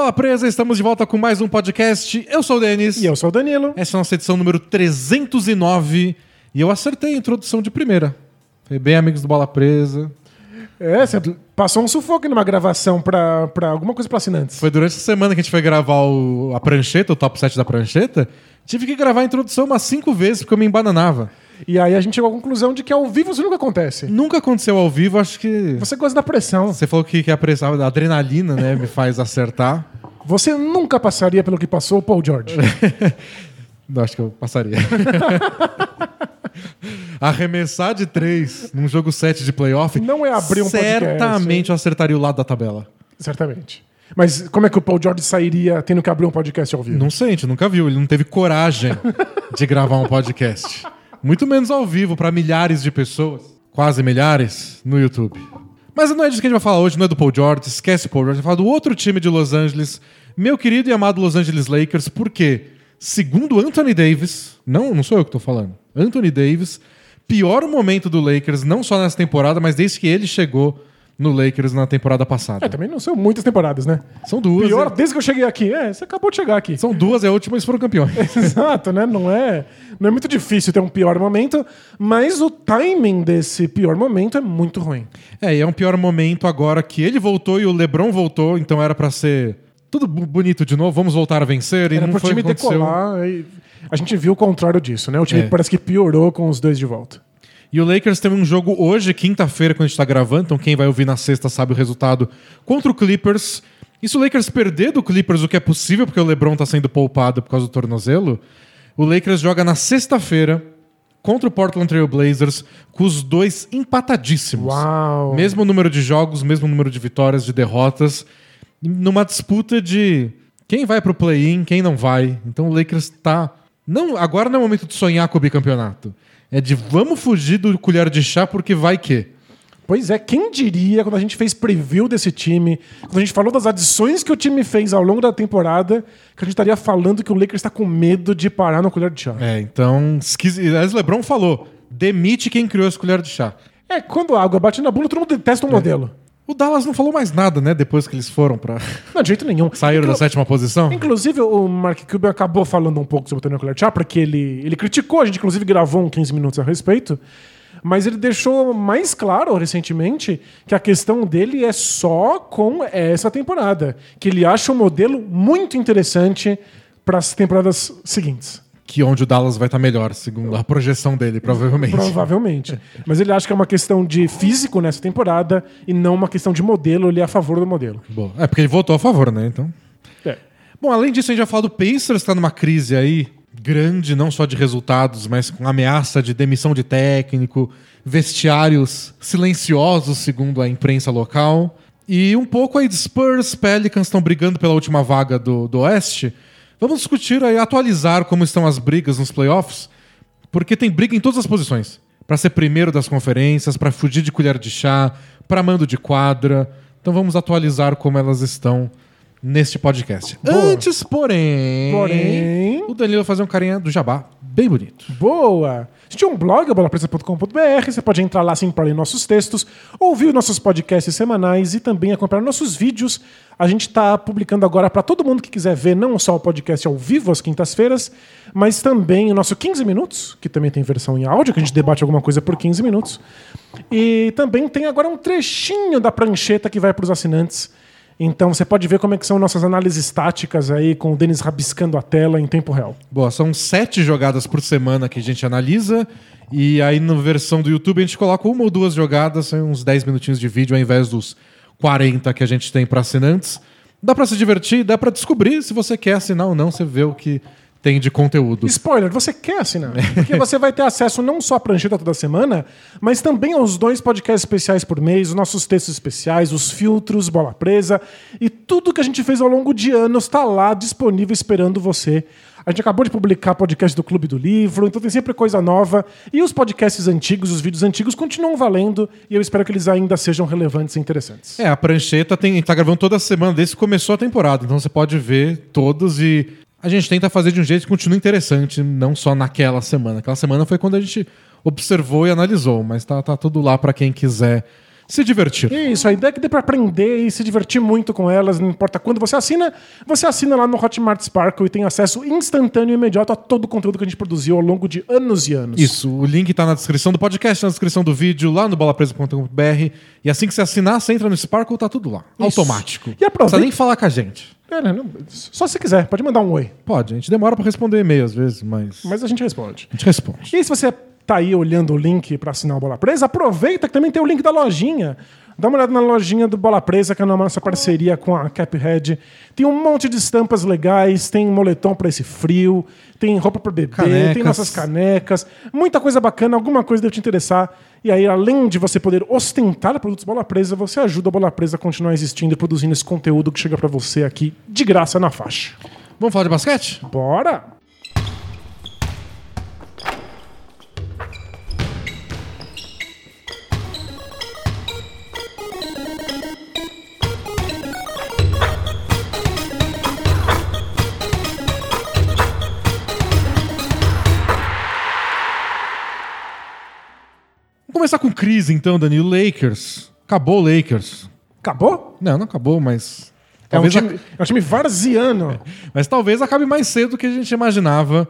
Bola Presa, estamos de volta com mais um podcast. Eu sou o Denis. E eu sou o Danilo. Essa é a nossa edição número 309. E eu acertei a introdução de primeira. Foi bem, amigos do Bola Presa. É, você passou um sufoco numa gravação pra, pra alguma coisa pra assinantes. Foi durante a semana que a gente foi gravar o- a prancheta, o top 7 da prancheta. Tive que gravar a introdução umas cinco vezes porque eu me embananava. E aí a gente chegou à conclusão de que ao vivo isso nunca acontece. Nunca aconteceu ao vivo, acho que. Você gosta da pressão. Você falou que, que a pressão, a adrenalina, né, me faz acertar. Você nunca passaria pelo que passou o Paul George. Não, acho que eu passaria. Arremessar de três num jogo 7 de playoff. Não é abrir um podcast, Certamente eu acertaria o lado da tabela. Certamente. Mas como é que o Paul George sairia tendo que abrir um podcast ao vivo? Não sei, a gente nunca viu. Ele não teve coragem de gravar um podcast. Muito menos ao vivo, para milhares de pessoas, quase milhares, no YouTube. Mas não é disso que a gente vai falar hoje, não é do Paul George, esquece o Paul George. Vai falar do outro time de Los Angeles, meu querido e amado Los Angeles Lakers, porque, segundo Anthony Davis, não, não sou eu que tô falando, Anthony Davis, pior momento do Lakers, não só nessa temporada, mas desde que ele chegou no Lakers na temporada passada. É, também não são muitas temporadas, né? São duas. Pior é- desde que eu cheguei aqui. É, você acabou de chegar aqui. São duas, é a última eles foram campeões. Exato, né? Não é, não é muito difícil ter um pior momento, mas o timing desse pior momento é muito ruim. É, e é um pior momento agora que ele voltou e o LeBron voltou, então era pra ser tudo bonito de novo, vamos voltar a vencer. E Era não pro foi o time decolar. E a gente viu o contrário disso, né? O time É. parece que piorou com os dois de volta. E o Lakers teve um jogo hoje, quinta-feira, quando a gente tá gravando, então quem vai ouvir na sexta sabe o resultado, contra o Clippers. E se o Lakers perder do Clippers, o que é possível, porque o LeBron tá sendo poupado por causa do tornozelo, o Lakers joga na sexta-feira contra o Portland Trail Blazers, com os dois empatadíssimos. Uau! Mesmo número de jogos, mesmo número de vitórias, de derrotas, numa disputa de quem vai pro play-in, quem não vai. Então o Lakers tá. Não, agora não é o momento de sonhar com o bicampeonato. É de vamos fugir do colher de chá porque vai que. Pois é, quem diria quando a gente fez preview desse time, quando a gente falou das adições que o time fez ao longo da temporada, que a gente estaria falando que o Lakers está com medo de parar no colher de chá. É, então. Aliás, LeBron falou: demite quem criou esse colher de chá. É, quando a água bate na bunda, todo mundo detesta É. modelo. O Dallas não falou mais nada, né? Depois que eles foram pra. Não, de jeito nenhum. Saíram da Inclu- sétima posição. Inclusive, o Mark Cuban acabou falando um pouco sobre o Tony Chá, porque ele, ele criticou, a gente inclusive gravou um 15 minutos a respeito, mas ele deixou mais claro recentemente que a questão dele é só com essa temporada. Que ele acha um modelo muito interessante para as temporadas seguintes. Que onde o Dallas vai estar melhor, segundo a projeção dele, provavelmente. Provavelmente. Mas ele acha que é uma questão de físico nessa temporada e não uma questão de modelo, ele é a favor do modelo. Boa. É porque ele votou a favor, né? Então. É. Bom, além disso, a gente já falou do Pacers, está numa crise aí grande, não só de resultados, mas com ameaça de demissão de técnico, vestiários silenciosos, segundo a imprensa local. E um pouco aí de Spurs, Pelicans estão brigando pela última vaga do, do Oeste. Vamos discutir aí, atualizar como estão as brigas nos playoffs, porque tem briga em todas as posições. Para ser primeiro das conferências, para fugir de colher de chá, para mando de quadra. Então vamos atualizar como elas estão neste podcast. Boa. Antes, porém, Porém- o Danilo vai fazer um carinha do jabá bem bonito. Boa! A tem um blog, bolapresa.com.br, você pode entrar lá sempre para ler nossos textos, ouvir nossos podcasts semanais e também acompanhar nossos vídeos. A gente está publicando agora para todo mundo que quiser ver não só o podcast ao vivo às quintas-feiras, mas também o nosso 15 minutos, que também tem versão em áudio, que a gente debate alguma coisa por 15 minutos. E também tem agora um trechinho da prancheta que vai para os assinantes. Então você pode ver como é que são nossas análises táticas aí, com o Denis rabiscando a tela em tempo real. Boa, são sete jogadas por semana que a gente analisa. E aí, na versão do YouTube, a gente coloca uma ou duas jogadas, uns 10 minutinhos de vídeo, ao invés dos 40 que a gente tem para assinantes. Dá para se divertir, dá para descobrir se você quer assinar ou não, você vê o que tem de conteúdo. Spoiler, você quer assinar? Porque você vai ter acesso não só à prancheta toda semana, mas também aos dois podcasts especiais por mês, os nossos textos especiais, os filtros, bola presa e tudo que a gente fez ao longo de anos está lá disponível esperando você. A gente acabou de publicar podcast do Clube do Livro, então tem sempre coisa nova. E os podcasts antigos, os vídeos antigos continuam valendo e eu espero que eles ainda sejam relevantes e interessantes. É, a prancheta tem, tá gravando toda semana desde que começou a temporada, então você pode ver todos e a gente tenta fazer de um jeito que continue interessante, não só naquela semana. Aquela semana foi quando a gente observou e analisou, mas tá, tá tudo lá para quem quiser se divertir. Isso, a ideia é que dê pra aprender e se divertir muito com elas, não importa quando você assina. Você assina lá no Hotmart Sparkle e tem acesso instantâneo e imediato a todo o conteúdo que a gente produziu ao longo de anos e anos. Isso, o link tá na descrição do podcast, na descrição do vídeo, lá no bolapresa.com.br. E assim que você assinar, você entra no Sparkle, tá tudo lá. Isso. Automático. E Não aproveita- precisa nem falar com a gente. É, né, não- só se quiser, pode mandar um oi, Pode, a gente demora pra responder e-mail às vezes, mas, mas a gente responde. a gente responde. E aí, se você tá aí olhando o link para assinar o Bola Presa, aproveita que também tem o link da lojinha. Dá uma olhada na lojinha do Bola Presa, que é a nossa parceria com a Caphead. Tem um monte de estampas legais, tem moletom para esse frio, tem roupa para bebê, Canecas. tem nossas canecas, muita coisa bacana, alguma coisa deve te interessar. E aí, além de você poder ostentar produtos Bola Presa, você ajuda a Bola Presa a continuar existindo e produzindo esse conteúdo que chega para você aqui de graça na faixa. Vamos falar de basquete? Bora! Começar com crise então, Danilo. Lakers. Acabou o Lakers. Acabou? Não, não acabou, mas. É um, time, é um time varziano. mas talvez acabe mais cedo do que a gente imaginava.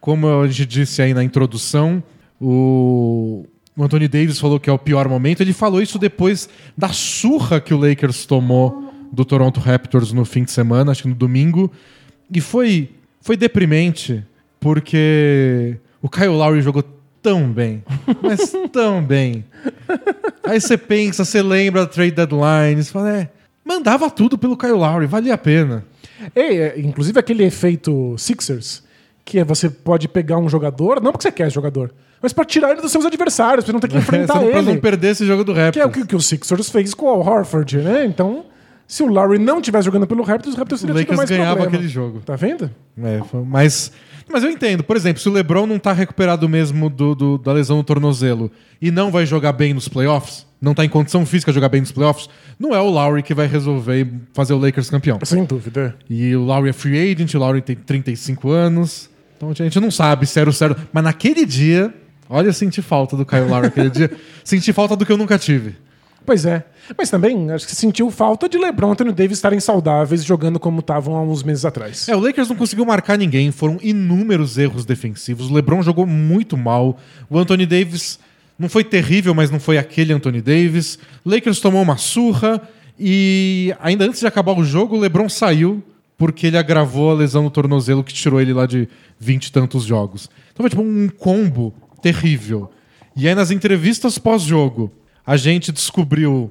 Como a gente disse aí na introdução, o, o Anthony Davis falou que é o pior momento. Ele falou isso depois da surra que o Lakers tomou do Toronto Raptors no fim de semana, acho que no domingo. E foi, foi deprimente, porque o Kyle Lowry jogou tão bem, mas tão bem. Aí você pensa, você lembra da trade deadline, você fala, é, mandava tudo pelo Kyle Lowry, valia a pena. E, é, inclusive aquele efeito Sixers, que é você pode pegar um jogador, não porque você quer esse jogador, mas pra tirar ele dos seus adversários, pra não ter que enfrentar Você não- pra não ele. perder esse jogo do Que é Raptors. o que, que o Sixers fez com o Horford, né? Então, se o Lowry não estivesse jogando pelo Raptors, o Raptors teria tido Lakers mais ganhava problema. aquele jogo. Tá vendo? É, foi- mas, mas eu entendo. Por exemplo, se o LeBron não tá recuperado mesmo do, do- da lesão no tornozelo e não vai jogar bem nos playoffs, não tá em condição física de jogar bem nos playoffs, não é o Lowry que vai resolver fazer o Lakers campeão. Sem dúvida. E o Lowry é free agent, o Lowry tem 35 anos. Então a gente não sabe se era o certo. Mas naquele dia, olha, eu senti falta do Kyle Lowry aquele dia. Senti falta do que eu nunca tive. Pois é. Mas também, acho que sentiu falta de LeBron e Anthony Davis estarem saudáveis jogando como estavam há uns meses atrás. É, o Lakers não conseguiu marcar ninguém, foram inúmeros erros defensivos. O LeBron jogou muito mal. O Anthony Davis não foi terrível, mas não foi aquele Anthony Davis. O Lakers tomou uma surra e ainda antes de acabar o jogo, o LeBron saiu porque ele agravou a lesão no tornozelo que tirou ele lá de 20 e tantos jogos. Então foi tipo um combo terrível. E aí nas entrevistas pós-jogo, a gente descobriu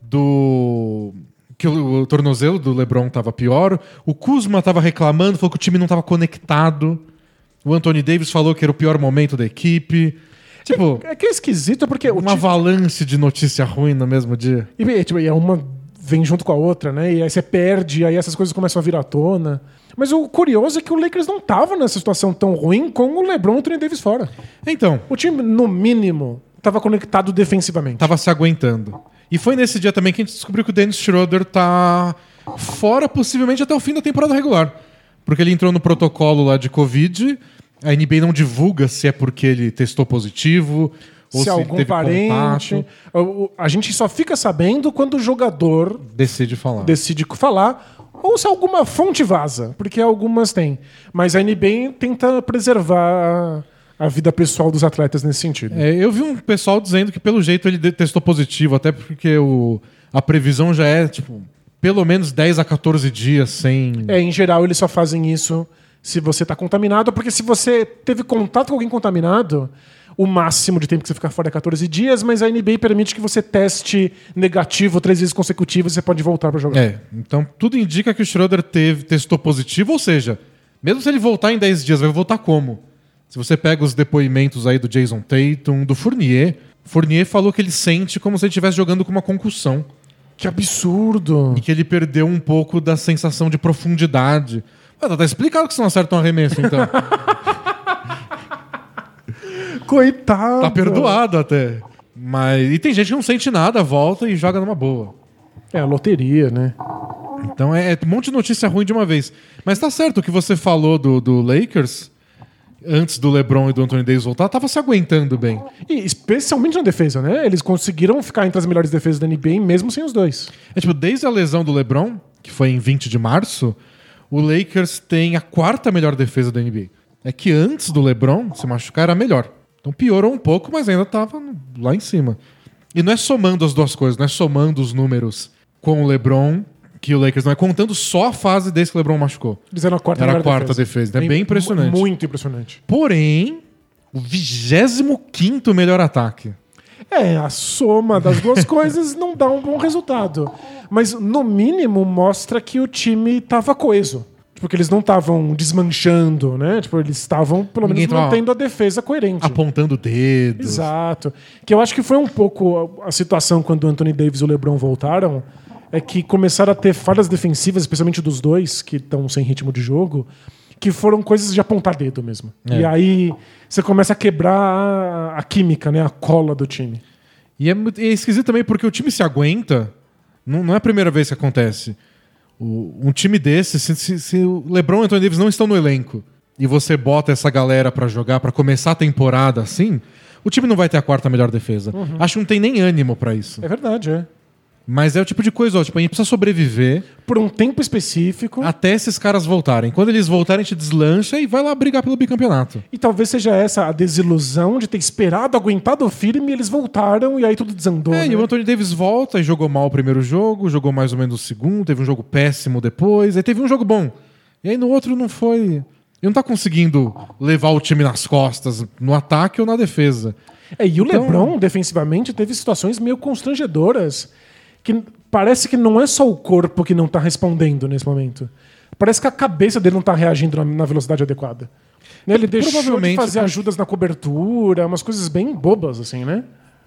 do que o, tornozelo do LeBron tava pior, o Kuzma tava reclamando, falou que o time não tava conectado. O Anthony Davis falou que era o pior momento da equipe. Tipo, É que é esquisito porque uma avalanche de notícia ruim no mesmo dia. E, tipo, e é uma vem junto com a outra, né? E aí você perde, aí essas coisas começam a vir à tona. Mas o curioso é que o Lakers não tava nessa situação tão ruim com o LeBron e o Anthony Davis fora. Então, O time, no mínimo, tava conectado defensivamente. tava se aguentando. E foi nesse dia também que a gente descobriu que o Dennis Schroeder tá fora possivelmente até o fim da temporada regular. Porque ele entrou no protocolo lá de Covid. A NBA não divulga se é porque ele testou positivo ou se se, algum parente. contato. A gente só fica sabendo quando o jogador Decide falar. decide falar ou se alguma fonte vaza, porque algumas tem. Mas a NBA tenta preservar a, vida pessoal dos atletas nesse sentido. É, eu vi um pessoal dizendo que pelo jeito ele testou positivo, até porque o, a previsão já é, tipo, pelo menos 10 a 14 dias sem. É, em geral, eles só fazem isso se você está contaminado, porque se você teve contato com alguém contaminado, o máximo de tempo que você fica fora é 14 dias, mas a NBA permite que você teste negativo três vezes consecutivas e você pode voltar para jogar. É, então tudo indica que o Schroeder teve, testou positivo, ou seja, mesmo se ele voltar em 10 dias, vai voltar como? Se você pega os depoimentos aí do Jason Tatum, do Fournier, Fournier falou que ele sente como se ele estivesse jogando com uma concussão. Que absurdo! E que ele perdeu um pouco da sensação de profundidade. Ah, tá explicado que você não acerta um arremesso, então. Coitado! Tá perdoado até. Mas. E tem gente que não sente nada, volta e joga numa boa. É a loteria, né? Então é, é um monte de notícia ruim de uma vez. Mas tá certo o que você falou do, do Lakers. Antes do LeBron e do Anthony Davis voltar, tava se aguentando bem. E especialmente na defesa, né? Eles conseguiram ficar entre as melhores defesas da NBA mesmo sem os dois. É tipo, desde a lesão do LeBron, que foi em 20 de março, o Lakers tem a quarta melhor defesa da NBA. É que antes do LeBron se machucar era melhor. Então piorou um pouco, mas ainda tava lá em cima. E não é somando as duas coisas, não é somando os números com o LeBron que o Lakers não é contando só a fase desde que o LeBron machucou. Eles eram a quarta Era a quarta defesa. É bem impressionante. Muito impressionante. Porém, o 25 melhor ataque. É, a soma das duas coisas não dá um bom resultado. Mas, no mínimo, mostra que o time tava coeso. Tipo, que eles não estavam desmanchando, né? Tipo, eles estavam, pelo Ninguém menos, tava mantendo a defesa coerente. Apontando dedos. Exato. Que eu acho que foi um pouco a a situação quando o Anthony Davis e o LeBron voltaram, é que começaram a ter falhas defensivas, especialmente dos dois que estão sem ritmo de jogo, que foram coisas de apontar dedo mesmo. É. E aí você começa a quebrar a, a química, né, a cola do time. E é, é esquisito também porque o time se aguenta. Não, não é a primeira vez que acontece. O- um time desse, se, se- se o LeBron e o Anthony Davis não estão no elenco e você bota essa galera pra jogar, pra começar a temporada assim, o time não vai ter a quarta melhor defesa. Acho que não tem nem ânimo pra isso. É verdade, é. Mas é o tipo de coisa, ó, tipo, a gente precisa sobreviver Por um tempo específico. até esses caras voltarem. Quando eles voltarem, a gente deslancha e vai lá brigar pelo bicampeonato. E talvez seja essa a desilusão de ter esperado, aguentado firme, e eles voltaram e aí tudo desandou. É, né? e o Anthony Davis volta e jogou mal o primeiro jogo, jogou mais ou menos o segundo, teve um jogo péssimo depois, aí teve um jogo bom. E aí no outro não foi. Ele não tá conseguindo levar o time nas costas, no ataque ou na defesa. É, e o Então- LeBron, defensivamente, teve situações meio constrangedoras. Que parece que não é só o corpo que não tá respondendo nesse momento. Parece que a cabeça dele não tá reagindo na, na velocidade adequada. Né, Ele deixou de fazer ajudas na cobertura, umas coisas bem bobas, assim, né?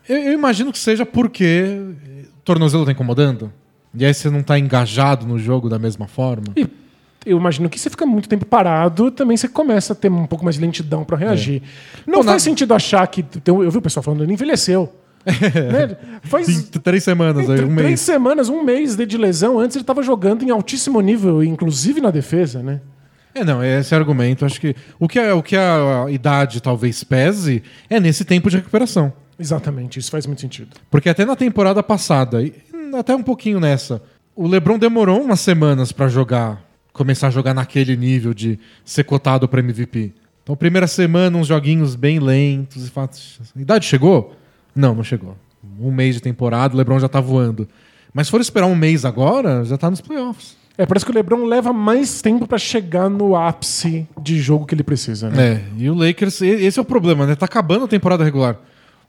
Eu, eu imagino que seja porque o tornozelo tá incomodando. E aí você não tá engajado no jogo da mesma forma. E eu imagino que você fica muito tempo parado, também você começa a ter um pouco mais de lentidão pra reagir. Não Pô, na- faz sentido achar que. Eu vi o pessoal falando, ele envelheceu. Né? Faz três semanas aí, um três mês. semanas, um mês de lesão. Antes ele estava jogando em altíssimo nível, inclusive na defesa, né? É, não, é esse argumento. Acho que o que, a, o que a idade talvez pese é nesse tempo de recuperação. Exatamente, isso faz muito sentido. Porque até na temporada passada, e até um pouquinho nessa, o LeBron demorou umas semanas pra jogar, começar a jogar naquele nível de ser cotado pra MVP. Então, primeira semana, uns joguinhos bem lentos. E fala, a idade chegou? Não, não chegou. Um mês de temporada, o LeBron já tá voando. Mas se for esperar um mês agora, já tá nos playoffs. É, parece que o LeBron leva mais tempo pra chegar no ápice de jogo que ele precisa, né? É, e o Lakers, esse é o problema, né? Tá acabando a temporada regular.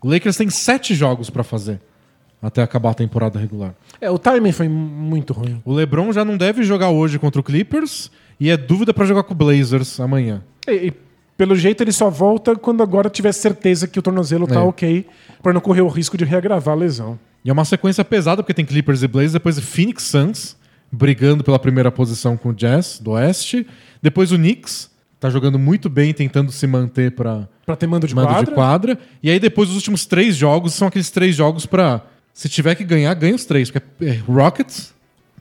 O Lakers tem sete jogos pra fazer até acabar a temporada regular. É, o timing foi muito ruim. O LeBron já não deve jogar hoje contra o Clippers e é dúvida pra jogar com o Blazers amanhã. E, e, pelo jeito ele só volta quando agora tiver certeza que o tornozelo tá É. ok, pra não correr o risco de reagravar a lesão. E é uma sequência pesada porque tem Clippers e Blazers, depois o Phoenix Suns brigando pela primeira posição com o Jazz do Oeste, depois o Knicks tá jogando muito bem, tentando se manter pra Pra ter mando de mando quadra. de quadra, e aí depois os últimos três jogos são aqueles três jogos pra se tiver que ganhar, ganha os três, porque é Rockets,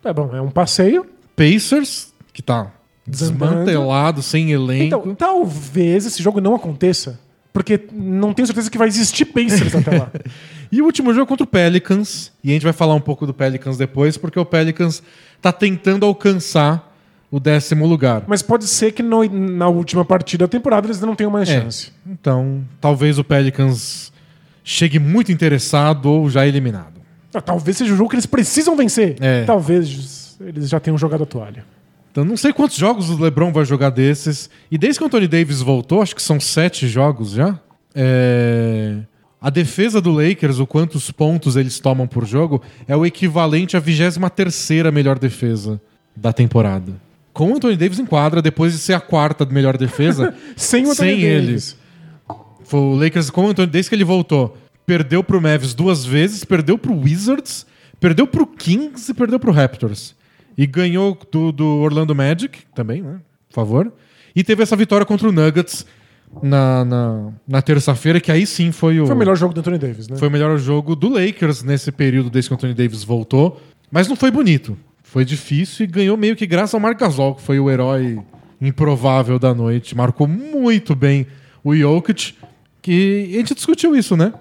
É bom, é um passeio. Pacers, que tá. Desmantelado, sem elenco. Então, talvez esse jogo não aconteça, porque não tenho certeza que vai existir Pacers até lá. E o último jogo contra o Pelicans, e a gente vai falar um pouco do Pelicans depois, porque o Pelicans tá tentando alcançar o décimo lugar. Mas pode ser que no- na última partida da temporada eles não tenham mais É. chance. Então, talvez o Pelicans chegue muito interessado ou já eliminado. Ah, Talvez seja o jogo que eles precisam vencer. É. Talvez eles já tenham jogado a toalha. Então, não sei quantos jogos o LeBron vai jogar desses. E desde que o Anthony Davis voltou, acho que são sete jogos já. É, A defesa do Lakers, o quantos pontos eles tomam por jogo, é o equivalente à 23 melhor defesa da temporada. Com o Anthony Davis em quadra, depois de ser a quarta melhor defesa, Sem o Anthony Sem ele. Davis. Foi o Lakers, com o Anthony, desde que ele voltou, perdeu pro Mavs duas vezes, perdeu pro Wizards, perdeu pro Kings e perdeu pro Raptors. E ganhou do, do Orlando Magic, também, né? Por favor. E teve essa vitória contra o Nuggets na, na, na terça-feira, que aí sim foi o, Foi o melhor jogo do Anthony Davis, né? foi o melhor jogo do Lakers nesse período desde que o Anthony Davis voltou. Mas não foi bonito. Foi difícil e ganhou meio que graças ao Marc Gasol, que foi o herói improvável da noite. Marcou muito bem o Jokic, que a gente discutiu isso, né?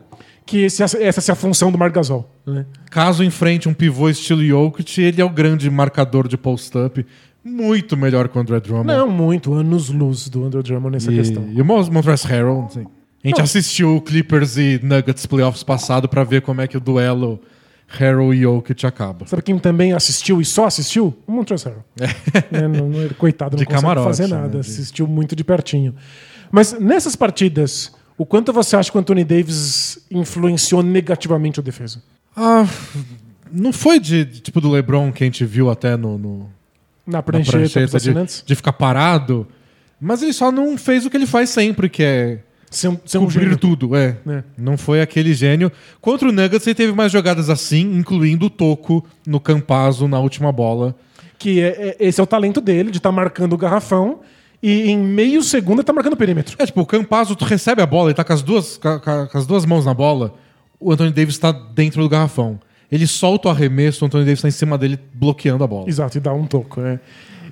Que esse, essa é a função do Marc Gasol. Né? Caso enfrente um pivô estilo Jokic, ele é o grande marcador de post-up. Muito melhor que o André Drummond. Não, muito. Anos-luz do Andrew Drummond nessa e, questão. e o Mon- Montrezl Harrell, assim, a gente Não. assistiu o Clippers e Nuggets playoffs passado pra ver como é que o duelo Harrell e Jokic acaba. Sabe quem também assistiu e só assistiu? O Montrezl Harrell. É, não- ele, coitado, não De consegue fazer né, nada. de- Assistiu muito de pertinho. Mas nessas partidas, o quanto você acha que o Anthony Davis influenciou negativamente o defesa? Ah, não foi de, tipo do LeBron que a gente viu até no, no Na na prancheta, dos prancheta de, de ficar parado, mas ele só não fez o que ele faz sempre, que é Ser um, ser um cobrir gênio. tudo, é. É. Não foi aquele gênio. Contra o Nuggets ele teve mais jogadas assim, incluindo o toco no Campazo na última bola. Que é, é- esse é o talento dele, de estar marcando o garrafão e em meio segundo ele tá marcando o perímetro. É, tipo, o Campazzo, tu recebe a bola, ele tá com as duas, ca- com as duas mãos na bola, o Anthony Davis tá dentro do garrafão. Ele solta o arremesso, o Anthony Davis tá em cima dele, bloqueando a bola. Exato, e dá um toco. É.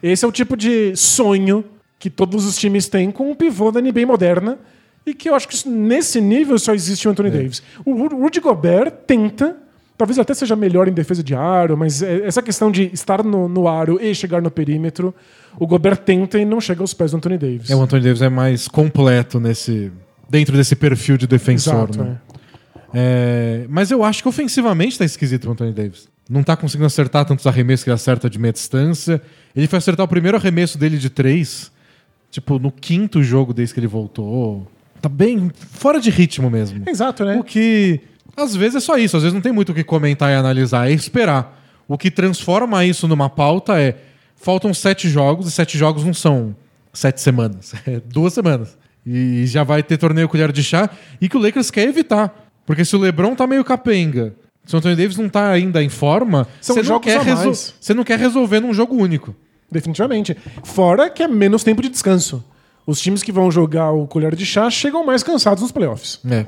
Esse é o tipo de sonho que todos os times têm com um pivô da NBA moderna e que eu acho que nesse nível só existe o Anthony Davis. O Ru- Rudy Gobert tenta, talvez até seja melhor em defesa de aro, mas é- essa questão de estar no, no aro e chegar no perímetro, o Gobert tenta e não chega aos pés do Anthony Davis. É, o Anthony Davis é mais completo nesse dentro desse perfil de defensor. Exato, né? é. É, mas eu acho que ofensivamente tá esquisito o Anthony Davis. Não tá conseguindo acertar tantos arremessos que ele acerta de meia distância. Ele foi acertar o primeiro arremesso dele de três, tipo, no quinto jogo desde que ele voltou. Tá bem fora de ritmo mesmo. Exato, né? O que, às vezes, é só isso. Às vezes não tem muito o que comentar e analisar, é esperar. O que transforma isso numa pauta é: faltam sete jogos, e sete jogos não são sete semanas, é duas semanas. E já vai ter torneio colher de chá, e que o Lakers quer evitar. Porque se o LeBron tá meio capenga, se o Anthony Davis não tá ainda em forma, você não, quer você não quer resolver num jogo único. Definitivamente. Fora que é menos tempo de descanso. Os times que vão jogar o colher de chá chegam mais cansados nos playoffs. É.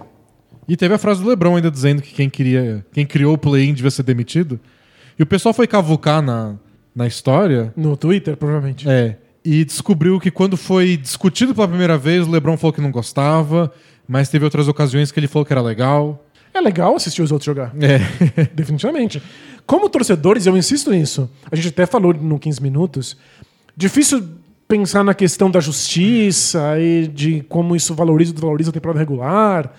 E teve a frase do LeBron ainda dizendo que quem queria, quem criou o play-in devia ser demitido. E o pessoal foi cavucar na, na história, No Twitter, provavelmente. é, e descobriu que quando foi discutido pela primeira vez, o LeBron falou que não gostava, mas teve outras ocasiões que ele falou que era legal. É legal assistir os outros jogar. É. Definitivamente. Como torcedores, eu insisto nisso. A gente até falou no 15 minutos. Difícil pensar na questão da justiça e de como isso valoriza ou desvaloriza a temporada regular.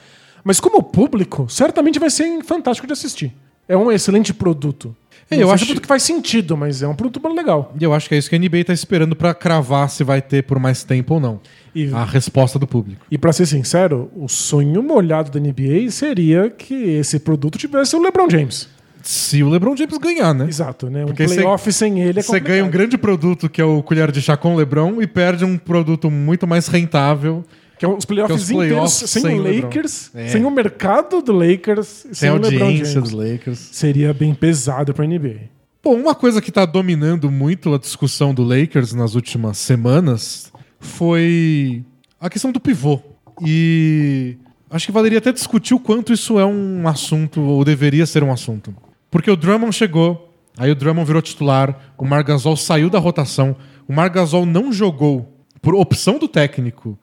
Mas como público, certamente vai ser fantástico de assistir. É um excelente produto. É, eu acho- que faz sentido, mas é um produto bem legal. E eu acho que é isso que a NBA tá esperando pra cravar se vai ter por mais tempo ou não. E, A resposta do público. e para ser sincero, o sonho molhado da NBA seria que esse produto tivesse o LeBron James. Se o LeBron James ganhar, né? Exato, né? Um Porque playoff sem ele é Você ganha um grande produto que é o colher de chá com o LeBron e perde um produto muito mais rentável Que é os playoffs Que é os inteiros playoffs sem, sem o. Lakers, É. sem o mercado do Lakers, sem, sem a audiência dos Lakers. Seria bem pesado pra NBA. Bom, uma coisa que tá dominando muito a discussão do Lakers nas últimas semanas foi a questão do pivô. E acho que valeria até discutir o quanto isso é um assunto, ou deveria ser um assunto. Porque o Drummond chegou, aí o Drummond virou titular, o Margasol saiu da rotação, o Margasol não jogou por opção do técnico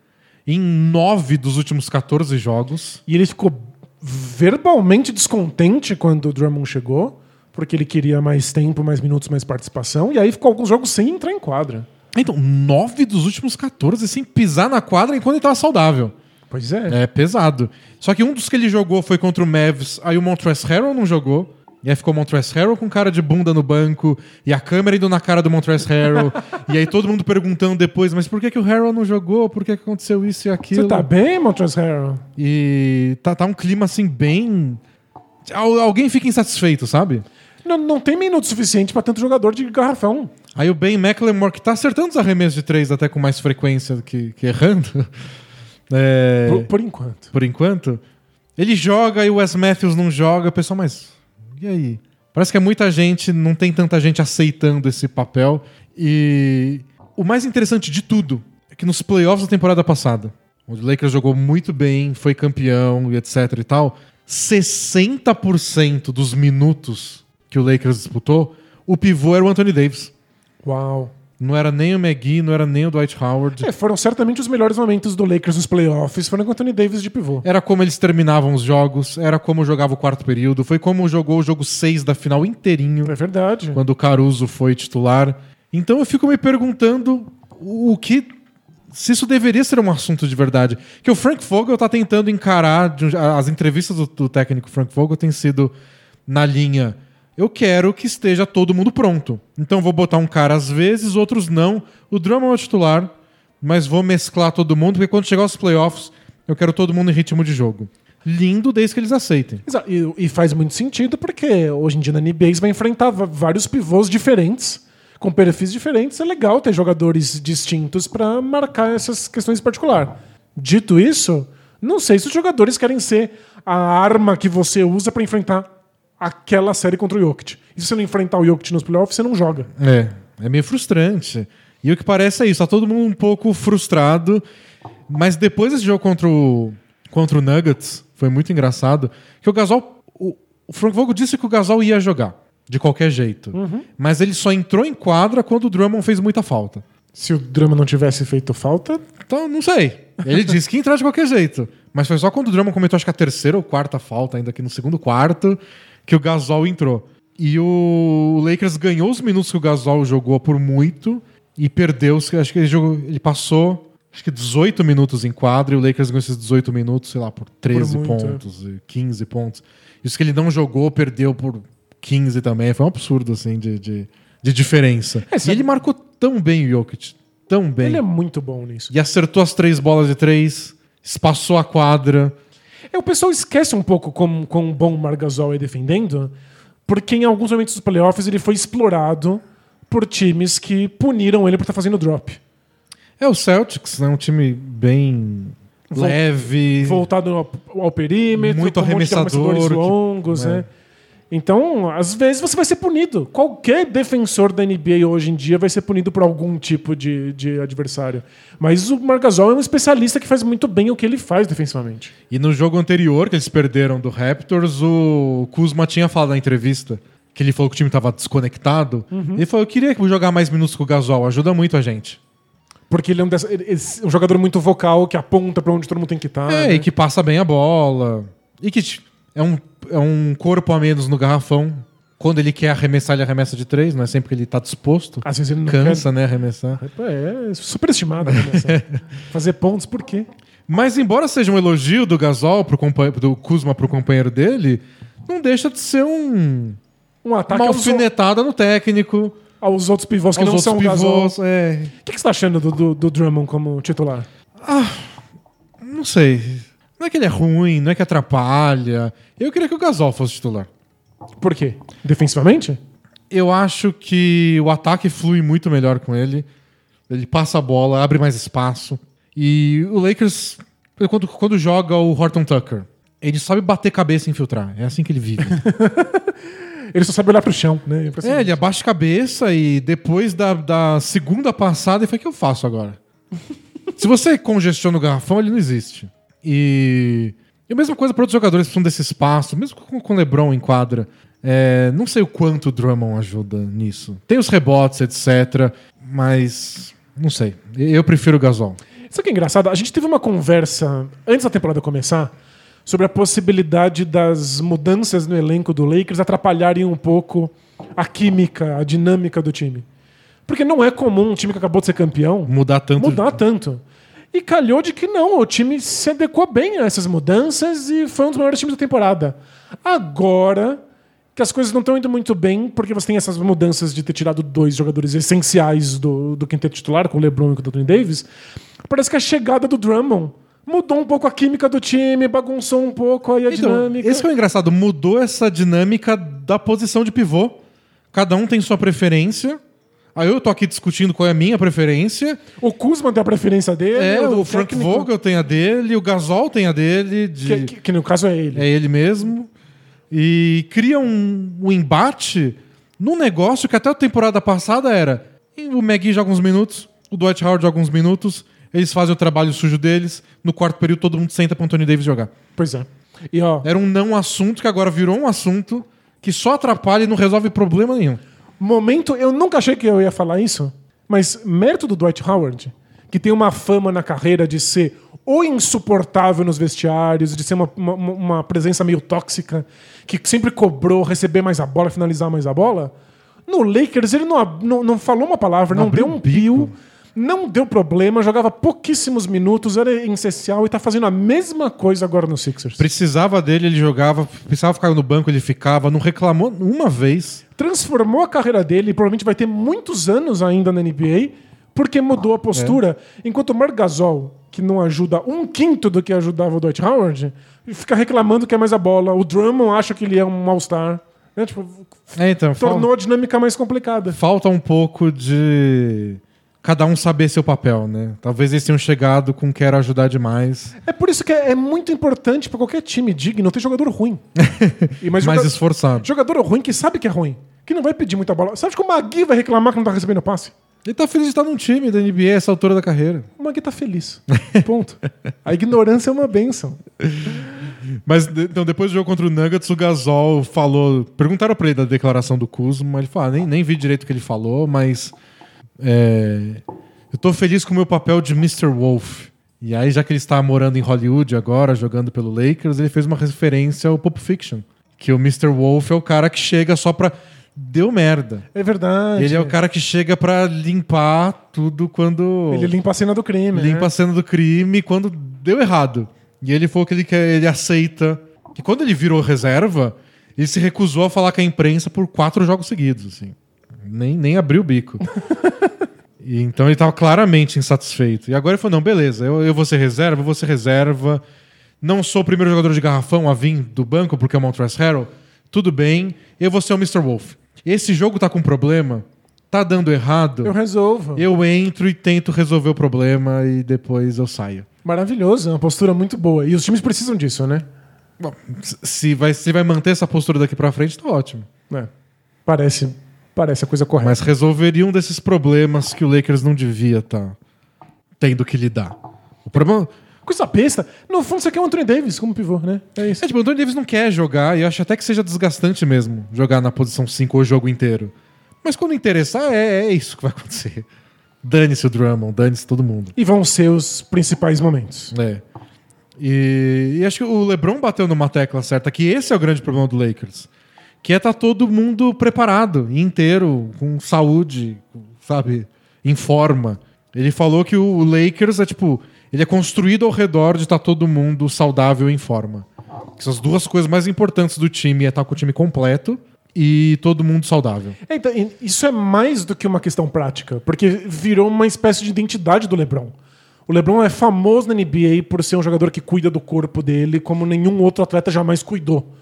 em nove dos últimos 14 jogos. E ele ficou verbalmente descontente quando o Drummond chegou, porque ele queria mais tempo, mais minutos, mais participação, e aí ficou alguns jogos sem entrar em quadra. Então, nove dos últimos 14 sem pisar na quadra enquanto ele estava saudável. Pois é. É pesado. Só que um dos que ele jogou foi contra o Mavs, aí o Montrezl Harrell não jogou. E aí ficou o Montrezl Harrell com cara de bunda no banco, e a câmera indo na cara do Montrezl Harrell. e aí todo mundo perguntando depois, mas por que, que o Harrell não jogou? Por que, que aconteceu isso e aquilo? Você tá bem, Montrezl Harrell? E tá, tá um clima assim bem... Al- Alguém fica insatisfeito, sabe? Não, não tem minuto suficiente pra tanto jogador de garrafão. Aí o Ben McLemore, que tá acertando os arremessos de três até com mais frequência do que, que errando, é, Por, por enquanto. por enquanto, ele joga e o Wes Matthews não joga. O pessoal, mas e aí? Parece que é muita gente, não tem tanta gente aceitando esse papel. E o mais interessante de tudo é que nos playoffs da temporada passada, onde o Lakers jogou muito bem, foi campeão e etc e tal, 60% dos minutos que o Lakers disputou, o pivô era o Anthony Davis. Uau. Não era nem o McGee, não era nem o Dwight Howard. É, foram certamente os melhores momentos do Lakers nos playoffs, foram com Anthony Davis de pivô. Era como eles terminavam os jogos, era como jogava o quarto período, foi como jogou o jogo 6 da final inteirinho, É verdade. quando o Caruso foi titular. Então eu fico me perguntando o que. Se isso deveria ser um assunto de verdade. Que o Frank Vogel tá tentando encarar. As entrevistas do, do técnico Frank Vogel têm sido na linha. Eu quero que esteja todo mundo pronto. Então vou botar um cara às vezes, outros não. O Drummond é o titular, mas vou mesclar todo mundo, porque quando chegar aos playoffs, eu quero todo mundo em ritmo de jogo. Lindo desde que eles aceitem. Exa- E, e faz muito sentido porque hoje em dia na NBA vai enfrentar vários pivôs diferentes, com perfis diferentes. É legal ter jogadores distintos para marcar essas questões em particular. Dito isso, não sei se os jogadores querem ser a arma que você usa para enfrentar aquela série contra o Jokic. E se você não enfrentar o Jokic nos playoffs, você não joga. É, é meio frustrante. E o que parece é isso, tá todo mundo um pouco frustrado. Mas depois desse jogo contra o, contra o Nuggets, foi muito engraçado, que o Gasol. O, o Frank Vogel disse que o Gasol ia jogar, de qualquer jeito. Mas ele só entrou em quadra quando o Drummond fez muita falta. Se o drama não tivesse feito falta, Então, não sei. Ele disse que ia entrar de qualquer jeito. Mas foi só quando o Drummond cometeu, acho que a terceira ou quarta falta, ainda aqui no segundo quarto, que o Gasol entrou. E o Lakers ganhou os minutos que o Gasol jogou por muito e perdeu. Acho que ele, jogou, ele passou acho que 18 minutos em quadra e o Lakers ganhou esses 18 minutos, sei lá, por 13 muito, é. pontos, e 15 pontos. Isso que ele não jogou, perdeu por 15 também. Foi um absurdo, assim, de, de, de diferença. É, e ele marcou tão bem o Jokic. Tão bem. ele é muito bom nisso. E acertou as três bolas de três, espaçou a quadra. É, o pessoal esquece um pouco como, como bom o Margasol é defendendo, porque em alguns momentos dos playoffs ele foi explorado por times que puniram ele por estar fazendo drop. É o Celtics, né? Um time bem Vol- leve. Voltado ao, ao perímetro, Muito com um arremessador, arremessadores que- longos, é. Né? Então, às vezes você vai ser punido. Qualquer defensor da NBA hoje em dia vai ser punido por algum tipo de, de adversário. Mas o Margasol é um especialista que faz muito bem o que ele faz defensivamente. E no jogo anterior, que eles perderam do Raptors, o Kuzma tinha falado na entrevista que ele falou que o time estava desconectado. Uhum. Ele falou: Eu queria jogar mais minutos com o Gasol, ajuda muito a gente. Porque ele é um, dessa- ele- ele um jogador muito vocal que aponta pra onde todo mundo tem que estar. é, e que passa bem a bola. E que é um, é um corpo a menos no garrafão. Quando ele quer arremessar, ele arremessa de três, não é sempre que ele tá disposto. Às vezes ele não Cansa, né, arremessar. quer. É superestimado. Nessa- Fazer pontos, por quê? Mas embora seja um elogio do Gasol pro do Kuzma pro companheiro dele, não deixa de ser um Um ataque uma alfinetada no técnico, aos outros pivôs que não são Gasol. pivôs. É, O que, que você tá achando do, do, do Drummond como titular? não sei. Não é que ele é ruim, não é que atrapalha. Eu queria que o Gasol fosse titular. Por quê? Defensivamente? Eu acho que o ataque flui muito melhor com ele. Ele passa a bola, abre mais espaço. E o Lakers, quando, quando joga o Horton Tucker, ele sabe bater cabeça e infiltrar. É assim que ele vive. Ele só sabe olhar pro chão, né? É, ele abaixa a cabeça e depois da, da segunda passada, ele fala: o que eu faço agora? Se você congestiona o garrafão, ele não existe. E, e a mesma coisa para outros jogadores que precisam desse espaço, mesmo com, o LeBron em quadra. É, não sei o quanto o Drummond ajuda nisso. Tem os rebotes, etc. Mas não sei. Eu prefiro o Gasol. Sabe o que é engraçado? A gente teve uma conversa antes da temporada começar sobre a possibilidade das mudanças no elenco do Lakers atrapalharem um pouco a química, a dinâmica do time. Porque não é comum um time que acabou de ser campeão Mudar tanto. mudar tanto. E calhou de que não, o time se adequou bem a essas mudanças e foi um dos maiores times da temporada. Agora que as coisas não estão indo muito bem, porque você tem essas mudanças de ter tirado dois jogadores essenciais do, do quinteto titular, com o LeBron e com o Anthony Davis, parece que a chegada do Drummond mudou um pouco a química do time, bagunçou um pouco aí a Então, dinâmica. esse é o engraçado, mudou essa dinâmica da posição de pivô. Cada um tem sua preferência. Aí eu tô aqui discutindo qual é a minha preferência. O Kuzma tem a preferência dele, É, do o Frank técnico, Vogel tem a dele, o Gasol tem a dele, de- Que, que- que no caso é ele. é ele mesmo. E cria um, um embate num negócio que até a temporada passada era o McGee joga uns minutos, o Dwight Howard joga uns minutos, eles fazem o trabalho sujo deles, no quarto período todo mundo senta pro Anthony Davis jogar. Pois é. E ó, Era um não assunto que agora virou um assunto que só atrapalha e não resolve problema nenhum. Momento, eu nunca achei que eu ia falar isso, Mas mérito do Dwight Howard, que tem uma fama na carreira de ser o insuportável nos vestiários, de ser uma, uma, uma presença meio tóxica, que sempre cobrou receber mais a bola, finalizar mais a bola. No Lakers ele não, não, não falou uma palavra, não, Não deu um pio, não deu problema, jogava pouquíssimos minutos, era essencial e tá fazendo a mesma coisa agora no Sixers. Precisava dele, ele jogava. Precisava ficar no banco, ele ficava. Não reclamou uma vez. Transformou a carreira dele e provavelmente vai ter muitos anos ainda na NBA porque mudou a postura. Enquanto o Marc Gasol, que não ajuda um quinto do que ajudava o Dwight Howard, fica reclamando que é mais a bola. O Drummond acha que ele é um All-Star. Né? Tipo, É, então, fal- tornou a dinâmica mais complicada. falta um pouco de. Cada um saber seu papel, né? Talvez eles tenham chegado com quero ajudar demais. É por isso que é, é muito importante para qualquer time digno ter jogador ruim. E mais mais joga- esforçado. jogador ruim que sabe que é ruim. Que não vai pedir muita bola. Acha que o Magui vai reclamar que não tá recebendo passe? Ele tá feliz de estar num time da NBA essa altura da carreira. O Magui tá feliz. Ponto. A ignorância é uma benção. Mas então, depois do jogo contra o Nuggets, o Gasol falou. Perguntaram pra ele da declaração do Kuzma. Ele falou: ah, nem, nem vi direito o que ele falou, mas. É, eu tô feliz com o meu papel de Mr. Wolf. E aí, já que ele está morando em Hollywood agora, jogando pelo Lakers, ele fez uma referência ao Pulp Fiction. Que o Mr. Wolf é o cara que chega só pra. Deu merda. É verdade. Ele é o cara que chega pra limpar tudo quando. Ele limpa a cena do crime. limpa né? a cena do crime quando deu errado. E ele falou que ele, quer, ele aceita. Que quando ele virou reserva, ele se recusou a falar com a imprensa por quatro jogos seguidos, assim. Nem, nem abriu o bico. E então ele estava claramente insatisfeito. E agora ele falou: não, beleza, eu, eu vou ser reserva, eu vou ser reserva. Não sou o primeiro jogador de garrafão a vir do banco porque é o Montrezl Harrell. Tudo bem, eu vou ser o Mr. Wolf. Esse jogo tá com problema, tá dando errado. Eu resolvo. Eu entro e tento resolver o problema e depois eu saio. Maravilhoso, é uma postura muito boa. E os times precisam disso, né? Bom, se vai, se vai manter essa postura daqui pra frente, tá ótimo. É. Parece, parece a coisa correta. Mas resolveria um desses problemas que o Lakers não devia estar tendo que lidar. O problema Coisa besta. No fundo, você quer o Anthony Davis como pivô, né? É isso. é tipo, o Anthony Davis não quer jogar e eu acho até que seja desgastante mesmo jogar na posição 5 o jogo inteiro. Mas quando interessar, é, é isso que vai acontecer. Dane-se o Drummond, dane-se todo mundo. E vão ser os principais momentos. É. E, e acho que o LeBron bateu numa tecla certa, que esse é o grande problema do Lakers. Que é tá todo mundo preparado, inteiro, com saúde, sabe, em forma. Ele falou que o Lakers é tipo, ele é construído ao redor de estar todo mundo saudável e em forma. Que as duas coisas mais importantes do time é estar com o time completo e todo mundo saudável. É, Então, isso é mais do que uma questão prática, porque virou uma espécie de identidade do LeBron. O LeBron é famoso na NBA por ser um jogador que cuida do corpo dele como nenhum outro atleta jamais cuidou.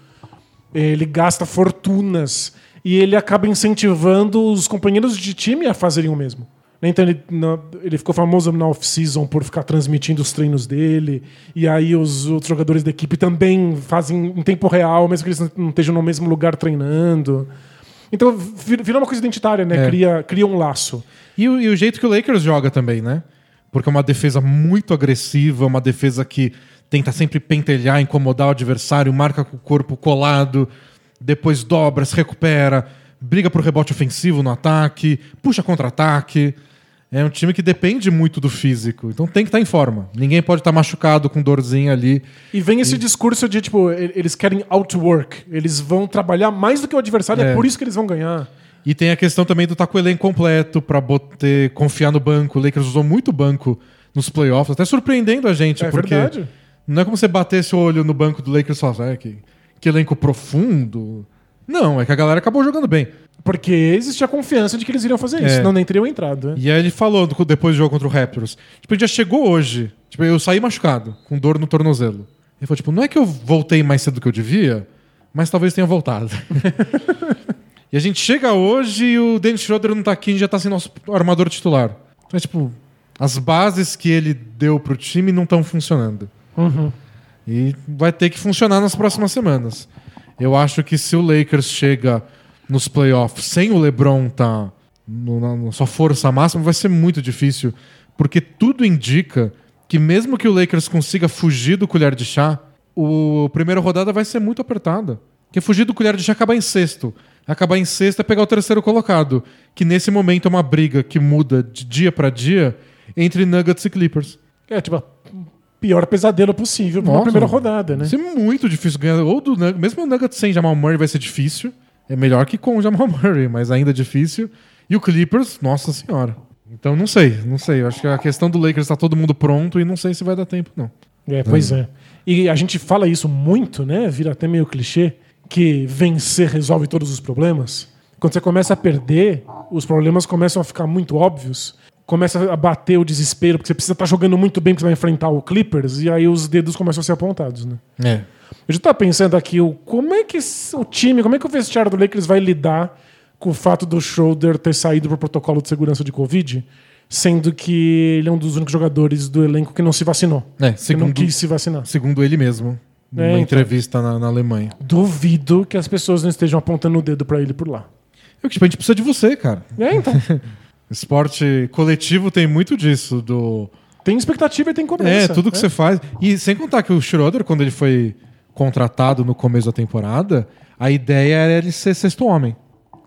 Ele gasta fortunas e ele acaba incentivando os companheiros de time a fazerem o mesmo. Então ele, na- ele ficou famoso na off-season por ficar transmitindo os treinos dele, e aí os outros jogadores da equipe também fazem em tempo real, mesmo que eles não- estejam no mesmo lugar treinando. Então vir- vira uma coisa identitária, né? É. Cria, cria um laço. E o, e o jeito que o Lakers joga também, né? Porque é uma defesa muito agressiva, uma defesa que tenta sempre pentelhar, incomodar o adversário, marca com o corpo colado, depois dobra, se recupera, briga por rebote ofensivo no ataque, puxa contra-ataque. É um time que depende muito do físico, então tem que estar em forma. Ninguém pode estar machucado com dorzinha ali. E vem esse discurso de, tipo, e- eles querem outwork. Eles vão trabalhar mais do que o adversário, é, É. por isso que eles vão ganhar. E tem a questão também do estar com o elenco completo pra botar, confiar no banco. O Lakers usou muito banco nos playoffs, até surpreendendo a gente, É porque verdade. não é como você bater esse olho no banco do Lakers e falar, "Ah, que, que elenco profundo. Não, é que a galera acabou jogando bem. Porque existia a confiança de que eles iriam fazer isso, É. senão nem teriam entrado. Né? E aí ele falou depois do jogo contra o Raptors. Tipo, ele já chegou hoje. Tipo, eu saí machucado, com dor no tornozelo. Ele falou, tipo, não é que eu voltei mais cedo do que eu devia, mas talvez tenha voltado. e a gente chega hoje e o Dennis Schroeder não tá aqui e já tá sem nosso armador titular. Então, é tipo, as bases que ele deu pro time não estão funcionando. Uhum. E vai ter que funcionar nas próximas semanas. Eu acho que se o Lakers chega nos playoffs sem o LeBron tá no- na, na sua força máxima, vai ser muito difícil. Porque tudo indica que mesmo que o Lakers consiga fugir do colher de chá, o a primeira rodada vai ser muito apertada. Porque fugir do colher de acabar em sexto. Acabar em sexto é pegar o terceiro colocado. Que nesse momento é uma briga que muda de dia para dia entre Nuggets e Clippers. É, tipo, pior pesadelo possível Nossa, primeira rodada, né? Vai ser muito difícil ganhar. Ou do Nuggets, mesmo o Nuggets sem Jamal Murray vai ser difícil. É melhor que com o Jamal Murray, mas ainda difícil. E o Clippers, nossa senhora. Então não sei, não sei. Eu acho que a questão do Lakers tá todo mundo pronto e não sei se vai dar tempo, não. É, pois é. E a gente fala isso muito, né? Vira até meio clichê, que vencer resolve todos os problemas. Quando você começa a perder, os problemas começam a ficar muito óbvios. Começa a bater o desespero, porque você precisa estar jogando muito bem, porque você vai enfrentar o Clippers, e aí os dedos começam a ser apontados, né? É. Eu já tava pensando aqui, como é que o time, como é que o vestiário do Lakers vai lidar com o fato do Schroeder ter saído pro protocolo de segurança de Covid, sendo que ele é um dos únicos jogadores do elenco que não se vacinou. É, Que não segundo, quis se vacinar. segundo ele mesmo, numa então. entrevista na, na Alemanha. Duvido que as pessoas não estejam apontando o dedo pra ele por lá. Eu, tipo, a gente precisa de você, cara. É, então. Esporte coletivo tem muito disso, do... tem expectativa e tem cobrança. É, tudo que né? você faz. E sem contar que o Schroeder, quando ele foi contratado no começo da temporada, a ideia era ele ser sexto homem.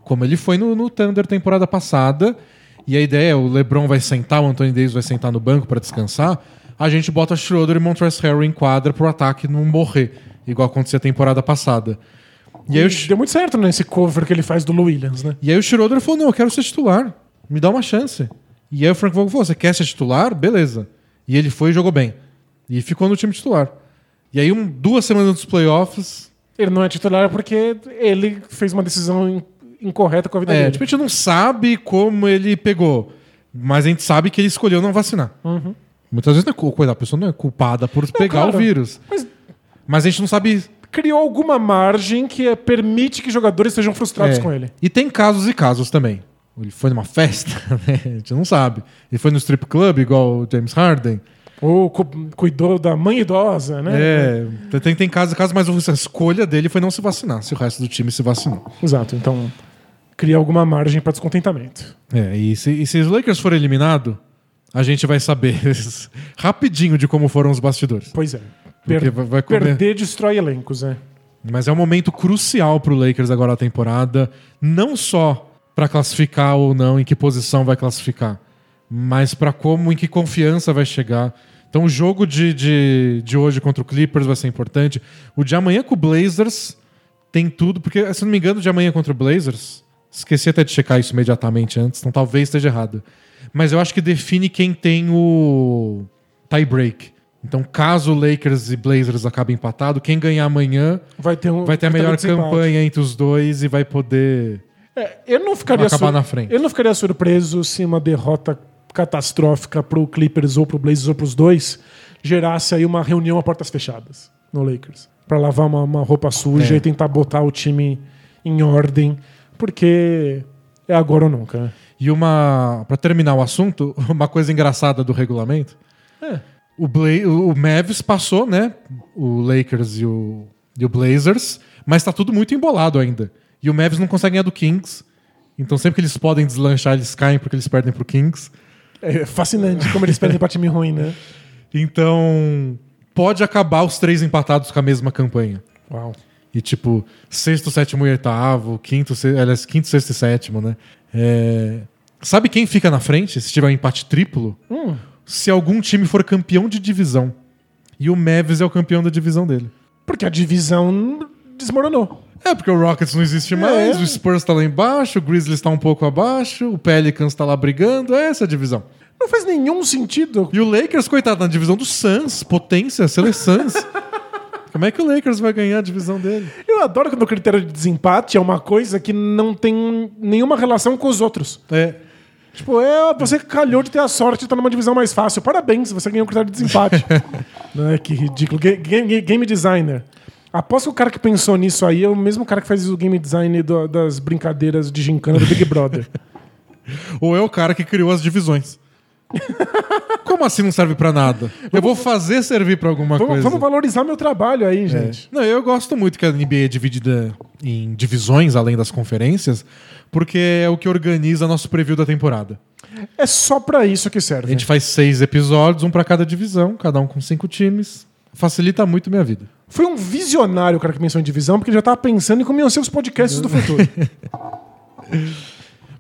Como ele foi no, no Thunder temporada passada. E a ideia é, o LeBron vai sentar, o Anthony Davis vai sentar no banco para descansar. A gente bota Schroeder e Montrezl Harrell em quadra pro ataque não morrer, igual aconteceu a temporada passada. E aí, o, Deu muito certo nesse cover que ele faz do Lou Williams, né? e aí o Schroeder falou: não, eu quero ser titular. Me dá uma chance. E aí o Frank Vogel falou: você quer ser titular? Beleza. E ele foi e jogou bem. E ficou no time titular. E aí, um- duas semanas dos playoffs. Ele não é titular porque ele fez uma decisão in- incorreta com a vida É, dele. tipo, a gente não sabe como ele pegou. Mas a gente sabe que ele escolheu não vacinar. Muitas vezes não é a pessoa não é culpada por pegar claro. o vírus. Mas Mas a gente não sabe. criou alguma margem que é- permite que jogadores sejam frustrados é. com ele. E tem casos e casos também. Ele foi numa festa, né? A gente não sabe. Ele foi no strip club, igual o James Harden. Ou cu- cuidou da mãe idosa, né? É, tem, tem casos e casos, mas a escolha dele foi não se vacinar, se o resto do time se vacinou. Exato. Então, cria alguma margem para descontentamento. É, e se, e se os Lakers forem eliminados, a gente vai saber rapidinho de como foram os bastidores. Pois é. Per- vai- vai comer- Perder destrói elencos, é. Mas é um momento crucial pro Lakers agora na temporada, não só pra classificar ou não, em que posição vai classificar, mas pra como, em que confiança vai chegar. Então o jogo de, de, de hoje contra o Clippers vai ser importante. O de amanhã com o Blazers tem tudo, porque, se não me engano, o de amanhã contra o Blazers, esqueci até de checar isso imediatamente antes, então talvez esteja errado. Mas eu acho que define quem tem o tie break. Então, caso Lakers e Blazers acabem empatado, quem ganhar amanhã Vai ter, um, vai ter a melhor campanha entre os dois e vai poder. É, eu não ficaria Acabar na frente. Eu não ficaria surpreso se uma derrota catastrófica pro Clippers ou pro Blazers ou pros dois gerasse aí uma reunião a portas fechadas no Lakers. Pra lavar uma, uma roupa suja É. e tentar botar o time em ordem, porque é agora ou nunca. né? E uma. Pra terminar o assunto, uma coisa engraçada do regulamento. É. O, Bla... o Mavs passou, né? O Lakers e o... e o Blazers, mas tá tudo muito embolado ainda. E o Mavs não consegue ganhar do Kings. Então sempre que eles podem deslanchar, eles caem porque eles perdem pro Kings. É fascinante como eles perdem pra time ruim, né? Então pode acabar os três empatados com a mesma campanha. Uau. E tipo, sexto, sétimo e oitavo, quinto, se... aliás, quinto, sexto e sétimo, né? É, Sabe quem fica na frente se tiver um empate triplo? Hum. Se algum time for campeão de divisão. E o Mavs é o campeão da divisão dele. Porque a divisão desmoronou. É, porque o Rockets não existe mais, É. o Spurs tá lá embaixo, o Grizzlies tá um pouco abaixo, o Pelicans tá lá brigando, é essa a divisão. Não faz nenhum sentido. E o Lakers, coitado, na divisão do Suns, potência, seleções. Como é que o Lakers vai ganhar a divisão dele? Eu adoro quando o critério de desempate é uma coisa que não tem nenhuma relação com os outros. É. Tipo, é, você calhou de ter a sorte de estar numa divisão mais fácil. Parabéns, você ganhou um critério de desempate. Não é que ridículo. Ga- Game, game designer. Aposto que o cara que pensou nisso aí é o mesmo cara que faz o game design do- das brincadeiras de gincana do Big Brother. Ou é o cara que criou as divisões. Como assim não serve pra nada? Eu vou fazer servir pra alguma vamos, coisa. vamos valorizar meu trabalho aí, gente. Não, eu gosto muito que a NBA é dividida em divisões, além das conferências, porque é o que organiza nosso preview da temporada. É só pra isso que A serve. gente faz seis episódios, um pra cada divisão, cada um com cinco times. Facilita muito minha vida. Foi um visionário o cara que pensou em divisão, porque ele já tava pensando em como iam ser os podcasts do futuro.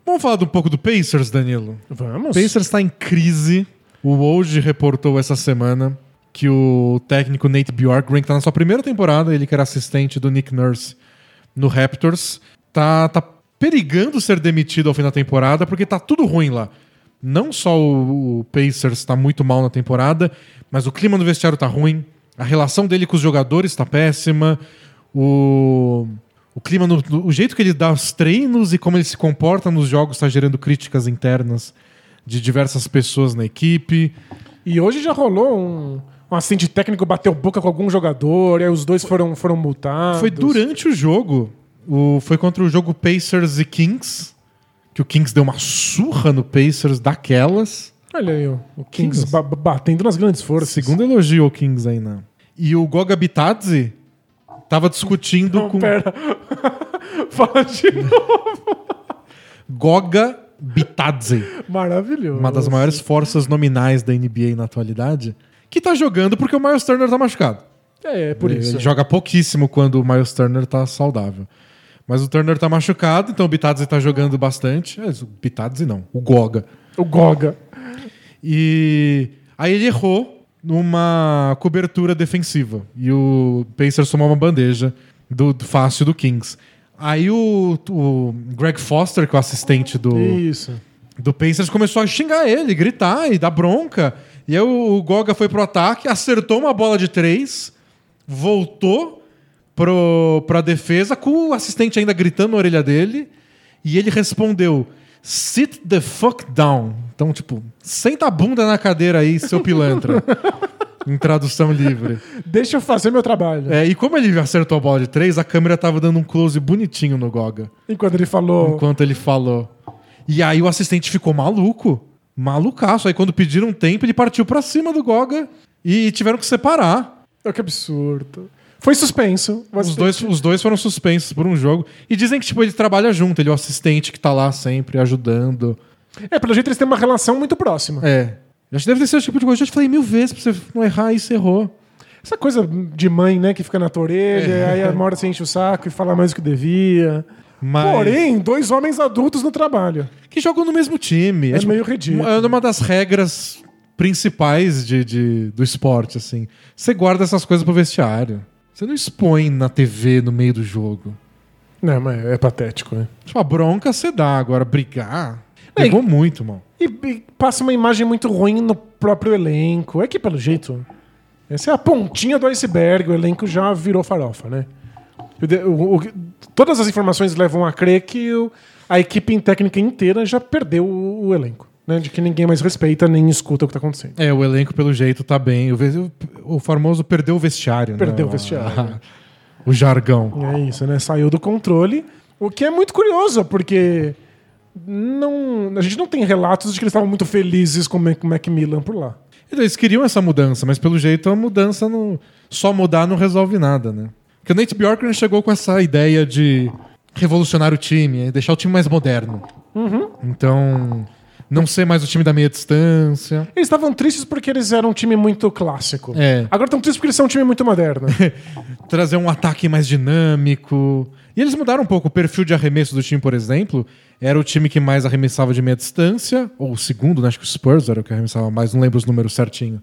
Vamos falar um pouco do Pacers, Danilo? Vamos. O Pacers está em crise. O Woj reportou essa semana que o técnico Nate Bjorkgren, que tá na sua primeira temporada, ele que era assistente do Nick Nurse no Raptors, tá, tá perigando ser demitido ao fim da temporada porque tá tudo ruim lá. Não só o, o Pacers tá muito mal na temporada, mas o clima no vestiário tá ruim, a relação dele com os jogadores tá péssima, o, o clima, no, o jeito que ele dá os treinos e como ele se comporta nos jogos tá gerando críticas internas de diversas pessoas na equipe. E hoje já rolou um, um assistente técnico bateu boca com algum jogador, e aí os dois foram, foram multados. Foi durante o jogo. O, foi contra o jogo Pacers e Kings. Que o Kings deu uma surra no Pacers daquelas. Olha aí, o Kings, Kings. ba- ba- batendo nas grandes forças. Segundo elogio ao Kings aí, não. E o Goga Bitadze tava discutindo Não, com. pera. Fala de novo. Goga Bitadze, Maravilhoso. uma das maiores forças nominais da NBA na atualidade, que tá jogando porque o Miles Turner tá machucado. É, é por Ele- isso. Ele joga pouquíssimo quando o Miles Turner tá saudável. Mas o Turner tá machucado, então o Bitadze tá jogando bastante. É, o Bitadze não, o Goga. O Goga. E aí ele errou numa cobertura defensiva. E o Pacers tomou uma bandeja do, do fácil do Kings. Aí o, o Greg Foster, que é o assistente do, Isso. do Pacers, começou a xingar ele, gritar e dar bronca. E aí o, o Goga foi pro ataque, acertou uma bola de três, voltou pro, pra defesa, com o assistente ainda gritando na orelha dele. E ele respondeu: Sit the fuck down. Então, tipo, senta a bunda na cadeira aí, seu pilantra. em tradução livre. Deixa eu fazer meu trabalho. É, e como ele acertou a bola de três, a câmera tava dando um close bonitinho no Goga Enquanto ele falou. enquanto ele falou. E aí o assistente ficou maluco. Malucaço. Aí quando pediram tempo, ele partiu pra cima do Goga e tiveram que separar. Oh, que absurdo. Foi suspenso. Os dois, os dois foram suspensos por um jogo. E dizem que tipo, ele trabalha junto, ele é o assistente que tá lá sempre ajudando. É, pelo jeito eles têm uma relação muito próxima. É. Acho que deve ter sido o tipo de coisa. Eu já te falei mil vezes pra você não errar e você errou. Essa coisa de mãe, né, que fica na tua orelha, É. aí a hora você enche o saco e fala mais do que devia. Mas. Porém, dois homens adultos no trabalho. que jogam no mesmo time. É meio ridículo. É uma das regras principais de, de- do esporte, assim. Você guarda essas coisas pro vestiário. Você não expõe na TV no meio do jogo. Não, mas é patético, né? Tipo, a bronca você dá, agora brigar. Pegou muito, mano. E, e passa uma imagem muito ruim no próprio elenco. É que, pelo jeito, essa é a pontinha do iceberg. O elenco já virou farofa, né? O o- todas as informações levam a crer que o- a equipe técnica inteira já perdeu o elenco. Né? De que ninguém mais respeita nem escuta o que tá acontecendo. É, o elenco, pelo jeito, tá bem. O, o- famoso perdeu o vestiário, Perdeu né? o vestiário. o jargão. É isso, né? Saiu do controle. O que é muito curioso, porque não, a gente não tem relatos de que eles estavam muito felizes com o Mac- Macmillan por lá. Então, Eles queriam essa mudança, mas pelo jeito a mudança não. Só mudar não resolve nada, né? Porque o Nate Bjorkgren chegou com essa ideia de revolucionar o time, deixar o time mais moderno. Uhum. Então, não ser mais o time da meia distância. Eles estavam tristes porque eles eram um time muito clássico. É. Agora estão tristes porque eles são um time muito moderno. trazer um ataque mais dinâmico. E eles mudaram um pouco o perfil de arremesso do time, por exemplo. Era o time que mais arremessava de meia distância, ou o segundo, né? acho que o Spurs era o que arremessava mais, não lembro os números certinho.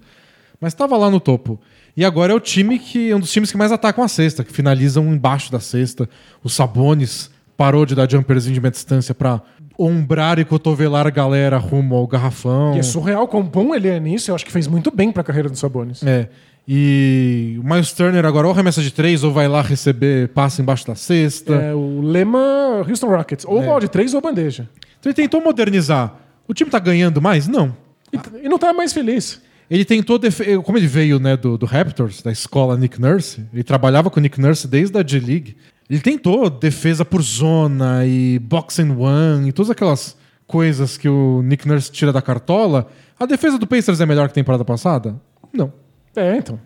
Mas estava lá no topo. E agora é o time que um dos times que mais atacam a cesta, que finalizam embaixo da cesta. O Sabonis parou de dar jumperzinho de meia distância para ombrar e cotovelar a galera rumo ao garrafão. e é surreal quão bom ele é nisso. Eu acho que fez muito bem pra carreira do Sabonis. É. E o Miles Turner agora ou arremessa de três ou vai lá receber passe embaixo da cesta. É, o lema Houston Rockets. Ou É. bola de três ou bandeja. Então ele tentou modernizar. O time tá ganhando mais? Não. E, e não tá mais feliz. Ele tentou. Como ele veio né, do, do Raptors, da escola Nick Nurse, ele trabalhava com o Nick Nurse desde a G-League. Ele tentou defesa por zona e box and one e todas aquelas coisas que o Nick Nurse tira da cartola. A defesa do Pacers é melhor que a temporada passada? Não. É, então.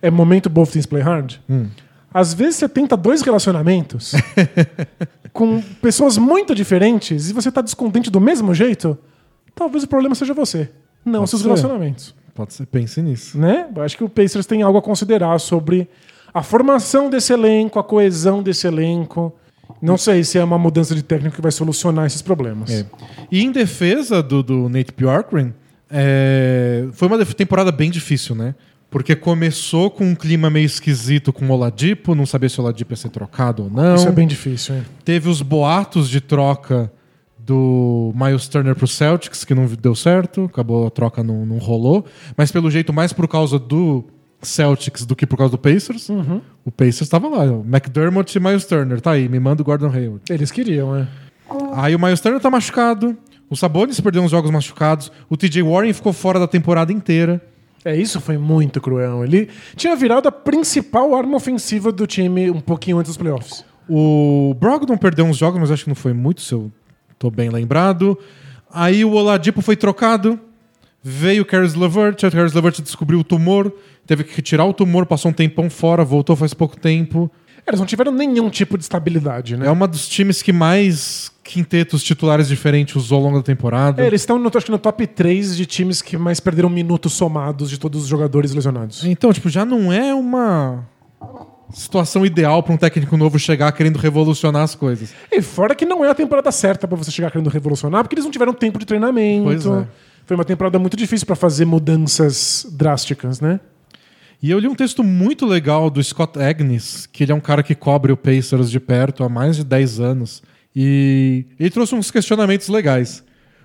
É momento both teams play hard. Hum. Às vezes você tenta dois relacionamentos com pessoas muito diferentes e você tá descontente do mesmo jeito, talvez o problema seja você, não Pode seus ser. relacionamentos. Pode ser, pense nisso. Né? Eu acho que o Pacers tem algo a considerar sobre a formação desse elenco, a coesão desse elenco. Não sei se é uma mudança de técnico que vai solucionar esses problemas. É. E em defesa do, do Nate Bjorkgren, é, foi uma temporada bem difícil, né? Porque começou com um clima meio esquisito com o Oladipo, não sabia se o Oladipo ia ser trocado ou não. Isso é bem difícil, hein? Teve os boatos de troca do Miles Turner pro Celtics, que não deu certo, acabou a troca, não, não rolou. Mas pelo jeito, mais por causa do Celtics do que por causa do Pacers. O Pacers estava lá, McDermott e Miles Turner, tá aí, me manda o Gordon Hayward. Eles queriam, é. Aí o Miles Turner tá machucado, o Sabonis perdeu uns jogos machucados, o TJ Warren ficou fora da temporada inteira. É, isso foi muito cruel. Ele tinha virado a principal arma ofensiva do time um pouquinho antes dos playoffs. O Brogdon perdeu uns jogos, mas acho que não foi muito, se eu tô bem lembrado. Aí o Oladipo foi trocado, veio o Caris LeVert, o Caris LeVert descobriu o tumor, teve que retirar o tumor, passou um tempão fora, voltou faz pouco tempo. Eles não tiveram nenhum tipo de estabilidade, né? É uma dos times que mais quintetos titulares diferentes usou ao longo da temporada. É, eles estão no, acho que no top 3 de times que mais perderam minutos somados de todos os jogadores lesionados. Então, tipo, já não é uma situação ideal para um técnico novo chegar querendo revolucionar as coisas. E fora que não é a temporada certa pra você chegar querendo revolucionar, porque eles não tiveram tempo de treinamento. Pois é. Foi uma temporada muito difícil pra fazer mudanças drásticas, né? E eu li um texto muito legal do Scott Agnes, que ele é um cara que cobre o Pacers de perto há mais de 10 anos. E ele trouxe uns questionamentos legais.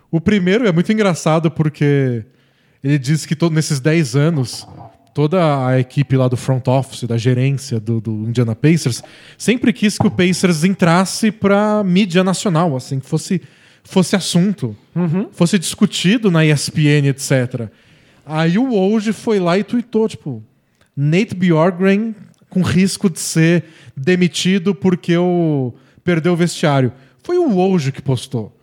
O primeiro é muito engraçado porque ele diz que todo, nesses 10 anos, toda a equipe lá do front office, da gerência do, do Indiana Pacers, sempre quis que o Pacers entrasse pra mídia nacional, assim, que fosse, fosse assunto, fosse discutido na ESPN, etc. Aí o Woj foi lá e tweetou, tipo, Nate Bjorkgren com risco de ser demitido porque o perdeu o vestiário. Foi o Woj que postou.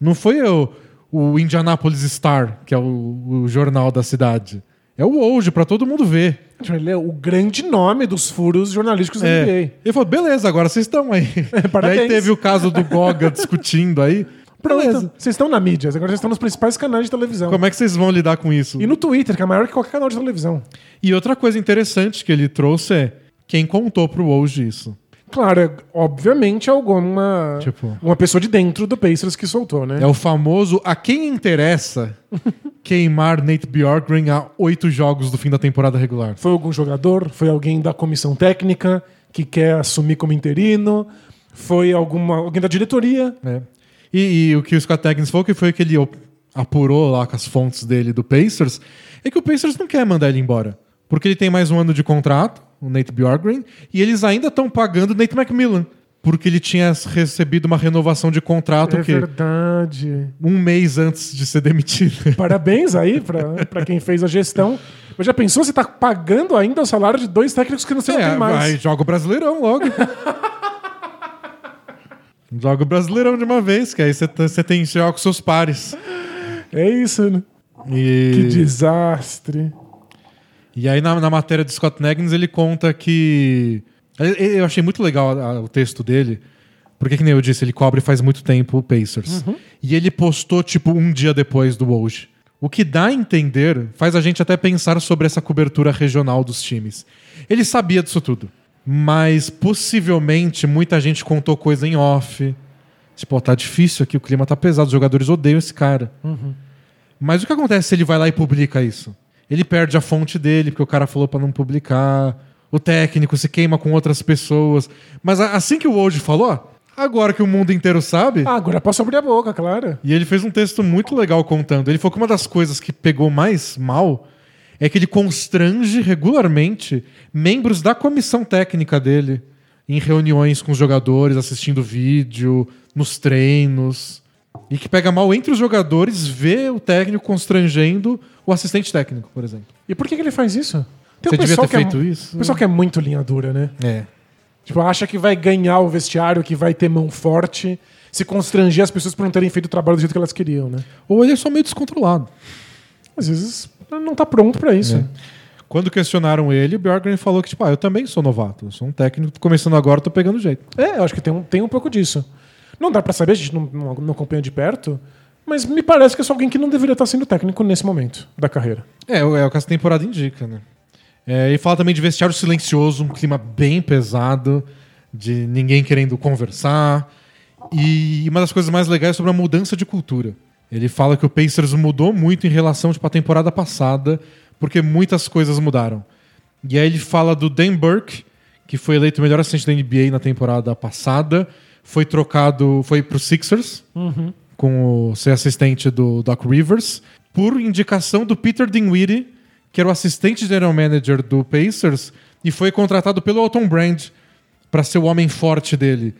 Não foi o, o Indianapolis Star, que é o, o jornal da cidade. É o Woj, pra todo mundo ver. Ele é o grande nome dos furos jornalísticos da É. NBA. Ele falou, beleza, agora vocês estão aí. e parabéns. aí teve o caso do Goga discutindo aí. Pronto. Beleza. Vocês estão na mídia, agora vocês estão nos principais canais de televisão. Como é que vocês vão lidar com isso? E no Twitter, que é maior que qualquer canal de televisão. E outra coisa interessante que ele trouxe é quem contou pro Woj isso. Claro, é, obviamente alguma Tipo- uma pessoa de dentro do Pacers que soltou, né? É o famoso a quem interessa queimar Nate Bjorkgren a oito jogos do fim da temporada regular. Foi algum jogador? Foi alguém da comissão técnica que quer assumir como interino? Foi alguma, alguém da diretoria? né? E, e o que o Scott Atkins falou que foi que ele apurou lá com as fontes dele do Pacers é que o Pacers não quer mandar ele embora. Porque ele tem mais um ano de contrato, o Nate Bjorkgren, e eles ainda estão pagando o Nate McMillan. Porque ele tinha recebido uma renovação de contrato É que verdade. um mês antes de ser demitido. Parabéns aí pra quem fez a gestão. Mas já pensou, você tá pagando ainda o salário de dois técnicos que não sei É, mais. vai, joga o Brasileirão logo. joga o Brasileirão de uma vez, que aí você tá- você tem que jogar com seus pares. É isso, né? E, Que desastre. e aí na, na matéria de Scott Neggins ele conta que... eu- achei muito legal a- o texto dele, porque que nem eu disse, ele cobre faz muito tempo o Pacers. E ele postou tipo um dia depois do Woj. O que dá a entender, faz a gente até pensar sobre essa cobertura regional dos times. Ele sabia disso tudo. Mas possivelmente muita gente contou coisa em off. Tipo, ó, tá difícil aqui, o clima tá pesado, os jogadores odeiam esse cara. Mas o que acontece se ele vai lá e publica isso? Ele perde a fonte dele, porque o cara falou pra não publicar. O técnico se queima com outras pessoas. Mas assim que o Woj falou, agora que o mundo inteiro sabe. Ah, agora posso abrir a boca, claro. E ele fez um texto muito legal contando. Ele falou que uma das coisas que pegou mais mal é que ele constrange regularmente membros da comissão técnica dele em reuniões com os jogadores, assistindo vídeo, nos treinos. E que pega mal entre os jogadores ver o técnico constrangendo o assistente técnico, por exemplo. E por que, que ele faz isso? Tem Você devia ter que é- feito isso? O pessoal que é muito linha dura, né? É. Tipo, acha que vai ganhar o vestiário, que vai ter mão forte, se constranger as pessoas por não terem feito o trabalho do jeito que elas queriam, né? Ou ele é só meio descontrolado. Às vezes não tá pronto pra isso. É. Quando questionaram ele, o Bjorkgren falou que, tipo, ah, eu também sou novato. Eu sou um técnico, começando agora, tô pegando jeito. É, eu acho que tem um, tem um pouco disso. Não dá pra saber, a gente não, não, não acompanha de perto, mas me parece que é só alguém que não deveria estar sendo técnico nesse momento da carreira. É, é o que essa temporada indica, né? É, ele fala também de vestiário silencioso, um clima bem pesado, de ninguém querendo conversar. E uma das coisas mais legais é sobre a mudança de cultura. Ele fala que o Pacers mudou muito em relação tipo, à temporada passada, porque muitas coisas mudaram. E aí ele fala do Dan Burke, que foi eleito o melhor assistente da NBA na temporada passada, foi trocado, foi pro Sixers, com o ser assistente do Doc Rivers, por indicação do Peter Dinwiddie, que era o assistente general manager do Pacers, e foi contratado pelo Alton Brand para ser o homem forte dele.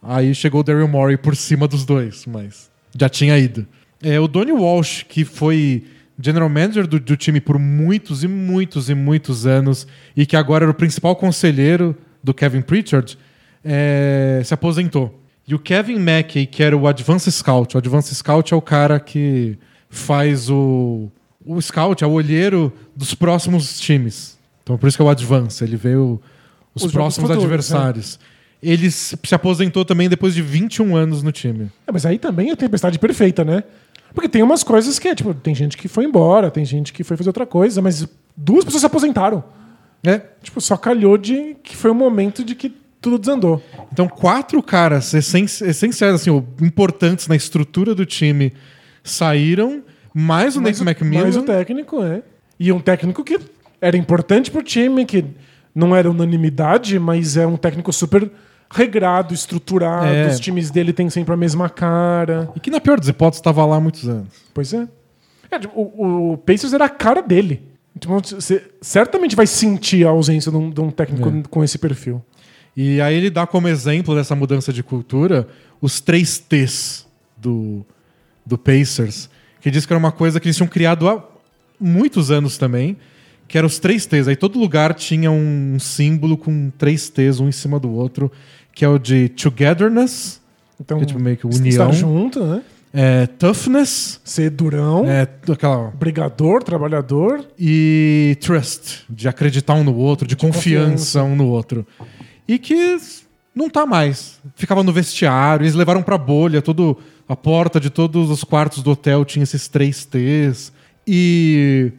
Aí chegou o Daryl Morey por cima dos dois, mas já tinha ido. É, o Donnie Walsh, que foi general manager do, do time por muitos e muitos e muitos anos, e que agora era o principal conselheiro do Kevin Pritchard, é, se aposentou. E o Kevin Mackey, que era o Advance Scout, o Advance Scout é o cara que faz o, o scout, é o olheiro dos próximos times. Então por isso que é o Advance, ele vê o- os, Os próximos futuros, adversários. Ele se se aposentou também depois de 21 anos no time. É, mas aí também é a tempestade perfeita, né? Porque tem umas coisas que é, tipo, tem gente que foi embora, tem gente que foi fazer outra coisa, mas duas pessoas se aposentaram. É. Tipo, só calhou de que foi o momento de que tudo desandou. Então, quatro caras essen- essenciais, assim, importantes na estrutura do time saíram, mais o Nate McMillan. Mas o técnico, é. E um técnico que era importante pro time, que não era unanimidade, mas é um técnico super regrado, estruturado. É. Os times dele têm sempre a mesma cara. E que, na pior das hipóteses, estava lá há muitos anos. Pois é. É, tipo, o, o Pacers era a cara dele. Então, você certamente vai sentir a ausência de um, de um técnico É. com esse perfil. E aí ele dá como exemplo dessa mudança de cultura os três T's do, do Pacers, que diz que era uma coisa que eles tinham criado há muitos anos também, que eram os três T's. Aí todo lugar tinha um símbolo com três T's, um em cima do outro, que é o de togetherness, Então, que é tipo meio que estar união, junto, né? é, toughness, Ser durão, é, aquela brigador, trabalhador. e trust, de acreditar um no outro, de, confiança, um no outro. E que não tá mais. Ficava no vestiário, eles levaram pra bolha, todo a porta de todos os quartos do hotel tinha esses três T's. E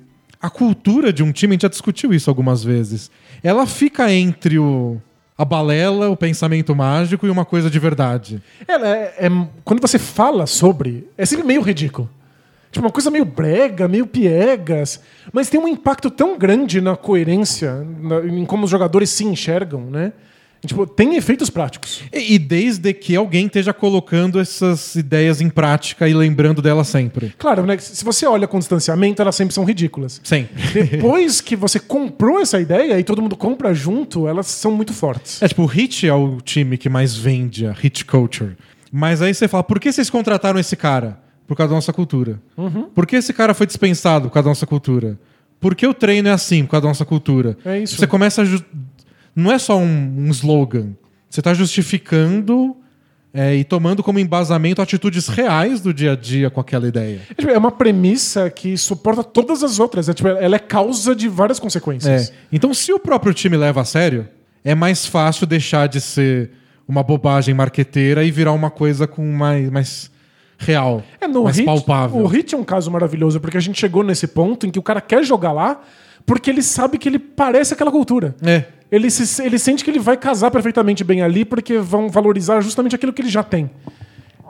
a cultura de um time, a gente já discutiu isso algumas vezes. Ela fica entre o a balela, o pensamento mágico e uma coisa de verdade. Ela é, é- quando você fala sobre, é sempre meio ridículo. Tipo, uma coisa meio brega, meio piegas, mas tem um impacto tão grande na coerência, na- em como os jogadores se enxergam, né? Tipo, tem efeitos práticos. E, e desde que alguém esteja colocando essas ideias em prática e lembrando delas sempre. Claro, né? Se você olha com distanciamento, elas sempre são ridículas. Sempre. Depois que você comprou essa ideia e todo mundo compra junto, elas são muito fortes. É tipo, o Hit é o time que mais vende a Hit Culture. Mas aí você fala, por que vocês contrataram esse cara? Por causa da nossa cultura. Por que esse cara foi dispensado por causa da nossa cultura? Por que o treino é assim por causa da nossa cultura? É isso. Você começa a. Não é só um, um slogan. Você está justificando é, e tomando como embasamento atitudes reais do dia a dia com aquela ideia. É, tipo, é uma premissa que suporta todas as outras. É, tipo, ela é causa de várias consequências. É. Então, se o próprio time leva a sério, é mais fácil deixar de ser uma bobagem marqueteira e virar uma coisa com mais, mais real, É, no mais Hit, palpável. O Hit é um caso maravilhoso, porque a gente chegou nesse ponto em que o cara quer jogar lá porque ele sabe que ele parece aquela cultura. É. Ele, se, ele sente que ele vai casar perfeitamente bem ali porque vão valorizar justamente aquilo que ele já tem.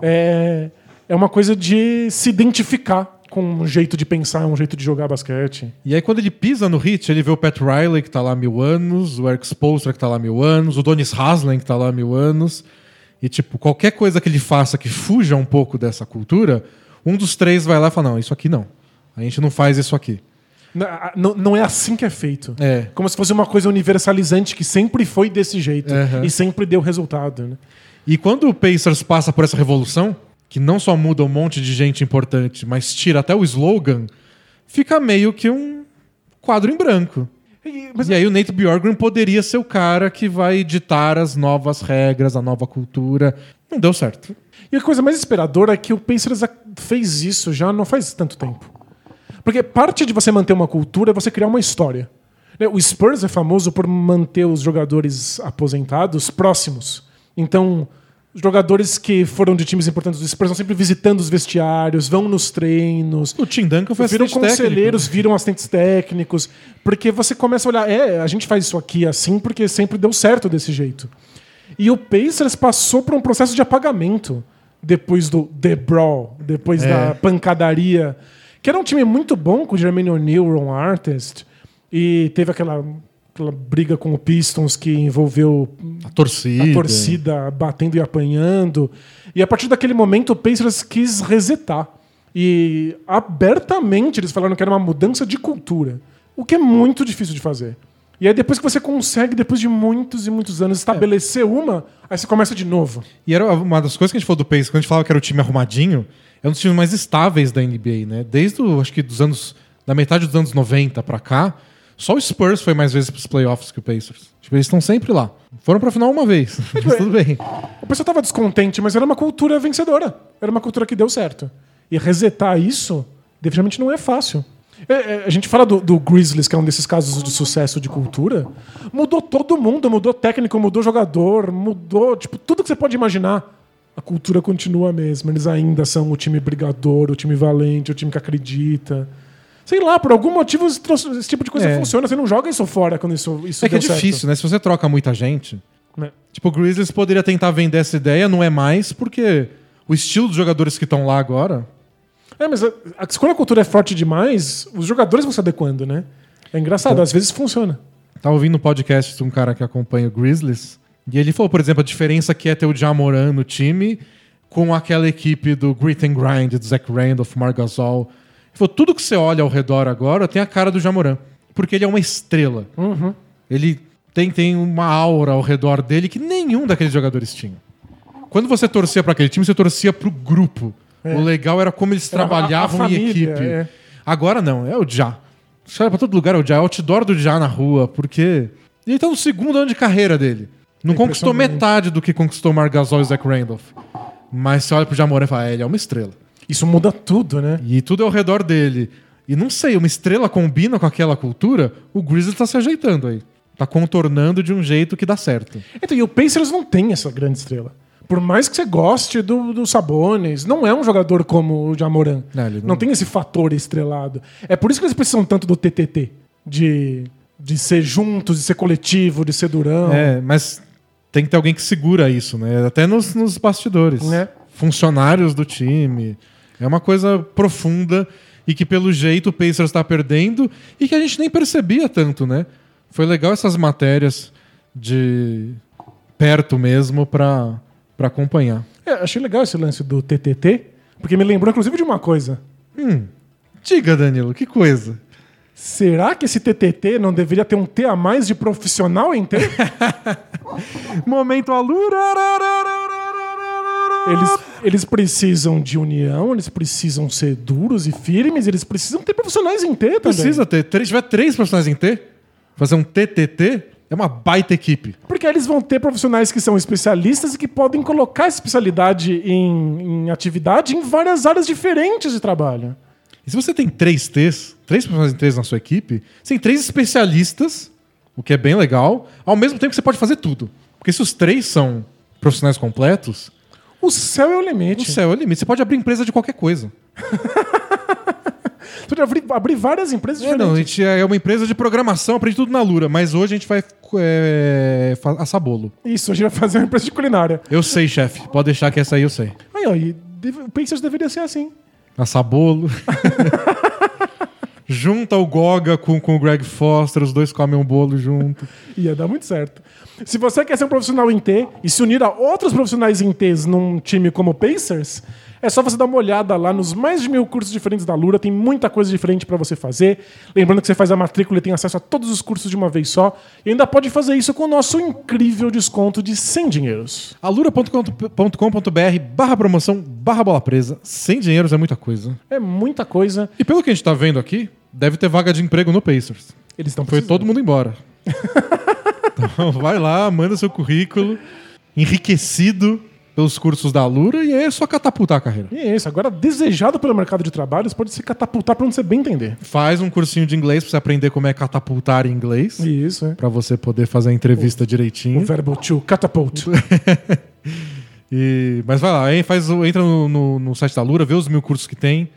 É, é uma coisa de se identificar com um jeito de pensar, um jeito de jogar basquete. E aí, quando ele pisa no hit, ele vê o Pat Riley, que tá lá há mil anos, o Eric Spoelstra, que tá lá há mil anos, o Donis Haslem, que tá lá há mil anos. E, tipo, qualquer coisa que ele faça que fuja um pouco dessa cultura, um dos três vai lá e fala: não, isso aqui não. A gente não faz isso aqui. Não, não é assim que é feito. É. Como se fosse uma coisa universalizante que sempre foi desse jeito Aham. e sempre deu resultado. Né? E quando o Pacers passa por essa revolução, que não só muda um monte de gente importante, mas tira até o slogan, fica meio que um quadro em branco. E- mas E aí o Nate Bjorkgren poderia ser o cara que vai ditar as novas regras, a nova cultura. Não deu certo. E a coisa mais esperadora é que o Pacers fez isso já não faz tanto tempo. Porque parte de você manter uma cultura é você criar uma história. Né, O Spurs é famoso por manter os jogadores aposentados próximos. Então, jogadores que foram de times importantes do Spurs estão sempre visitando os vestiários, vão nos treinos. O Tim Duncan foi viram conselheiros, técnico. viram assistentes técnicos, porque você começa a olhar, é, a gente faz isso aqui assim porque sempre deu certo desse jeito. E o Pacers passou por um processo de apagamento depois do The Brawl, depois É. da pancadaria, que era um time muito bom com o Jermaine O'Neal, Ron Artest, e teve aquela, aquela briga com o Pistons que envolveu A torcida. a torcida batendo e apanhando. E a partir daquele momento o Pacers quis resetar. E abertamente eles falaram que era uma mudança de cultura. O que é muito difícil de fazer. E aí depois que você consegue, depois de muitos e muitos anos, estabelecer uma, aí você começa de novo. E era uma das coisas que a gente falou do Pacers, quando a gente falava que era o time arrumadinho, é um dos times mais estáveis da NBA, né? Desde, o, acho que dos anos... Da metade dos anos 90 pra cá, só o Spurs foi mais vezes pros playoffs que o Pacers. Tipo, eles estão sempre lá. Foram pra final uma vez, mas tudo bem. O pessoal tava descontente, mas era uma cultura vencedora. Era uma cultura que deu certo. E resetar isso, definitivamente não é fácil. É, é, a gente fala do, do Grizzlies, que é um desses casos de sucesso de cultura. Mudou todo mundo, mudou técnico, mudou jogador, mudou, tipo, tudo que você pode imaginar. A cultura continua a mesma. Eles ainda são o time brigador, o time valente, o time que acredita. Sei lá, por algum motivo esse, tipo de coisa É. funciona. Você não joga isso fora quando isso, isso É que é certo. difícil, né? Se você troca muita gente, Né? Tipo, o Grizzlies poderia tentar vender essa ideia, não é mais, porque o estilo dos jogadores que estão lá agora. É, mas a, a- quando a cultura é forte demais, os jogadores vão se adequando, né? É engraçado, às vezes funciona. Tava ouvindo um podcast de um cara que acompanha o Grizzlies, e ele falou, por exemplo, a diferença que é ter o Jamoran no time com aquela equipe do Grit and Grind, do Zach Randolph, Marc Gasol. Ele falou, tudo que você olha ao redor agora tem a cara do Jamoran, porque ele é uma estrela. Ele tem, tem uma aura ao redor dele que nenhum daqueles jogadores tinha. Quando você torcia para aquele time, você torcia pro grupo. O legal era como eles Era a- a trabalhavam em família, equipe. é. Agora não, é o Já. Você olha pra todo lugar, é o Já. É o outdoor do Já na rua, porque ele tá no segundo ano de carreira dele. Não É conquistou metade do que conquistou o Marc Gasol e Zach Randolph. Mas você olha pro Jamoran e fala, "É, ele é uma estrela. Isso muda tudo, né? E tudo é ao redor dele. E não sei, uma estrela combina com aquela cultura, o Grizzlies tá se ajeitando aí. Tá contornando de um jeito que dá certo. Então, e o Pacers não tem essa grande estrela. Por mais que você goste do, do Sabonis, não é um jogador como o Jamoran. Não, ele não... não- tem esse fator estrelado. É por isso que eles precisam tanto do TTT. De, de ser juntos, de ser coletivo, de ser durão. É, mas tem que ter alguém que segura isso, né? Até nos, nos bastidores. Né? Funcionários do time. É uma coisa profunda e que, pelo jeito, o Pacers está perdendo e que a gente nem percebia tanto, né? Foi legal essas matérias de perto mesmo pra acompanhar. É, achei legal esse lance do TTT, porque me lembrou, inclusive, de uma coisa. Hum, diga, Danilo, que coisa. Será que esse TTT não deveria ter um T a mais de profissional em T? Momento Alura! Eles, eles precisam de união, eles precisam ser duros e firmes, eles precisam ter profissionais em T também. Precisa ter. Se tiver três profissionais em T, fazer um TTT, é uma baita equipe. Porque eles vão ter profissionais que são especialistas e que podem colocar essa especialidade em, em atividade em várias áreas diferentes de trabalho. E se você tem três T's, três profissionais em T's na sua equipe, você tem três especialistas, o que é bem legal, ao mesmo tempo que você pode fazer tudo. Porque se os três são profissionais completos, O céu é o o limite. céu é o limite. Você pode abrir empresa de qualquer coisa. Você pode abrir, abrir várias empresas É, não, a diferentes. gente é uma empresa de programação, aprende tudo na Lura, mas hoje a gente vai é, assar bolo. Isso, a gente vai fazer uma empresa de culinária. Eu sei, chefe. Pode deixar que essa aí eu sei. Aí, ó, e deve- o Pacers deveria ser assim. Assar bolo. Junta o Goga com, com o Greg Foster, os dois comem um bolo junto. Ia dar muito certo. Se você quer ser um profissional em T e se unir a outros profissionais em T's num time como o Pacers, é só você dar uma olhada lá nos mais de mil cursos diferentes da Lura. Tem muita coisa diferente para você fazer. Lembrando que você faz a matrícula e tem acesso a todos os cursos de uma vez só. E ainda pode fazer isso com o nosso incrível desconto de 100 dinheiros. alura.com.br barra promoção barra bola presa. Sem dinheiros é muita coisa. É muita coisa. E pelo que a gente tá vendo aqui, deve ter vaga de emprego no Pacers. Eles estão Foi todo mundo embora. então vai lá, manda seu currículo, enriquecido pelos cursos da Alura, e aí é só catapultar a carreira. E é isso. Agora, desejado pelo mercado de trabalho, você pode se catapultar para onde você bem entender. Faz um cursinho de inglês pra você aprender como é catapultar em inglês. Isso, é. Pra você poder fazer a entrevista O direitinho. verbo to catapult. E, mas vai lá, hein, faz, o- entra no, no- no site da Lura, vê os mil cursos que tem,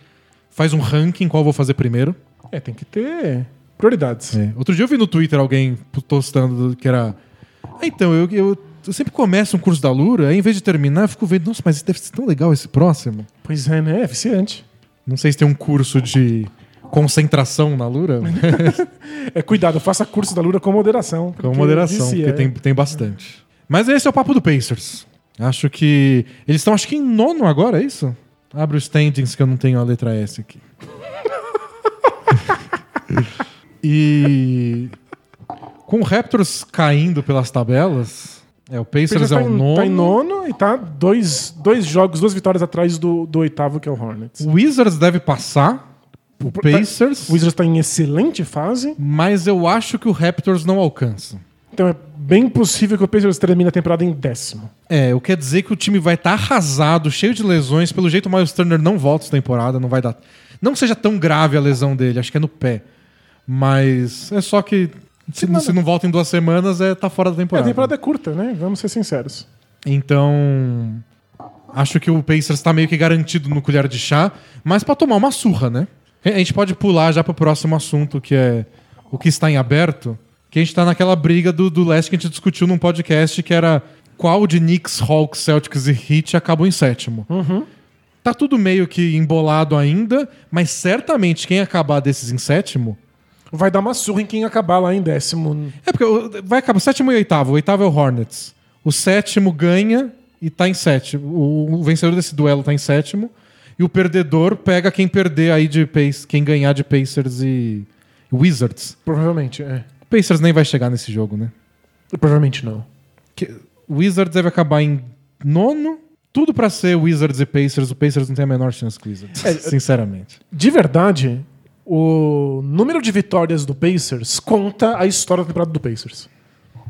faz um ranking, qual eu vou fazer primeiro. É, tem que ter prioridades. É. Outro dia eu vi no Twitter alguém postando que era. "Ah, então, eu, eu, eu sempre começo um curso da Lura, aí em vez de terminar, eu fico vendo, nossa, mas deve ser tão legal esse próximo. Pois é, né? É viciante. Não sei se tem um curso de concentração na Lura. É, cuidado, faça curso da Lura com moderação. Com moderação, porque é. tem, tem bastante. Mas esse é o papo do Pacers. Acho que. Eles estão, acho que em nono agora, é isso? Abre o standings que eu não tenho a letra S aqui. e. Com o Raptors caindo pelas tabelas. É, o O Pacers, Pacers é tá, o em, nono. tá em nono e tá dois, dois jogos, duas vitórias atrás do, do oitavo, que é o Hornets. O Wizards deve passar. O Pacers. O Wizards tá em excelente fase, Mas eu acho que o Raptors não alcança. então é bem possível que o Pacers termine a temporada em décimo. É, o que quer dizer que o time vai estar arrasado, cheio de lesões. Pelo jeito, o Miles Turner não volta essa temporada, não vai dar. Não que seja tão grave a lesão dele, acho que é no pé. Mas é só que se, nada- se não volta em duas semanas, é tá fora da É, temporada. a temporada é curta, né? Vamos ser sinceros. Então, acho que o Pacers tá meio que garantido no colher de chá, mas pra tomar uma surra, né? A gente pode pular já pro próximo assunto, que é o que está em aberto, que a gente tá naquela briga do, do leste que a gente discutiu num podcast, que era qual de Knicks, Hawks, Celtics e Heat acabou em sétimo. Tá tudo meio que embolado ainda, mas certamente quem acabar desses em sétimo Vai dar uma surra em quem acabar lá em décimo. é porque vai acabar sétimo e oitavo. O oitavo é o Hornets. O sétimo ganha e tá em sétimo. O, vencedor desse duelo tá em sétimo. E o perdedor pega quem perder aí de Pacers, quem ganhar de Pacers e Wizards. Provavelmente, é. O Pacers nem vai chegar nesse jogo, né? Provavelmente não. Que- o Wizards deve acabar em nono. Tudo pra ser Wizards e Pacers. O Pacers não tem a menor chance com o Wizards. É, sinceramente. De verdade, o número de vitórias do Pacers conta a história da temporada do Pacers.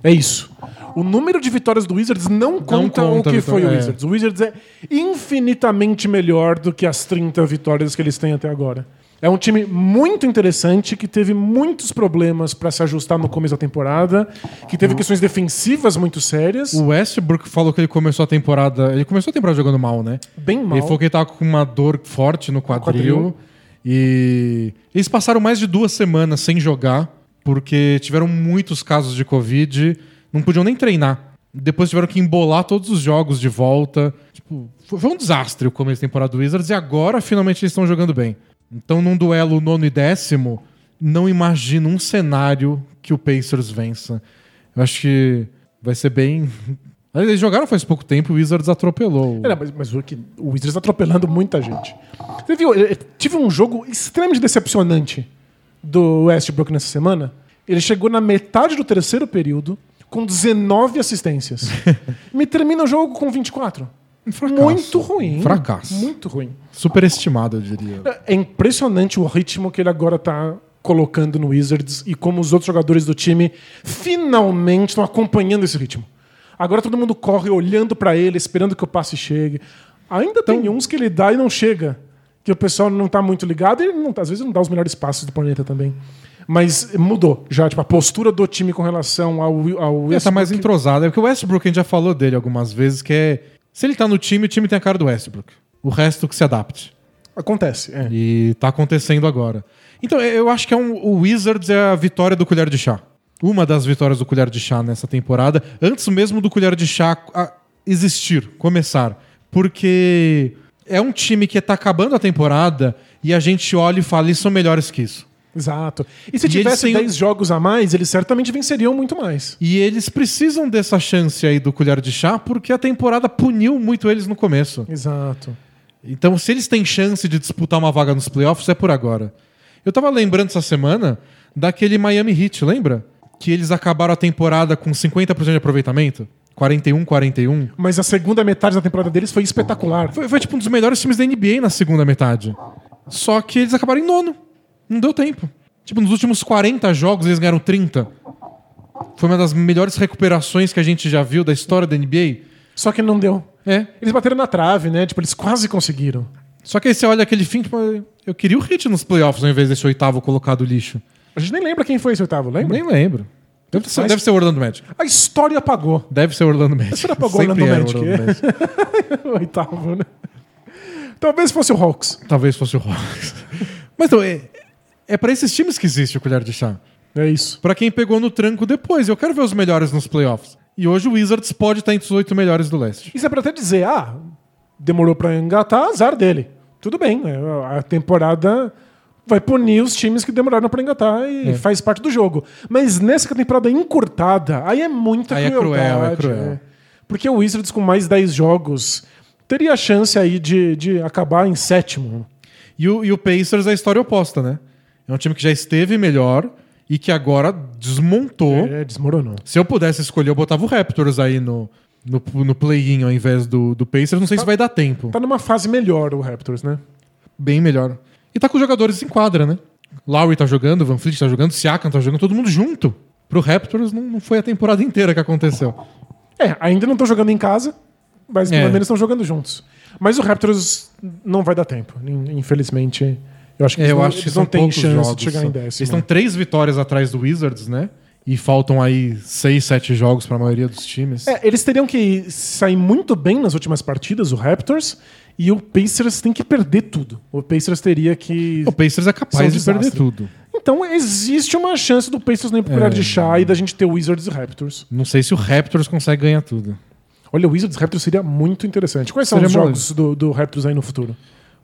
É isso. O número de vitórias do Wizards não conta, conta o que foi o é. Wizards. O Wizards é infinitamente melhor do que as 30 vitórias que eles têm até agora. É um time muito interessante que teve muitos problemas para se ajustar no começo da temporada, que teve questões defensivas muito sérias, O Westbrook falou que ele começou a temporada. Ele começou a temporada jogando mal, né? bem mal. Ele falou que ele tava com uma dor forte no quadril. quadril. E eles passaram mais de duas semanas sem jogar, porque tiveram muitos casos de Covid, não podiam nem treinar. Depois tiveram que embolar todos os jogos de volta. Tipo, foi, um desastre o começo da temporada do Wizards e agora finalmente eles estão jogando bem. Então, num duelo nono e décimo, não imagino um cenário que o Pacers vença. Eu acho que vai ser bem. Eles jogaram faz pouco tempo e o Wizards atropelou. É, mas, mas o, o Wizards atropelando muita gente. Você viu? eu- eu tive um jogo extremamente decepcionante do Westbrook nessa semana. Ele chegou na metade do terceiro período com 19 assistências. Me termina o jogo com 24. Um fracasso. Muito ruim. Um fracasso. Muito ruim. Superestimado, eu diria. É impressionante o ritmo que ele agora tá colocando no Wizards e como os outros jogadores do time finalmente estão acompanhando esse ritmo. Agora todo mundo corre olhando pra ele, esperando que o passe chegue. Ainda tem uns que ele dá e não chega, que o pessoal não tá muito ligado e não, às vezes não dá os melhores passes do planeta também. Mas mudou já, tipo, a postura do time com relação ao, ao Ele tá mais Westbrook. entrosado. É porque o Westbrook, a gente já falou dele algumas vezes, que é. Se ele tá no time, o time tem a cara do Westbrook. O resto que se adapte. Acontece, é. E tá acontecendo agora. Então, eu acho que é um, o Wizards é a vitória do colher de chá. Uma das vitórias do colher de chá nessa temporada, antes mesmo do colher de chá a- existir, começar. Porque é um time que tá acabando a temporada e a gente olha e fala, eles são melhores que isso. Exato. E se tivesse eles têm- 10 jogos a mais, eles certamente venceriam muito mais. E eles precisam dessa chance aí do colher de chá porque a temporada puniu muito eles no começo. Exato. Então, se eles têm chance de disputar uma vaga nos playoffs, é por agora. Eu tava lembrando essa semana daquele Miami Heat, lembra? Que eles acabaram a temporada com 50% de aproveitamento. 41, 41. Mas a segunda metade da temporada deles foi espetacular. Foi, foi tipo um dos melhores times da NBA na segunda metade. Só que eles acabaram em nono. Não deu tempo. Tipo, nos últimos 40 jogos eles ganharam 30. Foi uma das melhores recuperações que a gente já viu da história da NBA. Só que não deu. É. Eles bateram na trave, né? Tipo, eles quase conseguiram. Só que aí você olha aquele fim, tipo, eu queria o Hit nos playoffs ao invés desse oitavo colocado lixo. A gente nem lembra quem foi esse oitavo, lembra? Nem lembro. Deve ser, Mas- deve ser o Orlando Magic. A história apagou. Deve ser o Orlando Magic. história apagou o Sempre Orlando o Magic. Magic. O oitavo, né? Talvez fosse o Hawks. Talvez fosse o Hawks. Mas então, é, é pra esses times que existe o colher de chá. É isso. Pra quem pegou no tranco depois. Eu quero ver os melhores nos playoffs. E hoje o Wizards pode estar entre os oito melhores do leste. Isso é pra até dizer, ah, demorou pra engatar, azar dele. Tudo bem, né? a temporada vai punir os times que demoraram pra engatar e É. faz parte do jogo. Mas nessa temporada encurtada, aí é muita Aí é crueldade. cruel, é cruel. é. Porque o Wizards com mais 10 jogos teria a chance aí de, de acabar em sétimo. E o, e o Pacers é a história oposta, né? É um time que já esteve melhor e que agora desmontou. É, desmoronou. Se eu pudesse escolher, eu botava o Raptors aí no, no, no play-in ao invés do, do Pacers. Não sei se vai dar tempo. Tá numa fase melhor o Raptors, né? Bem melhor. E tá com os jogadores em quadra, né? Lowry tá jogando, Van Fleet tá jogando, Siakam tá jogando, todo mundo junto. Pro Raptors não, não foi a temporada inteira que aconteceu. É, ainda não estão jogando em casa, mas É. pelo menos estão jogando juntos. Mas o Raptors não vai dar tempo. In- Infelizmente, eu acho que É, eles eu não, acho que eles são não têm chance jogos. de chegar só. em Eles décimo. estão três vitórias atrás do Wizards, né? E faltam aí seis, sete jogos pra maioria dos times. É, eles teriam que sair muito bem nas últimas partidas, o Raptors, e o Pacers tem que perder tudo. O Pacers teria que. O Pacers é capaz de perder tudo. Então existe uma chance do Pacers não ir pro colher É. de chá e da gente ter Wizards e Raptors. Não sei se o Raptors consegue ganhar tudo. Olha, o Wizards e Raptors seria muito interessante. Quais são Seria os jogos do, do Raptors aí no futuro?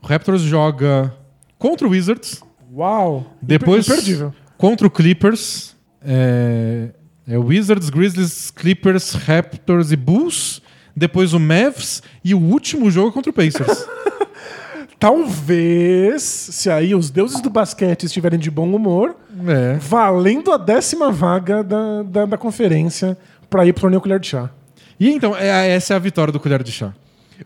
O Raptors joga contra o Wizards, Uau! depois Imperdível. contra o Clippers. É, é Wizards, Grizzlies, Clippers, Raptors e Bulls. Depois o Mavs e o último jogo contra o Pacers. Talvez, se aí os deuses do basquete estiverem de bom humor, é. valendo a décima vaga da, da, da conferência pra ir pro torneio colher de chá. E então, é, essa é a vitória do colher de chá.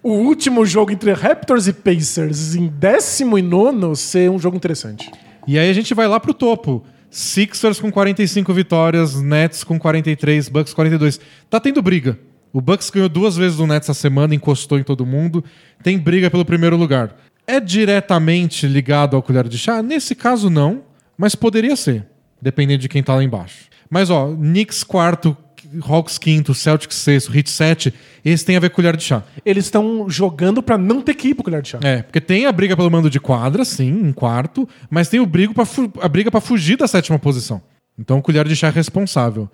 O último jogo entre Raptors e Pacers em décimo e nono ser um jogo interessante. E aí a gente vai lá pro topo. Sixers com 45 vitórias, Nets com 43, Bucks 42. Tá tendo briga. O Bucks ganhou duas vezes do Nets essa semana, encostou em todo mundo. Tem briga pelo primeiro lugar. É diretamente ligado ao colher de chá? Nesse caso, não. Mas poderia ser, dependendo de quem tá lá embaixo. Mas, ó, Knicks quarto, Hawks quinto, Celtics sexto, Heat sete, esse tem a ver com colher de chá. Eles estão jogando pra não ter que ir pro colher de chá. É, porque tem a briga pelo mando de quadra, sim, em quarto, mas tem o brigo pra a briga pra fugir da sétima posição. Então o colher de chá é responsável.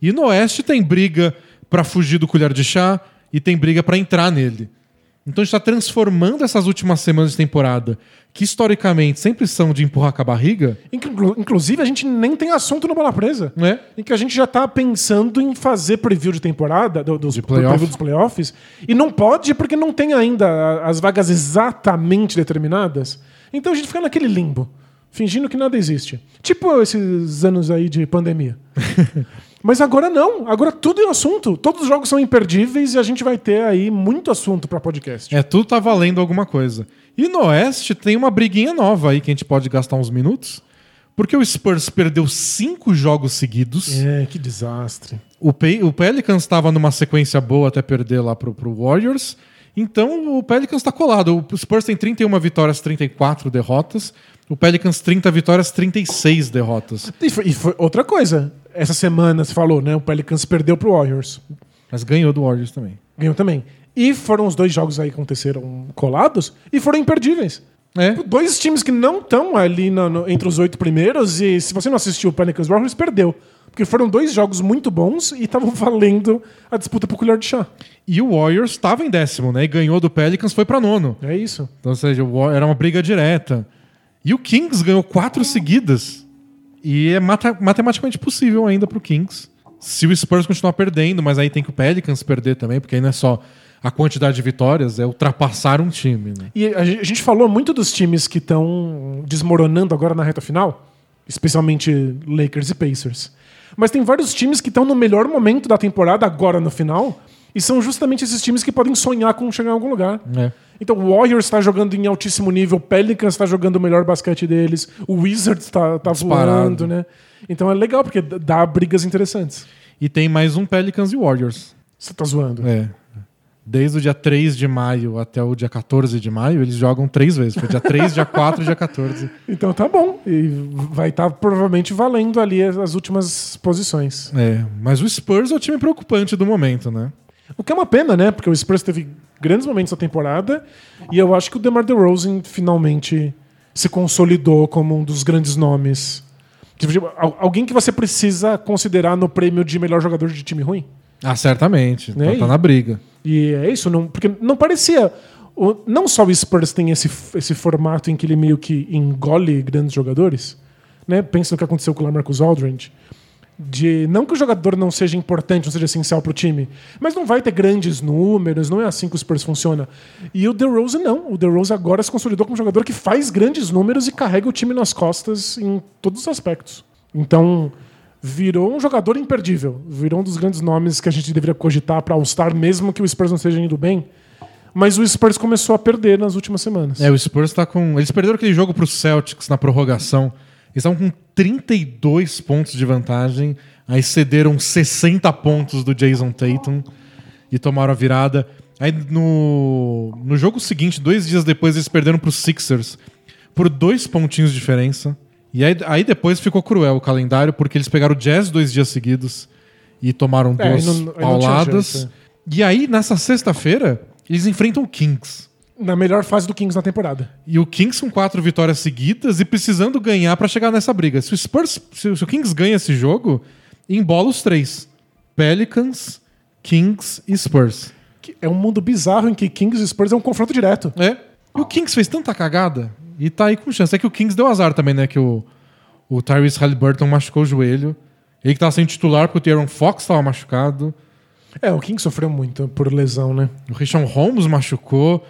E no oeste tem briga pra fugir do colher de chá e tem briga pra entrar nele. Então a gente tá transformando essas últimas semanas de temporada, que historicamente sempre são de empurrar com a barriga, Inclu- Inclusive, a gente nem tem assunto no Bola Presa. né? Em que a gente já tá pensando em fazer preview de temporada, do- dos, playoff. preview dos playoffs, e não pode porque não tem ainda as vagas exatamente determinadas. Então a gente fica naquele limbo, fingindo que nada existe. Tipo esses anos aí de pandemia. Mas agora não, agora tudo é assunto. Todos os jogos são imperdíveis e a gente vai ter aí muito assunto pra podcast. É, tudo tá valendo alguma coisa. E no Oeste tem uma briguinha nova aí que a gente pode gastar uns minutos. Porque o Spurs perdeu cinco jogos seguidos. É, que desastre. O, Pe- o Pelicans estava numa sequência boa até perder lá pro, pro Warriors. Então o Pelicans está colado. O Spurs tem 31 vitórias, 34 derrotas. O Pelicans 30 vitórias, 36 derrotas. E foi, e foi outra coisa. Essa semana você falou, né? O Pelicans perdeu pro Warriors. Mas ganhou do Warriors também. Ganhou também. E foram os dois jogos aí que aconteceram colados e foram imperdíveis. É. Dois times que não estão ali no- no- entre os oito primeiros, e se você não assistiu o Pelicans Warriors, perdeu. Porque foram dois jogos muito bons e estavam valendo a disputa por colher de chá. E o Warriors estava em décimo, né? E ganhou do Pelicans, foi para nono. É isso. Então, ou seja, era uma briga direta. E o Kings ganhou quatro seguidas. E é mata- matematicamente possível ainda pro Kings. Se o Spurs continuar perdendo, mas aí tem que o Pelicans perder também, porque aí não é só a quantidade de vitórias, é ultrapassar um time. Né? E a gente falou muito dos times que estão desmoronando agora na reta final, especialmente Lakers e Pacers. Mas tem vários times que estão no melhor momento da temporada agora no final, e são justamente esses times que podem sonhar com chegar em algum lugar. É. Então o Warriors está jogando em altíssimo nível, o Pelicans está jogando o melhor basquete deles, o Wizards está tá Disparado. voando, né? Então é legal, porque dá brigas interessantes. E tem mais um Pelicans e Warriors. Você tá zoando. É. Desde o dia 3 de maio até o dia 14 de maio, eles jogam três vezes. Foi dia 3, dia 4 e dia 14. Então tá bom. E vai estar provavelmente valendo ali as últimas posições. É, mas o Spurs é o time preocupante do momento, né? O que é uma pena, né? Porque o Spurs teve grandes momentos na temporada e eu acho que o DeMar DeRozan finalmente se consolidou como um dos grandes nomes. Tipo, al- Alguém que você precisa considerar no prêmio de melhor jogador de time ruim. Ah, certamente. Né? Tá, tá na briga. E é isso, não, porque não parecia. o- não só o Spurs tem esse, esse formato em que ele meio que engole grandes jogadores, né? Pensa no que aconteceu com o Lamarcus Aldridge. De, não que o jogador não seja importante, não seja essencial pro time, mas não vai ter grandes números, não é assim que o Spurs funciona. E o DeRozan não. O DeRozan agora se consolidou como jogador que faz grandes números e carrega o time nas costas em todos os aspectos. Então, virou um jogador imperdível. Virou um dos grandes nomes que a gente deveria cogitar para All-Star, mesmo que o Spurs não esteja indo bem. Mas o Spurs começou a perder nas últimas semanas. É, o Spurs tá com. Eles perderam aquele jogo pro Celtics na prorrogação. Eles estavam com 32 pontos de vantagem. Aí cederam 60 pontos do Jason Tatum e tomaram a virada. Aí no, no jogo seguinte, dois dias depois, eles perderam pro Sixers por dois pontinhos de diferença. E aí, aí depois ficou cruel o calendário, porque eles pegaram o Jazz dois dias seguidos e tomaram É, duas não- pauladas. jeito, E aí, nessa sexta-feira, eles enfrentam o Kings. Na melhor fase do Kings na temporada. E o Kings com quatro vitórias seguidas e precisando ganhar pra chegar nessa briga. Se o Spurs, se o Kings ganha esse jogo, embola os três: Pelicans, Kings e Spurs. É um mundo bizarro em que Kings e Spurs é um confronto direto. É. E o Kings fez tanta cagada e tá aí com chance. É que o Kings deu azar também, né? Que o, o Tyrese Halliburton machucou o joelho. Ele que tava sem titular porque o Aaron Fox tava machucado. É, o Kings sofreu muito por lesão, né? O Richon Holmes machucou.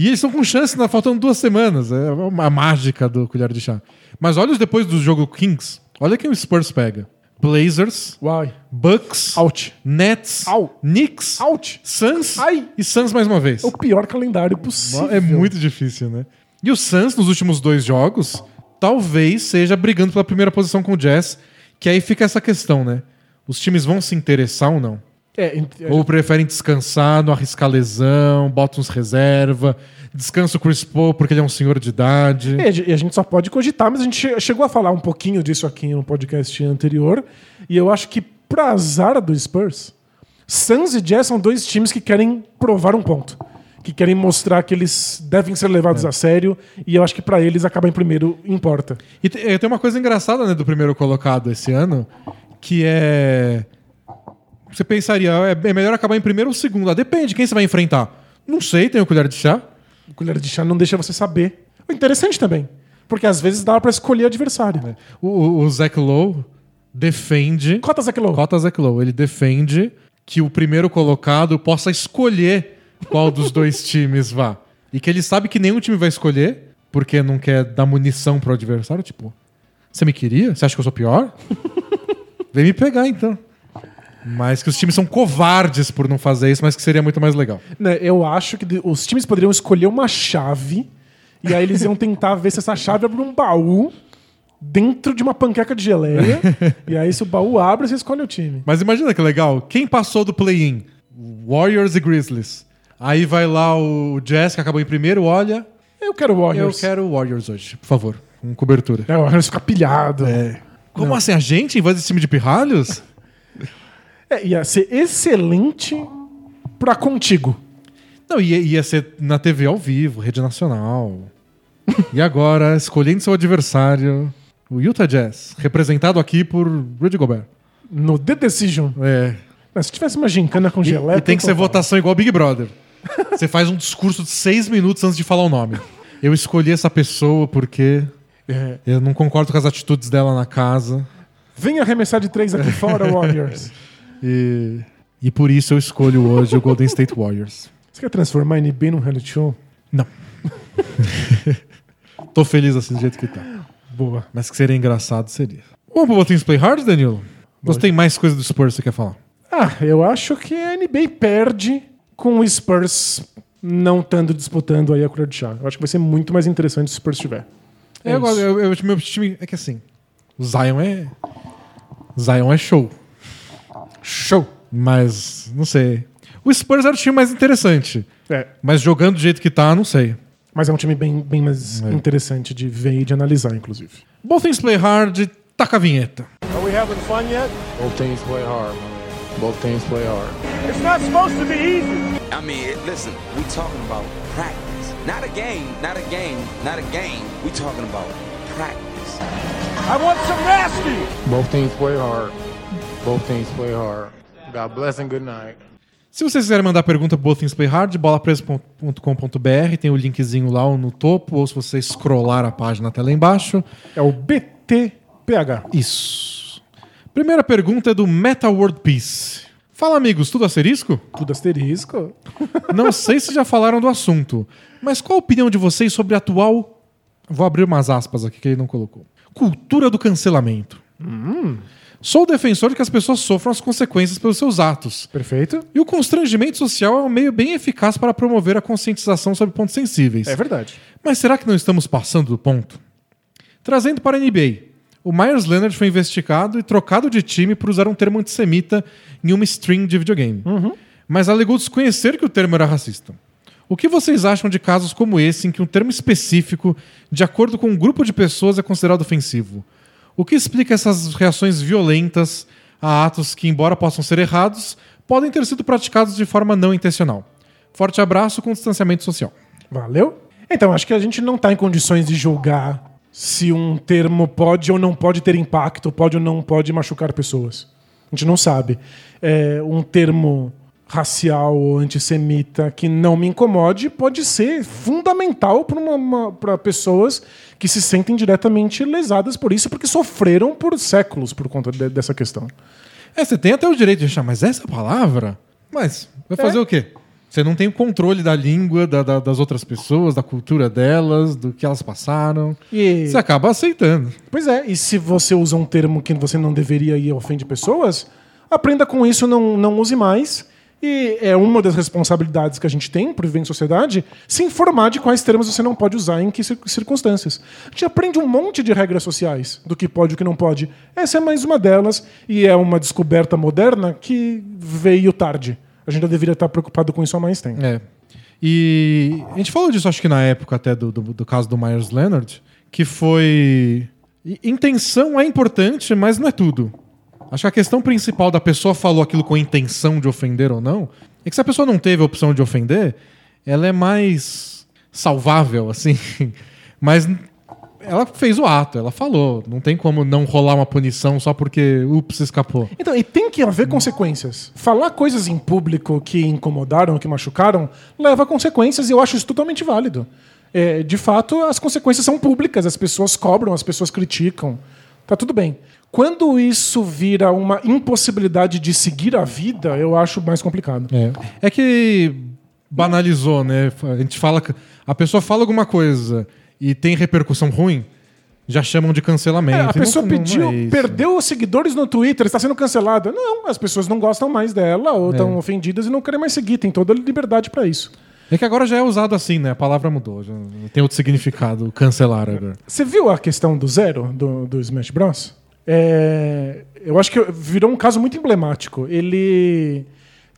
E eles estão com chance, né? faltando duas semanas. É uma mágica do colher de chá. Mas olha os depois do jogo Kings. Olha quem o Spurs pega: Blazers, Uai. Bucks, Out. Nets, Au. Knicks, Out. Suns Ai. e Suns mais uma vez. O pior calendário possível. É muito difícil, né? E o Suns, nos últimos dois jogos, talvez seja brigando pela primeira posição com o Jazz. Que aí fica essa questão, né? Os times vão se interessar ou não? É, ent- Ou preferem descansar, não arriscar lesão, botam uns reserva, descansa o Chris Paul porque ele é um senhor de idade. É, e a gente só pode cogitar, mas a gente che- chegou a falar um pouquinho disso aqui no podcast anterior. E eu acho que, pra azar do Spurs, Suns e Jazz são dois times que querem provar um ponto. Que querem mostrar que eles devem ser levados a sério. E eu acho que pra eles acabar em primeiro importa. E te- tem uma coisa engraçada né, do primeiro colocado esse ano, que é. Você pensaria, é é melhor acabar em primeiro ou segundo? Ah, depende, quem você vai enfrentar? Não sei, tem o colher de chá. O colher de chá não deixa você saber. O interessante também. Porque às vezes dá pra escolher adversário. O, o, o Zach Lowe defende. Cota Zach Lowe. Cota Zach Lowe, ele defende que o primeiro colocado possa escolher qual dos dois times vá. E que ele sabe que nenhum time vai escolher, porque não quer dar munição pro adversário. Tipo, você me queria? Você acha que eu sou pior? Vem me pegar então. Mas que os times são covardes por não fazer isso, mas que seria muito mais legal. Né, Eu acho que os times poderiam escolher uma chave e aí eles iam tentar ver se essa chave abre um baú dentro de uma panqueca de geleia. e aí, se o baú abre, você escolhe o time. Mas imagina que legal. Quem passou do play-in? Warriors e Grizzlies. Aí vai lá o Jazz, que acabou em primeiro, olha. Eu quero o Eu Warriors. quero o Warriors hoje, por favor. Com cobertura. É, o Warriors fica pilhado. Como assim? A gente invade esse time de pirralhos? É, ia ser excelente pra contigo. Não, ia, ia ser na TV ao vivo, rede nacional. e agora, escolhendo seu adversário, o Utah Jazz, representado aqui por Rudy Gobert. No The Decision. É. Mas se tivesse uma gincana com E, geleia. e tem que ser votação igual Big Brother. Você faz um discurso de seis minutos antes de falar o nome. Eu escolhi essa pessoa porque É. eu não concordo com as atitudes dela na casa. Vem arremessar de três aqui fora, Warriors. E, e por isso eu escolho hoje o Golden State Warriors. Você quer transformar a NB num reality show? Não. Tô feliz assim do jeito que tá. Boa. Mas que seria engraçado, seria. Vamos pro Botões Play Hard, Danilo? Você tem mais coisa do Spurs que você quer falar? Ah, eu acho que a NBA perde com o Spurs não estando disputando aí a colher de chá. Eu acho que vai ser muito mais interessante se o Spurs tiver. É, agora, isso. eu, eu, meu time é que assim, o Zion é. Zion é show. Show! Mas, não sei. O Spurs era o time mais interessante. É. Mas jogando do jeito que tá, não sei. Mas é um time bem, bem mais É. interessante de ver e de analisar, inclusive. Both Things Play Hard, taca a vinheta. Are we having fun yet? Both teams play hard, man. Both teams play hard. It's not supposed to be easy. I mean, listen, we talking about practice. Not a game, not a game, not a game. We talking about practice. I want some nasty. Both teams play hard. Both teams play hard. God bless and good night. Se vocês quiserem mandar pergunta pro Both Things Play Hard, bolapresa.com.br, tem o linkzinho lá no topo, ou se você scrollar a página até lá embaixo. É o BTPH. Isso. Primeira pergunta é do Meta World Peace. Fala, amigos, tudo asterisco? Tudo asterisco. Não sei se já falaram do assunto, mas qual a opinião de vocês sobre a atual. Vou abrir umas aspas aqui que ele não colocou. Cultura do cancelamento. Sou defensor de que as pessoas sofram as consequências pelos seus atos. Perfeito? E o constrangimento social é um meio bem eficaz para promover a conscientização sobre pontos sensíveis. É verdade. Mas será que não estamos passando do ponto? Trazendo para a NBA, o Myers Leonard foi investigado e trocado de time por usar um termo antissemita em uma string de videogame. Mas alegou desconhecer que o termo era racista. O que vocês acham de casos como esse em que um termo específico, de acordo com um grupo de pessoas, é considerado ofensivo? O que explica essas reações violentas a atos que, embora possam ser errados, podem ter sido praticados de forma não intencional? Forte abraço com distanciamento social. Valeu? Então, acho que a gente não está em condições de julgar se um termo pode ou não pode ter impacto, pode ou não pode machucar pessoas. A gente não sabe. É, um termo racial ou antissemita que não me incomode pode ser fundamental para pessoas que se sentem diretamente lesadas por isso, porque sofreram por séculos por conta de- dessa questão. É, você tem até o direito de achar, mas essa palavra? Mas vai fazer É. o quê? Você não tem o controle da língua da- da- das outras pessoas, da cultura delas, do que elas passaram. E- Você acaba aceitando. Pois é, e se você usa um termo que você não deveria e ofende pessoas, aprenda com isso, não, não use mais. E é uma das responsabilidades que a gente tem por viver em sociedade, se informar de quais termos você não pode usar em que cir- circunstâncias. A gente aprende um monte de regras sociais do que pode e o que não pode. Essa é mais uma delas, e é uma descoberta moderna que veio tarde. A gente já deveria estar preocupado com isso há mais tempo. É. E a gente falou disso, acho que na época até do, do, do caso do Myers Leonard, que foi. Intenção é importante, mas não é tudo. Acho que a questão principal da pessoa falou aquilo com intenção de ofender ou não, é que se a pessoa não teve a opção de ofender, ela é mais salvável, assim. Mas ela fez o ato, ela falou. Não tem como não rolar uma punição só porque, ups, escapou. Então, e tem que haver consequências. Falar coisas em público que incomodaram, que machucaram, leva a consequências e eu acho isso totalmente válido. É, de fato, as consequências são públicas, as pessoas cobram, as pessoas criticam. Tá tudo bem. Quando isso vira uma impossibilidade de seguir a vida, eu acho mais complicado. É. É que banalizou, né? A gente fala que a pessoa fala alguma coisa e tem repercussão ruim, já chamam de cancelamento. É, a E não- pessoa não pediu, é isso. perdeu os seguidores no Twitter, está sendo cancelada. Não, as pessoas não gostam mais dela ou É. estão ofendidas e não querem mais seguir. Tem toda a liberdade para isso. É que agora já é usado assim, né? A palavra mudou, já tem outro significado, cancelar agora. Você viu a questão do zero do, do Smash Bros? É, eu acho que virou um caso muito emblemático. Ele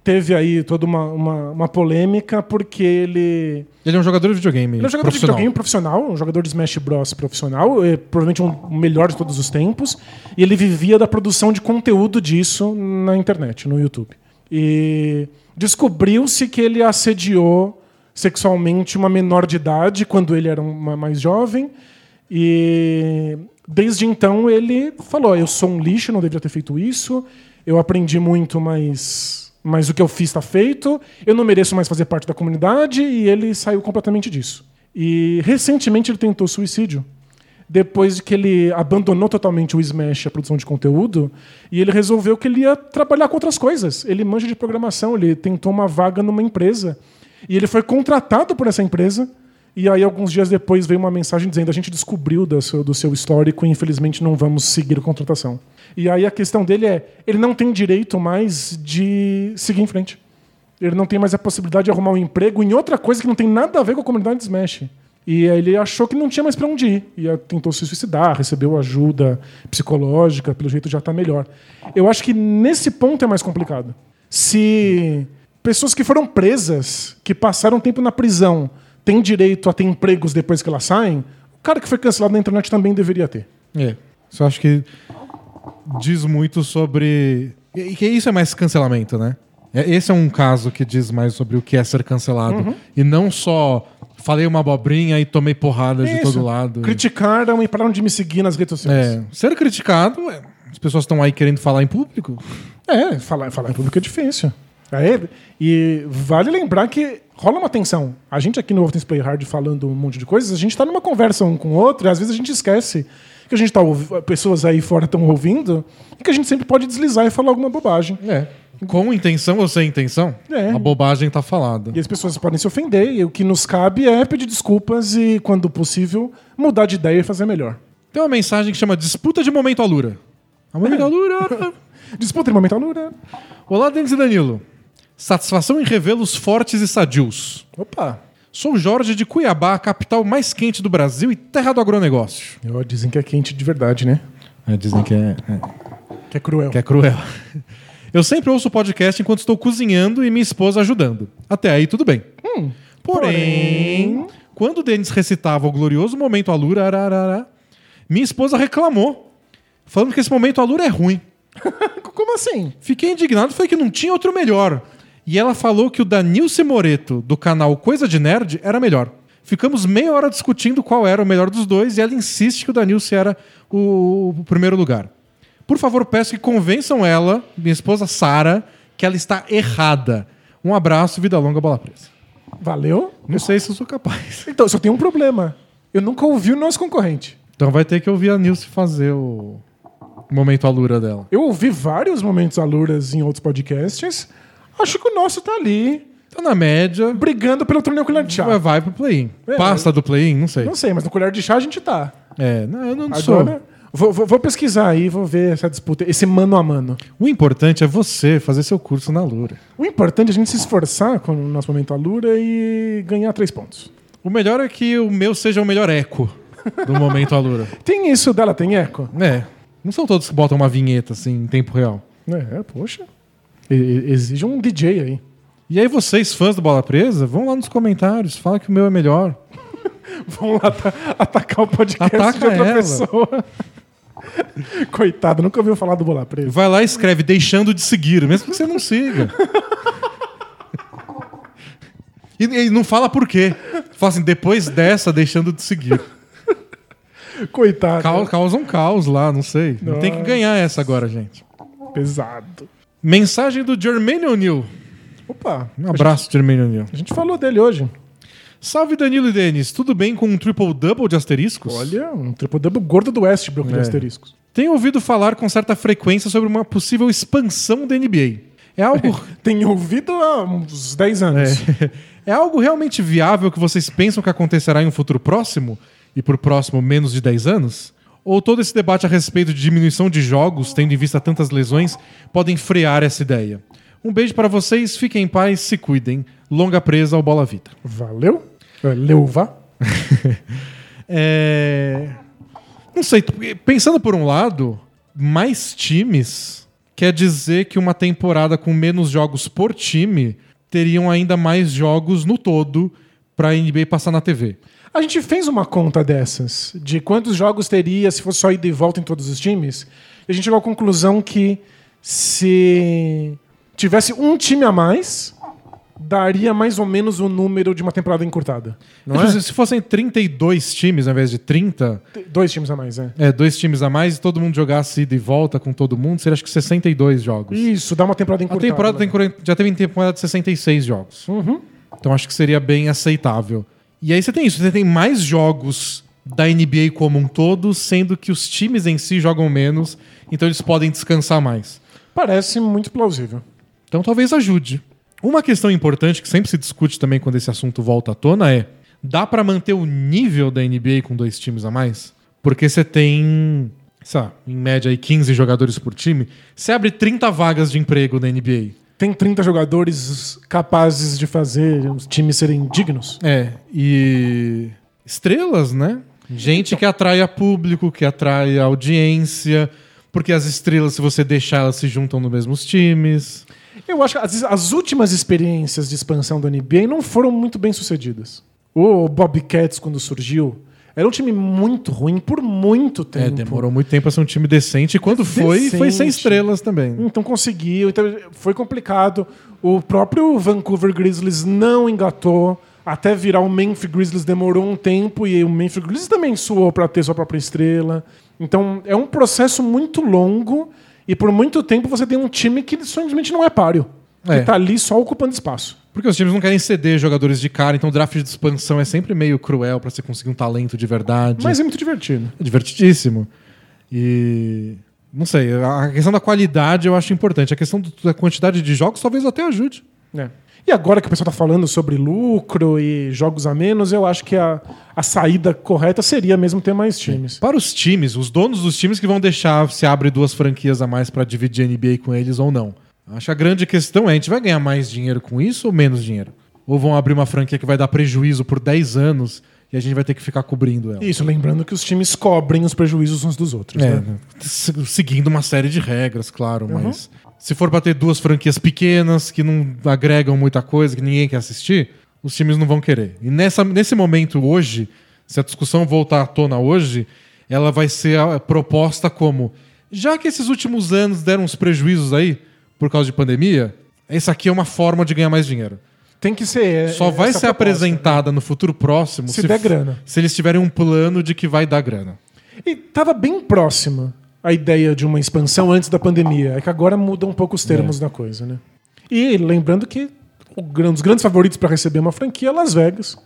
teve aí toda uma, uma, uma polêmica porque ele. Ele é um jogador de videogame. Ele é um jogador profissional. de videogame profissional, um jogador de Smash Bros. profissional, é provavelmente um, o melhor de todos os tempos. E ele vivia da produção de conteúdo disso na internet, no YouTube. E descobriu-se que ele assediou sexualmente uma menor de idade quando ele era uma mais jovem. E desde então ele falou: Eu sou um lixo, não deveria ter feito isso. Eu aprendi muito, mas, mas o que eu fiz está feito. Eu não mereço mais fazer parte da comunidade. E ele saiu completamente disso. E recentemente ele tentou suicídio. Depois de que ele abandonou totalmente o Smash, a produção de conteúdo, e ele resolveu que ele ia trabalhar com outras coisas. Ele manja de programação, ele tentou uma vaga numa empresa. E ele foi contratado por essa empresa. E aí, alguns dias depois, veio uma mensagem dizendo: a gente descobriu do seu, do seu histórico e infelizmente não vamos seguir a contratação. E aí a questão dele é: ele não tem direito mais de seguir em frente. Ele não tem mais a possibilidade de arrumar um emprego em outra coisa que não tem nada a ver com a comunidade de Smash. E aí ele achou que não tinha mais para onde ir. E tentou se suicidar, recebeu ajuda psicológica, pelo jeito já está melhor. Eu acho que nesse ponto é mais complicado. Se pessoas que foram presas, que passaram tempo na prisão, têm direito a ter empregos depois que elas saem, o cara que foi cancelado na internet também deveria ter. É. Isso eu acho que diz muito sobre. E que isso é mais cancelamento, né? É- Esse é um caso que diz mais sobre o que é ser cancelado. Uhum. E não só falei uma abobrinha e tomei porrada de Isso. todo lado. Criticaram e pararam de me seguir nas redes sociais. É, ser criticado, é, as pessoas estão aí querendo falar em público. É, falar, falar em público é difícil. É, e vale lembrar que rola uma tensão. A gente aqui no Overtime Play Hard falando um monte de coisas, a gente tá numa conversa um com o outro e às vezes a gente esquece que a gente tá pessoas aí fora estão ouvindo e que a gente sempre pode deslizar e falar alguma bobagem. É. Com intenção ou sem intenção, É. a bobagem tá falada. E as pessoas podem se ofender e o que nos cabe é pedir desculpas e, quando possível, mudar de ideia e fazer melhor. Tem uma mensagem que chama Disputa de Momento Alura. A Momento Alura. Disputa em momento alura. Olá, Denis e Danilo. Satisfação em revê-los fortes e sadios. Opa. Sou Jorge de Cuiabá, a capital mais quente do Brasil e terra do agronegócio. Ó, dizem que é quente de verdade, né? dizem que é, Que é cruel. que é cruel. Eu sempre ouço o podcast enquanto estou cozinhando e minha esposa ajudando. Até aí, tudo bem. porém, quando o Denis recitava o glorioso momento Alura, ararará, minha esposa reclamou, falando que esse momento Alura é ruim. Como assim? Fiquei indignado, foi que não tinha outro melhor. E ela falou que o Danilce Moreto, do canal Coisa de Nerd, era melhor. Ficamos meia hora discutindo qual era o melhor dos dois e ela insiste que o Danilce era o, o primeiro lugar. Por favor, peço que convençam ela, minha esposa Sara, que ela está errada. Um abraço, vida longa, bola presa. Valeu? Não sei se eu sou capaz. Então, só tem um problema. Eu nunca ouvi o nosso concorrente. Então vai ter que ouvir a Nilce fazer o momento alura dela. Eu ouvi vários momentos aluras em outros podcasts. Acho que o nosso tá ali, Tá na média, brigando pelo torneio colher de chá. vai, vai pro play-in. É. Passa do play-in, não sei. Não sei, mas no colher de chá a gente tá. É, não, eu não sou. Agora, vou, vou- vou pesquisar aí, vou ver essa disputa, esse mano a mano. O importante é você fazer seu curso na Lura. O importante é a gente se esforçar com o nosso momento alura e ganhar três pontos. O melhor é que o meu seja o melhor eco do momento Alura. Tem isso dela, tem eco? É. Não são todos que botam uma vinheta assim em tempo real. É, poxa. Exige um DJ aí. E aí vocês, fãs do Bola Presa, vão lá nos comentários, fala que o meu é melhor. Vamos lá ata- atacar o podcast Ataca de outra ela. pessoa. Coitado, nunca ouviu falar do Bola Presa. Vai lá e escreve deixando de seguir, mesmo que você não siga. E, e não fala por quê. Fala assim, depois dessa, deixando de seguir. Coitado. Cau- Causa um caos lá, não sei. Não tem que ganhar essa agora, gente. Pesado. Mensagem do Jermaine O'Neill. Opa. Um abraço, Jermaine O'Neill. A gente falou dele hoje. Salve Danilo e Denis, tudo bem com um triple-double de asteriscos? Olha, um triple-double gordo do Westbrook de É. asteriscos. Tenho ouvido falar com certa frequência sobre uma possível expansão da NBA. É algo, Tem ouvido há uns 10 anos. é algo realmente viável que vocês pensam que acontecerá em um futuro próximo? E por próximo, menos de 10 anos? Ou todo esse debate a respeito de diminuição de jogos, tendo em vista tantas lesões, podem frear essa ideia? Um beijo para vocês, fiquem em paz, se cuidem. Longa presa ao Bola Vida. Valeu? É, Leuva. É... Não sei, pensando por um lado, mais times quer dizer que uma temporada com menos jogos por time teriam ainda mais jogos no todo para a NBA passar na TV. A gente fez uma conta dessas, de quantos jogos teria se fosse só ida e volta em todos os times. E a gente chegou à conclusão que se tivesse um time a mais, daria mais ou menos o número de uma temporada encurtada. É? Se fossem 32 times ao invés de 30, T- Dois times a mais, é. é, dois times a mais e todo mundo jogasse ida e volta com todo mundo, seria acho que 62 jogos. Isso, dá uma temporada A encurtada. temporada tem, quarenta- já teve temporada de 66 jogos. Então acho que seria bem aceitável. E aí você tem isso, você tem mais jogos da NBA como um todo, sendo que os times em si jogam menos, então eles podem descansar mais. Parece muito plausível. Então talvez ajude. Uma questão importante que sempre se discute também quando esse assunto volta à tona é: dá pra manter o nível da NBA com dois times a mais? Porque você tem, sei lá, em média aí 15 jogadores por time, você abre 30 vagas de emprego na NBA. Tem 30 jogadores capazes de fazer os times serem dignos. É, e estrelas, né? Gente que atrai a público, que atrai audiência, porque as estrelas, se você deixar, elas se juntam nos mesmos times. Eu acho que as, as últimas experiências de expansão do NBA não foram muito bem sucedidas. O Bobcats, quando surgiu, era um time muito ruim por muito tempo. É, demorou muito tempo pra ser um time decente. E quando foi, foi sem Decente. estrelas também. Então conseguiu, então foi complicado. O próprio Vancouver Grizzlies não engatou. Até virar o Memphis Grizzlies demorou um tempo e o Memphis Grizzlies também suou para ter sua própria estrela. Então é um processo muito longo e por muito tempo você tem um time que simplesmente não é páreo. É. Que tá ali só ocupando espaço. Porque os times não querem ceder jogadores de cara, então o draft de expansão é sempre meio cruel pra você conseguir um talento de verdade. Mas é muito divertido. É divertidíssimo. E. Não sei, a questão da qualidade eu acho importante. A questão da quantidade de jogos talvez até ajude. É. E agora que o pessoal tá falando sobre lucro e jogos a menos, eu acho que a, a saída correta seria mesmo ter mais times. Para os times, os donos dos times que vão deixar se abre duas franquias a mais pra dividir a NBA com eles ou não. Acho que a grande questão é: a gente vai ganhar mais dinheiro com isso ou menos dinheiro? Ou vão abrir uma franquia que vai dar prejuízo por 10 anos e a gente vai ter que ficar cobrindo ela? Isso, lembrando que os times cobrem os prejuízos uns dos outros. É, né? se- seguindo uma série de regras, claro, mas se for pra ter duas franquias pequenas que não agregam muita coisa, que ninguém quer assistir, os times não vão querer. E nessa, nesse momento hoje, se a discussão voltar à tona hoje, ela vai ser proposta como já que esses últimos anos deram uns prejuízos aí por causa de pandemia, essa aqui é uma forma de ganhar mais dinheiro. Tem que ser. Só vai ser proposta, apresentada no futuro próximo Se der grana. se eles tiverem um plano de que vai dar grana. né? E tava bem próxima a ideia de uma expansão antes da pandemia. É que agora muda um pouco os termos da coisa, né? E lembrando que um dos grandes favoritos para receber uma franquia é Las Vegas,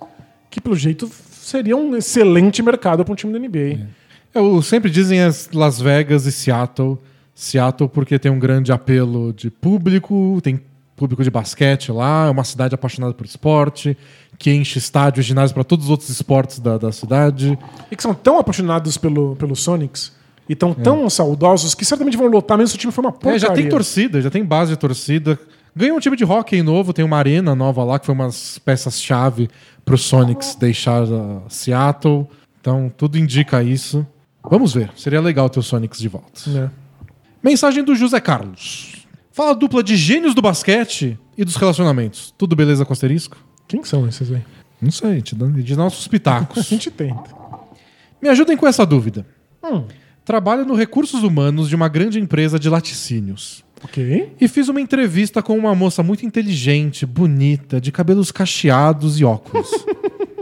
que pelo jeito seria um excelente mercado para um time da NBA. Eu sempre dizem as Las Vegas e Seattle. Seattle porque tem um grande apelo de público, tem público de basquete lá, é uma cidade apaixonada por esporte, que enche estádios, ginásios para todos os outros esportes da, da cidade. E que são tão apaixonados pelo, pelo Sonics e tão tão saudosos que certamente vão lotar mesmo se o time for uma porcaria. É, já tem torcida, já tem base de torcida. Ganhou um time de hockey novo, tem uma arena nova lá, que foi umas peças-chave pro Sonics deixar uh, Seattle. Então, tudo indica isso. Vamos ver, seria legal ter o Sonics de volta. É. Mensagem do José Carlos. Fala dupla de gênios do basquete e dos relacionamentos. Tudo beleza com asterisco? Quem são esses aí? Não sei, te dando de nossos A pitacos. gente tenta. Me ajudem com essa dúvida. Hum, Trabalho no recursos humanos de uma grande empresa de laticínios. ok. E fiz uma entrevista com uma moça muito inteligente, bonita, de cabelos cacheados e óculos.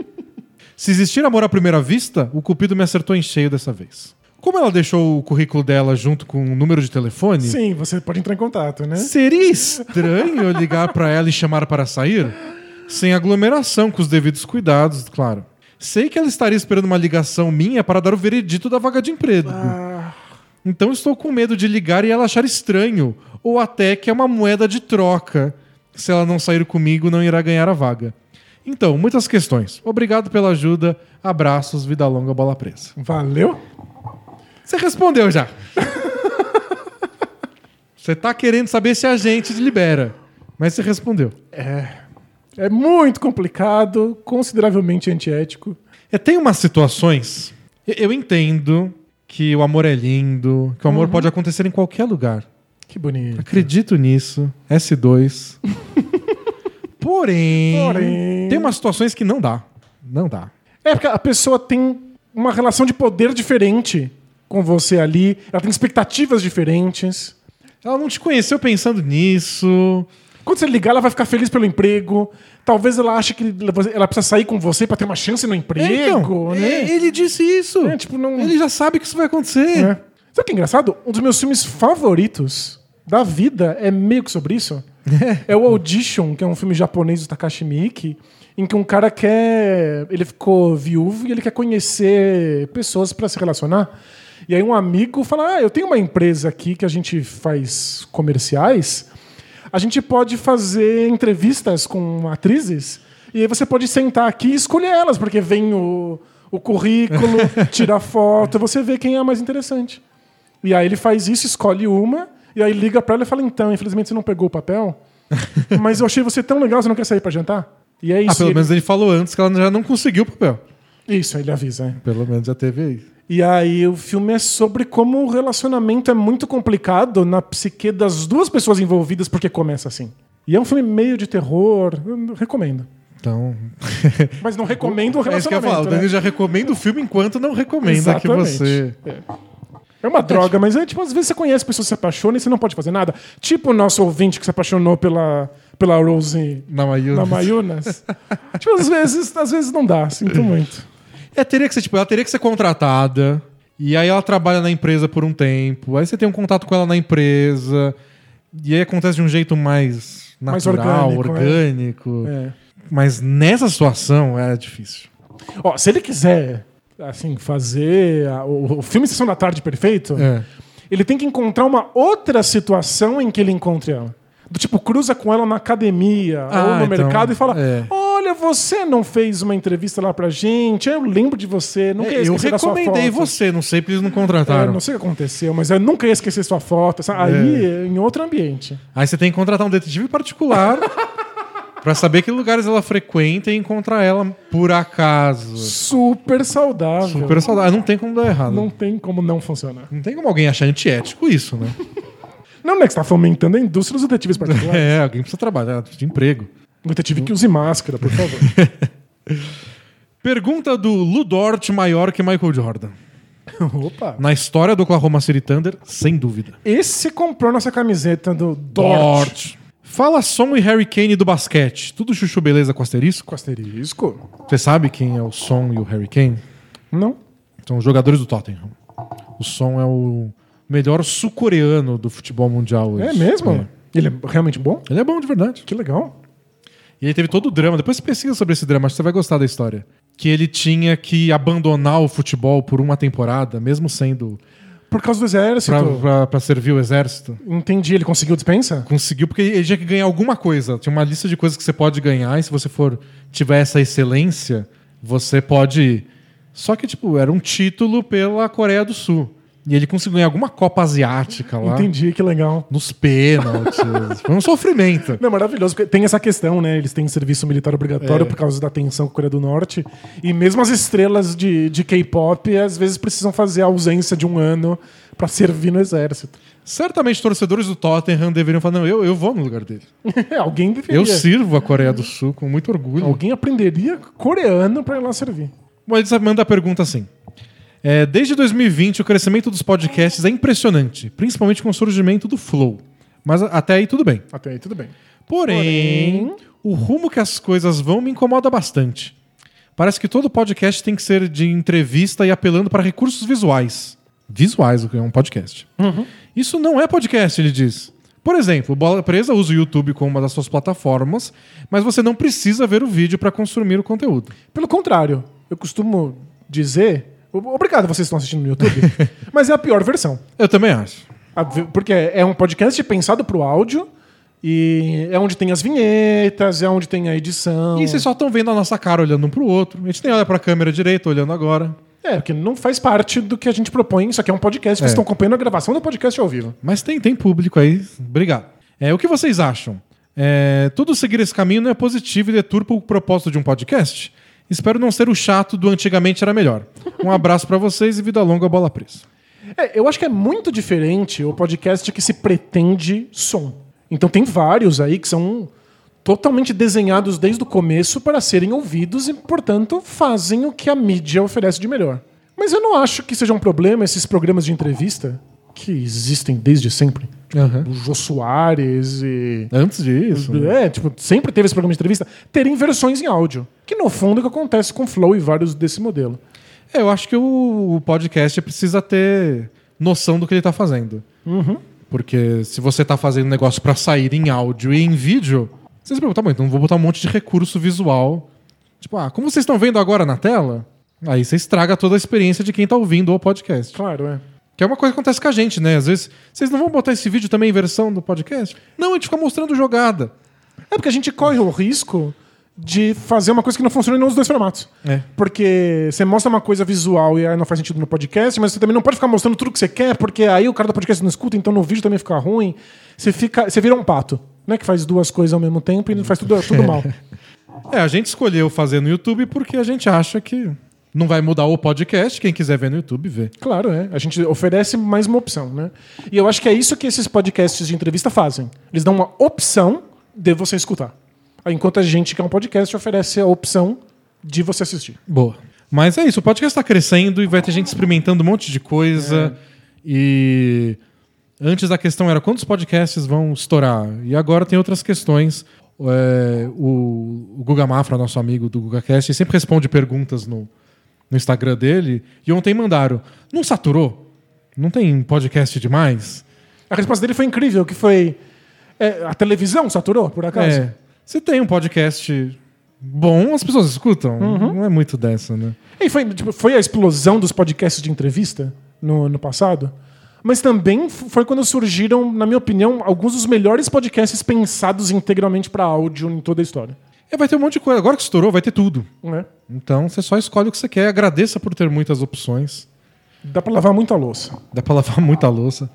Se existir amor à primeira vista, o Cupido me acertou em cheio dessa vez. Como ela deixou o currículo dela junto com o número de telefone, Sim, você pode entrar em contato, né? seria estranho eu ligar pra ela e chamar para sair? Sem aglomeração, com os devidos cuidados, claro. Sei que ela estaria esperando uma ligação minha para dar o veredito da vaga de emprego. Então estou com medo de ligar e ela achar estranho, ou até que é uma moeda de troca. Se ela não sair comigo, não irá ganhar a vaga. Então, muitas questões. Obrigado pela ajuda. Abraços, vida longa, bola presa. Valeu? Você respondeu já. Você tá querendo saber se a gente libera. Mas você respondeu. É muito complicado, consideravelmente antiético. É, tem umas situações. eu- entendo que o amor é lindo, que o amor pode acontecer em qualquer lugar. Que bonito. Acredito nisso. S2. Porém, Porém. tem umas situações que não dá. Não dá. É porque a pessoa tem uma relação de poder diferente com você ali, ela tem expectativas diferentes. Ela não te conheceu pensando nisso. Quando você ligar, ela vai ficar feliz pelo emprego. Talvez ela ache que ela precisa sair com você pra ter uma chance no emprego, É, então, né? é, ele disse isso. É, tipo, não- Ele já sabe que isso vai acontecer. É. Sabe o que é engraçado? Um dos meus filmes favoritos da vida é meio que sobre isso. É, o Audition, que é um filme japonês do Takashi Miike, em que um cara quer. Ele ficou viúvo e ele quer conhecer pessoas pra se relacionar. E aí um amigo fala: Ah, eu tenho uma empresa aqui que a gente faz comerciais. A gente pode fazer entrevistas com atrizes. E aí você pode sentar aqui e escolher elas, porque vem o, o currículo, tira foto, você vê quem é a mais interessante. E aí ele faz isso, escolhe uma, e aí liga pra ela e fala: então, infelizmente você não pegou o papel, mas eu achei você tão legal, você não quer sair pra jantar? E é isso. Ah, pelo ele- menos ele falou antes que ela já não conseguiu o papel. Isso, ele avisa. é. Pelo menos já teve aí. E aí o filme é sobre como o relacionamento é muito complicado na psique das duas pessoas envolvidas, porque começa assim. E é um filme meio de terror, eu recomendo. Então. Mas não recomendo o É isso que eu ia falar. O relacionamento. Dani né? já recomenda o filme enquanto não recomenda que você. É uma droga, mas é tipo, às vezes você conhece pessoas que se apaixonam e você não pode fazer nada. Tipo o nosso ouvinte que se apaixonou pela, pela Rose Na Mayunas. na Mayunas. tipo, às vezes, às vezes não dá, sinto muito. É, teria que ser, tipo, ela teria que ser contratada. E aí ela trabalha na empresa por um tempo. Aí você tem um contato com ela na empresa. E aí acontece de um jeito mais Mais natural, orgânico, orgânico. É. Mas nessa situação é difícil. Ó, se ele quiser, assim, fazer a- o, o filme Sessão da Tarde perfeito, É. ele tem que encontrar uma outra situação em que ele encontre ela. Do tipo, cruza com ela na academia Ah, ou no então, mercado e fala: é. Olha, você não fez uma entrevista lá pra gente, eu lembro de você, nunca É, eu esquecer da sua recomendei foto." você, não sei porque eles não É, contrataram. não sei o que aconteceu, mas eu nunca ia esquecer sua foto. sabe? Aí, É. em outro ambiente. Aí você tem que contratar um detetive particular pra saber que lugares ela frequenta e encontrar ela por acaso. Super saudável. Super saudável. Não tem como dar errado. Não Não, tem como não funcionar. tem como alguém achar antiético isso, né? Não, é que você tá fomentando a indústria dos detetives particulares. É, alguém precisa trabalhar de emprego. Detetive que use máscara, por favor. Pergunta do Ludort maior que Michael Jordan. Opa. Na história do Oklahoma City Thunder, sem dúvida. Esse comprou nossa camiseta do Dort. Dort. Fala Som e Harry Kane do basquete. Tudo chuchu beleza com asterisco? Com asterisco? Você sabe quem é o Som e o Harry Kane? Não. São os jogadores do Tottenham. O Som é o melhor sul-coreano do futebol mundial hoje. É mesmo? É. Ele é realmente bom? Ele é bom de verdade. Que legal. E aí teve todo o drama. Depois você pesquisa sobre esse drama, acho que você vai gostar da história. Que ele tinha que abandonar o futebol por uma temporada, mesmo sendo Por causa do exército. pra, pra- pra servir o exército. Entendi, ele conseguiu dispensa? Conseguiu, porque ele tinha que ganhar alguma coisa. Tinha uma lista de coisas que você pode ganhar, e se você for tiver essa excelência, você pode. Só que, tipo, era um título pela Coreia do Sul. E ele conseguiu ganhar alguma Copa Asiática lá. Entendi, que legal. Nos pênaltis. Foi um sofrimento. Não, maravilhoso, porque tem essa questão, né? Eles têm serviço militar obrigatório É. por causa da tensão com a Coreia do Norte. E mesmo as estrelas de, de K-pop, às vezes precisam fazer a ausência de um ano pra servir no exército. Certamente torcedores do Tottenham deveriam falar: não, eu, eu vou no lugar dele. Alguém deveria. Eu sirvo a Coreia do Sul com muito orgulho. Alguém aprenderia coreano pra ir lá servir. Bom, ele manda a pergunta assim. É, desde 2020, o crescimento dos podcasts é impressionante, principalmente com o surgimento do Flow. Mas até aí tudo bem. Até aí tudo bem. Porém, Porém- o rumo que as coisas vão me incomoda bastante. Parece que todo podcast tem que ser de entrevista e apelando para recursos visuais. Visuais, o que é um podcast. Isso não é podcast, ele diz. Por exemplo, o Bola Presa usa o YouTube como uma das suas plataformas, mas você não precisa ver o vídeo para consumir o conteúdo. Pelo contrário, eu costumo dizer. Obrigado vocês estão assistindo no YouTube, mas é a pior versão. Eu também acho. Porque é um podcast pensado pro áudio e é onde tem as vinhetas, é onde tem a edição. E vocês só estão vendo a nossa cara olhando um pro outro. A gente nem olha pra câmera direita, olhando agora. É, porque não faz parte do que a gente propõe. Isso aqui é um podcast, É. vocês estão acompanhando a gravação do podcast ao vivo. Mas tem, tem público aí. Obrigado. É, o que vocês acham? É, tudo seguir esse caminho não é positivo e deturpa o propósito de um podcast? Espero não ser o chato do antigamente era melhor. Um abraço pra vocês e vida longa bola presa. É, eu acho que é muito diferente o podcast que se pretende som. Então tem vários aí que são totalmente desenhados desde o começo para serem ouvidos e, portanto, fazem o que a mídia oferece de melhor. Mas eu não acho que seja um problema esses programas de entrevista que existem desde sempre. O Jô Soares e. Antes disso. né? É, tipo, sempre teve esse programa de entrevista, terem versões em áudio. Que no fundo é o que acontece com o Flow e vários desse modelo. É, eu acho que o, o podcast precisa ter noção do que ele tá fazendo. Porque se você tá fazendo um negócio pra sair em áudio e em vídeo, vocês perguntam, tá bom, então vou botar um monte de recurso visual. Tipo, ah, como vocês estão vendo agora na tela, aí você estraga toda a experiência de quem tá ouvindo o podcast. Claro, é. Que é uma coisa que acontece com a gente, né? Às vezes, vocês não vão botar esse vídeo também em versão do podcast? Não, a gente fica mostrando jogada. É porque a gente corre o risco de fazer uma coisa que não funciona nos dois formatos. É. Porque você mostra uma coisa visual e aí não faz sentido no podcast, mas você também não pode ficar mostrando tudo que você quer, porque aí o cara do podcast não escuta, então no vídeo também fica ruim. Você fica, você vira um pato, né? Que faz duas coisas ao mesmo tempo e faz tudo, tudo mal. É, a gente escolheu fazer no YouTube porque a gente acha que Não vai mudar o podcast, quem quiser ver no YouTube, vê. Claro, é. A gente oferece mais uma opção, né? E eu acho que é isso que esses podcasts de entrevista fazem. Eles dão uma opção de você escutar. Enquanto a gente, que é um podcast, oferece a opção de você assistir. Boa. Mas é isso, o podcast está crescendo e vai ter gente experimentando um monte de coisa. E antes a questão era quantos podcasts vão estourar. E agora tem outras questões. É, o, o Guga Mafra, nosso amigo do GugaCast, sempre responde perguntas no, no Instagram dele. E ontem mandaram: não saturou? Não tem podcast demais? A resposta dele foi incrível, que foi... é, a televisão saturou, por acaso? É. Se tem um podcast bom, as pessoas escutam. Não é muito dessa, né? E foi, tipo, foi a explosão dos podcasts de entrevista no, no passado. Mas também foi quando surgiram, na minha opinião, alguns dos melhores podcasts pensados integralmente para áudio em toda a história. E vai ter um monte de coisa. Agora que estourou, vai ter tudo. Né? Então você só escolhe o que você quer. Agradeça por ter muitas opções. Dá para lavar muita louça. Dá pra lavar muita louça.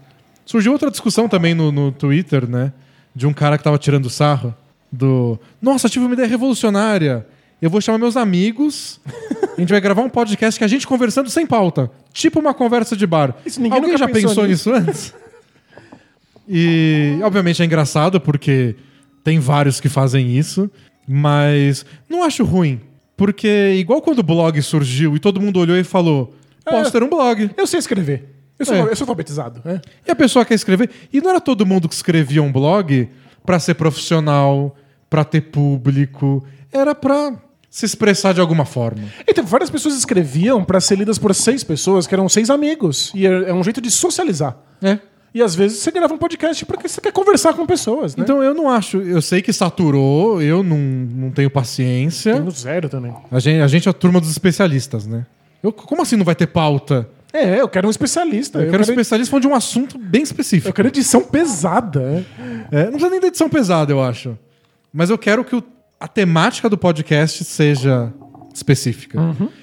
Surgiu outra discussão também no, no Twitter, né? De um cara que tava tirando sarro do. Nossa, tive uma ideia revolucionária. Eu vou chamar meus amigos. a gente vai gravar um podcast que a gente conversando sem pauta. Tipo uma conversa de bar. Isso, ninguém Alguém já pensou pensou nisso antes? E, obviamente, é engraçado porque tem vários que fazem isso, mas não acho ruim. Porque, igual quando o blog surgiu e todo mundo olhou e falou: Posso É. ter um blog. Eu sei escrever. Eu sou, É. eu sou alfabetizado. né? E a pessoa quer escrever. E não era todo mundo que escrevia um blog pra ser profissional, pra ter público. Era pra se expressar de alguma forma. Então, várias pessoas escreviam para ser lidas por seis pessoas, que eram seis amigos. E é é um jeito de socializar. É. E às vezes você grava um podcast porque você quer conversar com pessoas, né? Então eu não acho. Eu sei que saturou, eu não, não tenho paciência. Tem no zero também. A gente, a gente é a turma dos especialistas, né? Eu- como assim não vai ter pauta? É, eu quero um especialista. Eu, quero um especialista falando de um assunto bem específico. eu quero edição pesada. né? É, não precisa nem da edição pesada, eu acho. Mas eu quero que o- a temática do podcast seja específica.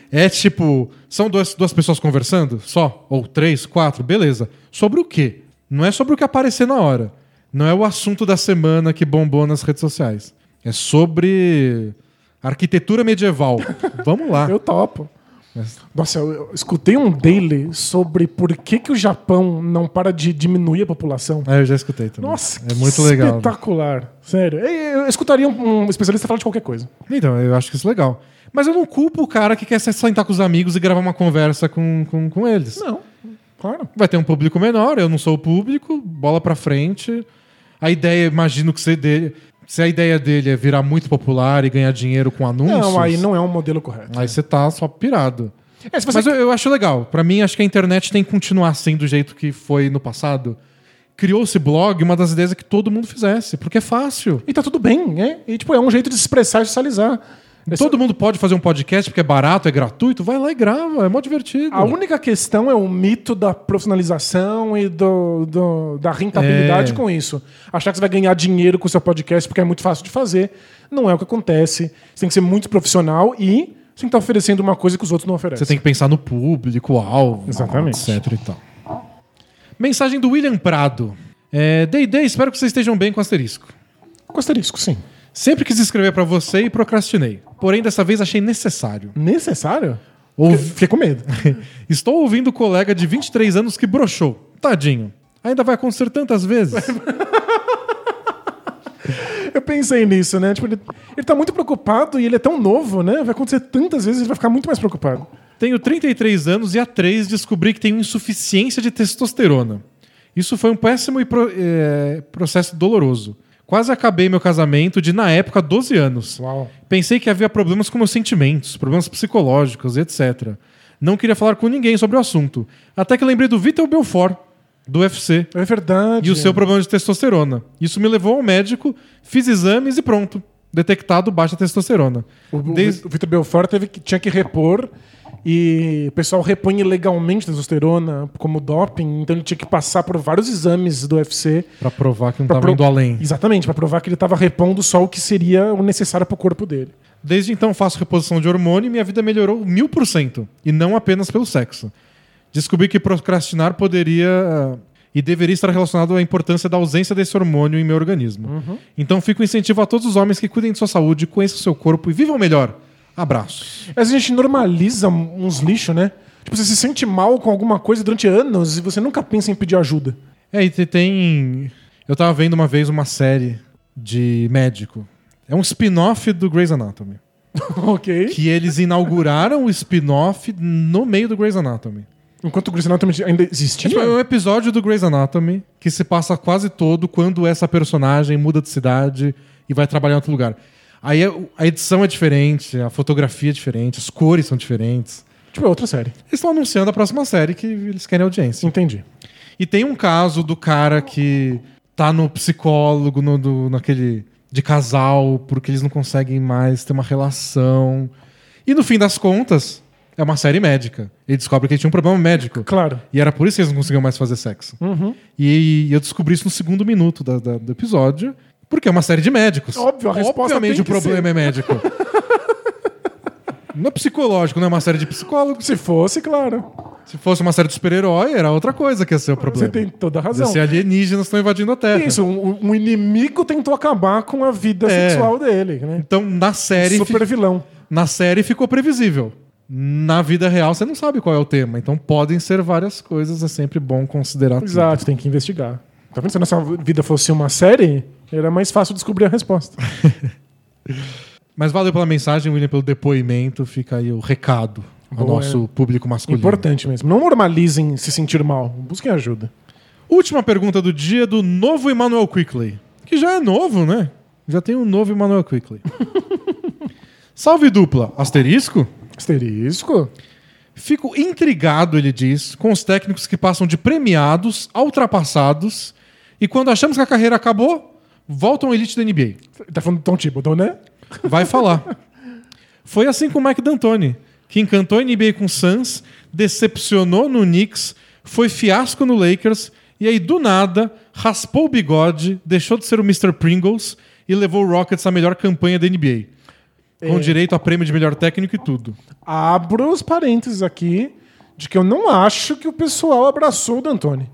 É tipo, são duas, duas pessoas conversando só? Ou três, quatro? Beleza. Sobre o quê? Não é sobre o que aparecer na hora. Não é o assunto da semana que bombou nas redes sociais. É sobre arquitetura medieval. Vamos lá. Eu topo. Nossa, eu, escutei um daily sobre por que, que o Japão não para de diminuir a população. É, eu já escutei também. Nossa, é muito legal. né? espetacular. Sério. Eu, escutaria um, um especialista falar de qualquer coisa. Então, eu acho que isso é legal. Mas eu não culpo o cara que quer se sentar com os amigos e gravar uma conversa com, com, com eles. Não, claro. Vai ter um público menor, eu não sou o público, bola pra frente. A ideia, imagino que se, dele, se a ideia dele é virar muito popular e ganhar dinheiro com anúncios. Não, aí não é um modelo correto. Aí você tá só pirado. É, Mas eu, eu acho legal. Pra mim, acho que a internet tem que continuar sendo do jeito que foi no passado. Criou-se blog, uma das ideias é que todo mundo fizesse, porque é fácil. E tá tudo bem, né? E tipo, é um jeito de se expressar e socializar. Essa- Todo mundo pode fazer um podcast porque é barato, é gratuito, vai lá e grava, é mó divertido. A única questão é o mito da profissionalização e do, do- da rentabilidade É. com isso. Achar que você vai ganhar dinheiro com o seu podcast porque é muito fácil de fazer. Não é o que acontece. Você tem que ser muito profissional e você tem que estar oferecendo uma coisa que os outros não oferecem. Você tem que pensar no público, alvo, Exatamente. etc e tal. Mensagem do William Prado. É, D&D, espero que vocês estejam bem com asterisco. Com asterisco, sim. Sempre quis escrever pra você e procrastinei. Porém, dessa vez achei necessário. Necessário? Ouvi- Fiquei com medo. Estou ouvindo o colega de 23 anos que broxou. Tadinho. Ainda vai acontecer tantas vezes. Eu pensei nisso, né? Tipo, ele, ele tá muito preocupado e ele é tão novo, né? Vai acontecer tantas vezes, ele vai ficar muito mais preocupado. Tenho 33 anos e há 3 descobri que tenho insuficiência de testosterona. Isso foi um péssimo e pro- é, processo doloroso. Quase acabei meu casamento de, na época, 12 anos. Uau. Pensei que havia problemas com meus sentimentos, problemas psicológicos, etc. Não queria falar com ninguém sobre o assunto. Até que lembrei do Vitor Belfort, do UFC, É verdade. e o seu problema de testosterona. Isso me levou ao médico, fiz exames e pronto. Detectado baixa testosterona. O, Desde- o Vitor Belfort teve que, tinha que repor e o pessoal repõe ilegalmente testosterona como doping, então ele tinha que passar por vários exames do UFC. Pra provar que não estava pro- indo além. Exatamente, para provar que ele estava repondo só o que seria o necessário para o corpo dele. Desde então faço reposição de hormônio e minha vida melhorou mil por cento. E não apenas pelo sexo. Descobri que procrastinar poderia e deveria estar relacionado à importância da ausência desse hormônio em meu organismo. Então fico incentivo a todos os homens que cuidem de sua saúde, conheçam seu corpo e vivam melhor. Abraços. A gente normaliza uns lixos, né? Tipo, você se sente mal com alguma coisa durante anos e você nunca pensa em pedir ajuda. É, e te- tem. Eu tava vendo uma vez uma série de médico. É um spin-off do Grey's Anatomy. ok. Que eles inauguraram o spin-off no meio do Grey's Anatomy. Enquanto o Grey's Anatomy ainda existia. É tipo, é um episódio do Grey's Anatomy que se passa quase todo quando essa personagem muda de cidade e vai trabalhar em outro lugar. Aí a- a edição é diferente, a fotografia é diferente, as cores são diferentes. Tipo, é outra série. Eles estão anunciando a próxima série que eles querem audiência. Entendi. E tem um caso do cara que tá no psicólogo, no, do- naquele de casal, porque eles não conseguem mais ter uma relação. E no fim das contas, é uma série médica. Ele descobre que ele tinha um problema médico. Claro. E era por isso que eles não conseguiam mais fazer sexo. Uhum. E, eu descobri isso no segundo minuto da- da- do episódio, porque é uma série de médicos. Óbvio, a resposta Obviamente o problema ser. é médico. não é psicológico, não é uma série de psicólogos. Se fosse, claro. Se fosse uma série de super-herói, era outra coisa que ia ser o Você problema. tem toda a Ia razão. ser alienígenas estão invadindo a Terra. Isso, um, um inimigo tentou acabar com a vida É. sexual dele, né? Então, na série, Super vilão. na série ficou previsível. Na vida real, você não sabe qual é o tema. Então, podem ser várias coisas. É sempre bom considerar tudo. Exato, tem que investigar. Tá vendo? Se a nossa vida fosse uma série, era mais fácil descobrir a resposta. Mas valeu pela mensagem, William, pelo depoimento. Fica aí o recado ao Boa, nosso público masculino. Importante mesmo. Não normalizem se sentir mal. Busquem ajuda. Última pergunta do dia do novo Emmanuel Quickly. Que já é novo, né? Já tem um novo Emmanuel Quickly. Salve dupla. Asterisco? Asterisco? Fico intrigado, ele diz, com os técnicos que passam de premiados a ultrapassados e quando achamos que a carreira acabou, voltam à elite da NBA. Tá falando do Tom Thibodeau, né? Vai falar. Foi assim com o Mike D'Antoni, que encantou a NBA com o Suns, decepcionou no Knicks, foi fiasco no Lakers e aí do nada raspou o bigode, deixou de ser o Mr. Pringles e levou o Rockets à melhor campanha da NBA. Com direito a prêmio de melhor técnico e tudo. Abro os parênteses aqui de que eu não acho que o pessoal abraçou o D'Antoni.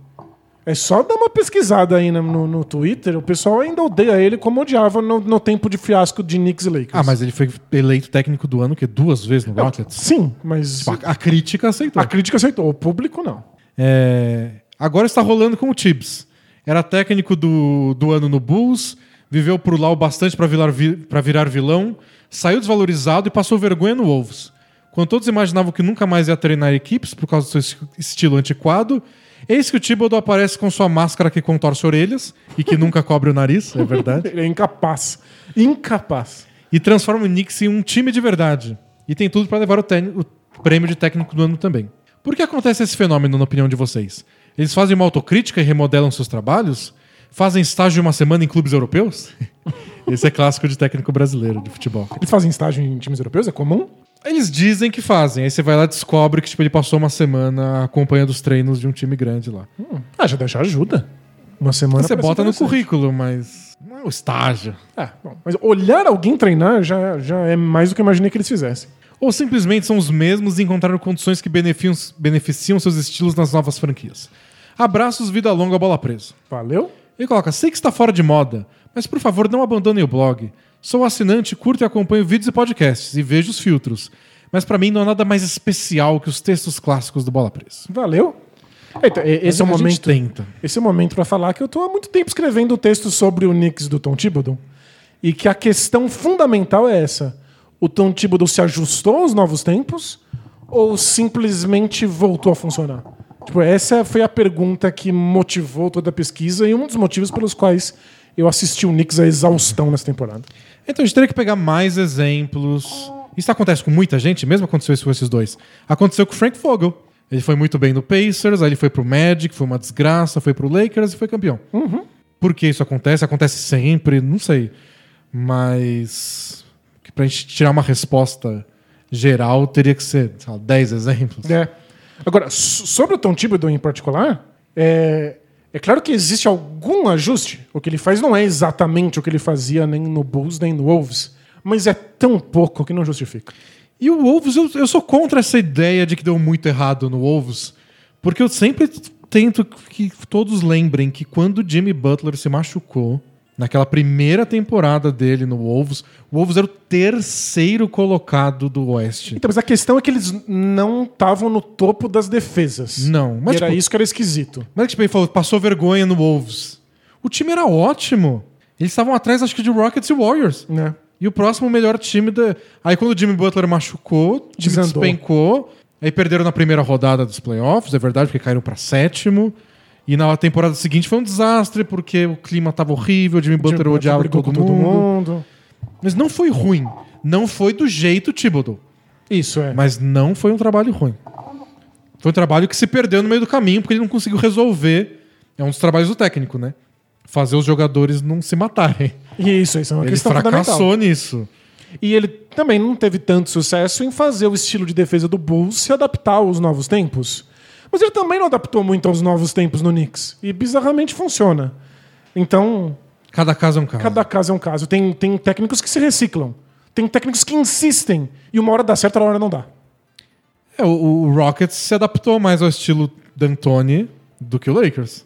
É só dar uma pesquisada aí no, no- no Twitter. O pessoal ainda odeia ele como odiava no, no tempo de fiasco de Knicks e Lakers. Ah, mas ele foi eleito técnico do ano que duas vezes no Rockets. Sim, mas A, a crítica aceitou. a crítica aceitou. O público não. É, agora está rolando com o Tibbs. Era técnico do, do ano no Bulls, viveu por lá o bastante para virar, vi- virar vilão, saiu desvalorizado e passou vergonha no Wolves. Quando todos imaginavam que nunca mais ia treinar equipes por causa do seu es- estilo antiquado, eis que o Thibodeau aparece com sua máscara que contorce orelhas e que nunca cobre o nariz, é verdade, Ele é incapaz. Incapaz. e transforma o Knicks em um time de verdade. E tem tudo para levar o, o prêmio de técnico do ano também. Por que acontece esse fenômeno, na opinião de vocês? Eles fazem uma autocrítica e remodelam seus trabalhos? Fazem estágio de uma semana em clubes europeus? Esse é clássico de técnico brasileiro de futebol. Eles fazem estágio em times europeus? É comum? Eles dizem que fazem, aí você vai lá e descobre que tipo, ele passou uma semana acompanhando os treinos de um time grande lá. Ah, já, já ajuda. Uma semana Você bota no currículo, mas não é o estágio. É, bom, mas olhar alguém treinar já, já é mais do que eu imaginei que eles fizessem. Ou simplesmente são os mesmos e encontraram condições que beneficiam, beneficiam seus estilos nas novas franquias. Abraços, vida longa, bola presa. Valeu? Ele coloca: sei que está fora de moda, mas por favor não abandonem o blog. Sou assinante, curto e acompanho vídeos e podcasts e vejo os filtros. Mas pra mim não há nada mais especial que os textos clássicos do Bola Presa. Valeu. Eita, e- esse é o momento. tenta. Esse é o momento para falar que eu tô há muito tempo escrevendo texto sobre o Knicks do Tom Thibodeau e que a questão fundamental é essa: o Tom Thibodeau se ajustou aos novos tempos ou simplesmente voltou a funcionar? Tipo, essa foi a pergunta que motivou toda a pesquisa e um dos motivos pelos quais eu assisti o Knicks à exaustão nessa temporada. Então a gente teria que pegar mais exemplos. Isso acontece com muita gente, mesmo aconteceu isso com esses dois. Aconteceu com o Frank Vogel. Ele foi muito bem no Pacers, aí ele foi pro Magic, foi uma desgraça, foi pro Lakers e foi campeão. Por que isso acontece? Acontece sempre, não sei. Mas pra gente tirar uma resposta geral, teria que ser, sei lá, 10 exemplos. É. Agora, so- sobre o Tom Thibodeau em particular, é, é claro que existe algum ajuste. O que ele faz não é exatamente o que ele fazia nem no Bulls nem no Wolves, mas é tão pouco que não justifica. E o Wolves, eu, eu sou contra essa ideia de que deu muito errado no Wolves, porque eu sempre tento que todos lembrem que quando Jimmy Butler se machucou, naquela primeira temporada dele no Wolves, o Wolves era o terceiro colocado do Oeste. Então, mas a questão é que eles não estavam no topo das defesas. Não, mas E era tipo- isso que era esquisito. Mas tipo, ele falou, passou vergonha no Wolves. O time era ótimo. Eles estavam atrás, acho que de Rockets e Warriors. Né? E o próximo melhor time da. Aí quando o Jimmy Butler machucou, o time Desandou. despencou. Aí perderam na primeira rodada dos playoffs, é verdade, porque caíram pra sétimo. E na temporada seguinte foi um desastre, porque o clima tava horrível, o Jimmy Butler Jimmy odiava todo, com mundo. mundo. Mas não foi ruim. Não foi do jeito Thibodeau. Isso é. Mas não foi um trabalho ruim. Foi um trabalho que se perdeu no meio do caminho, porque ele não conseguiu resolver. É um dos trabalhos do técnico, né? Fazer os jogadores não se matarem. Isso, isso é uma Ele questão fundamental. fracassou nisso. E ele também não teve tanto sucesso em fazer o estilo de defesa do Bulls se adaptar aos novos tempos. Mas ele também não adaptou muito aos novos tempos no Knicks. E bizarramente funciona. Então, Cada caso é um caso. cada caso é um caso. Tem, tem técnicos que se reciclam. Tem técnicos que insistem. E uma hora dá certo, outra hora não dá. É, o, o Rockets se adaptou mais ao estilo D'Antoni do que o Lakers.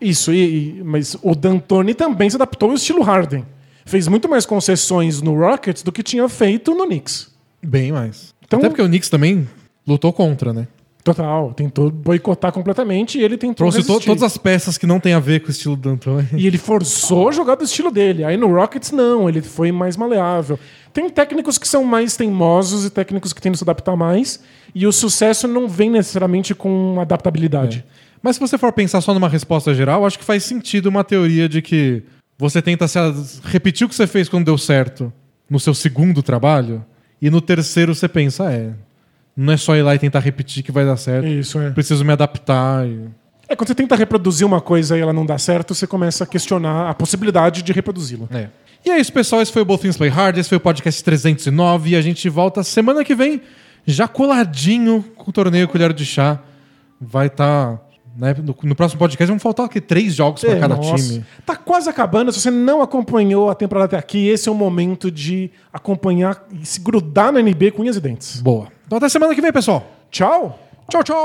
Isso, e, e- mas o D'Antoni também se adaptou ao estilo Harden. Fez muito mais concessões no Rockets do que tinha feito no Knicks. Bem mais. Então- Até porque o Knicks também lutou contra, né? Total, tentou boicotar completamente e ele tentou Trouxe to- todas as peças que não tem a ver com o estilo D'Antoni. E ele forçou a jogar do estilo dele. Aí no Rockets, não, ele foi mais maleável. Tem técnicos que são mais teimosos e técnicos que tentam se adaptar mais. E o sucesso não vem necessariamente com adaptabilidade. Mas se você for pensar só numa resposta geral, acho que faz sentido uma teoria de que você tenta se repetir o que você fez quando deu certo no seu segundo trabalho, e no terceiro você pensa, é, não é só ir lá e tentar repetir que vai dar certo. Isso, é. Preciso me adaptar. e- É, quando você tenta reproduzir uma coisa e ela não dá certo, você começa a questionar a possibilidade de reproduzi-la. É. E é isso, pessoal. Esse foi o Both Things Play Hard. Esse foi o podcast 309. E a gente volta semana que vem, já coladinho com o torneio Colher de Chá. Vai estar. no, no próximo podcast vão faltar aqui, três jogos para É, cada nossa. time. Tá quase acabando. Se você não acompanhou a temporada até aqui, esse é o momento de acompanhar e se grudar na NB com unhas e dentes. Boa. Então até semana que vem, pessoal. Tchau! Tchau, tchau!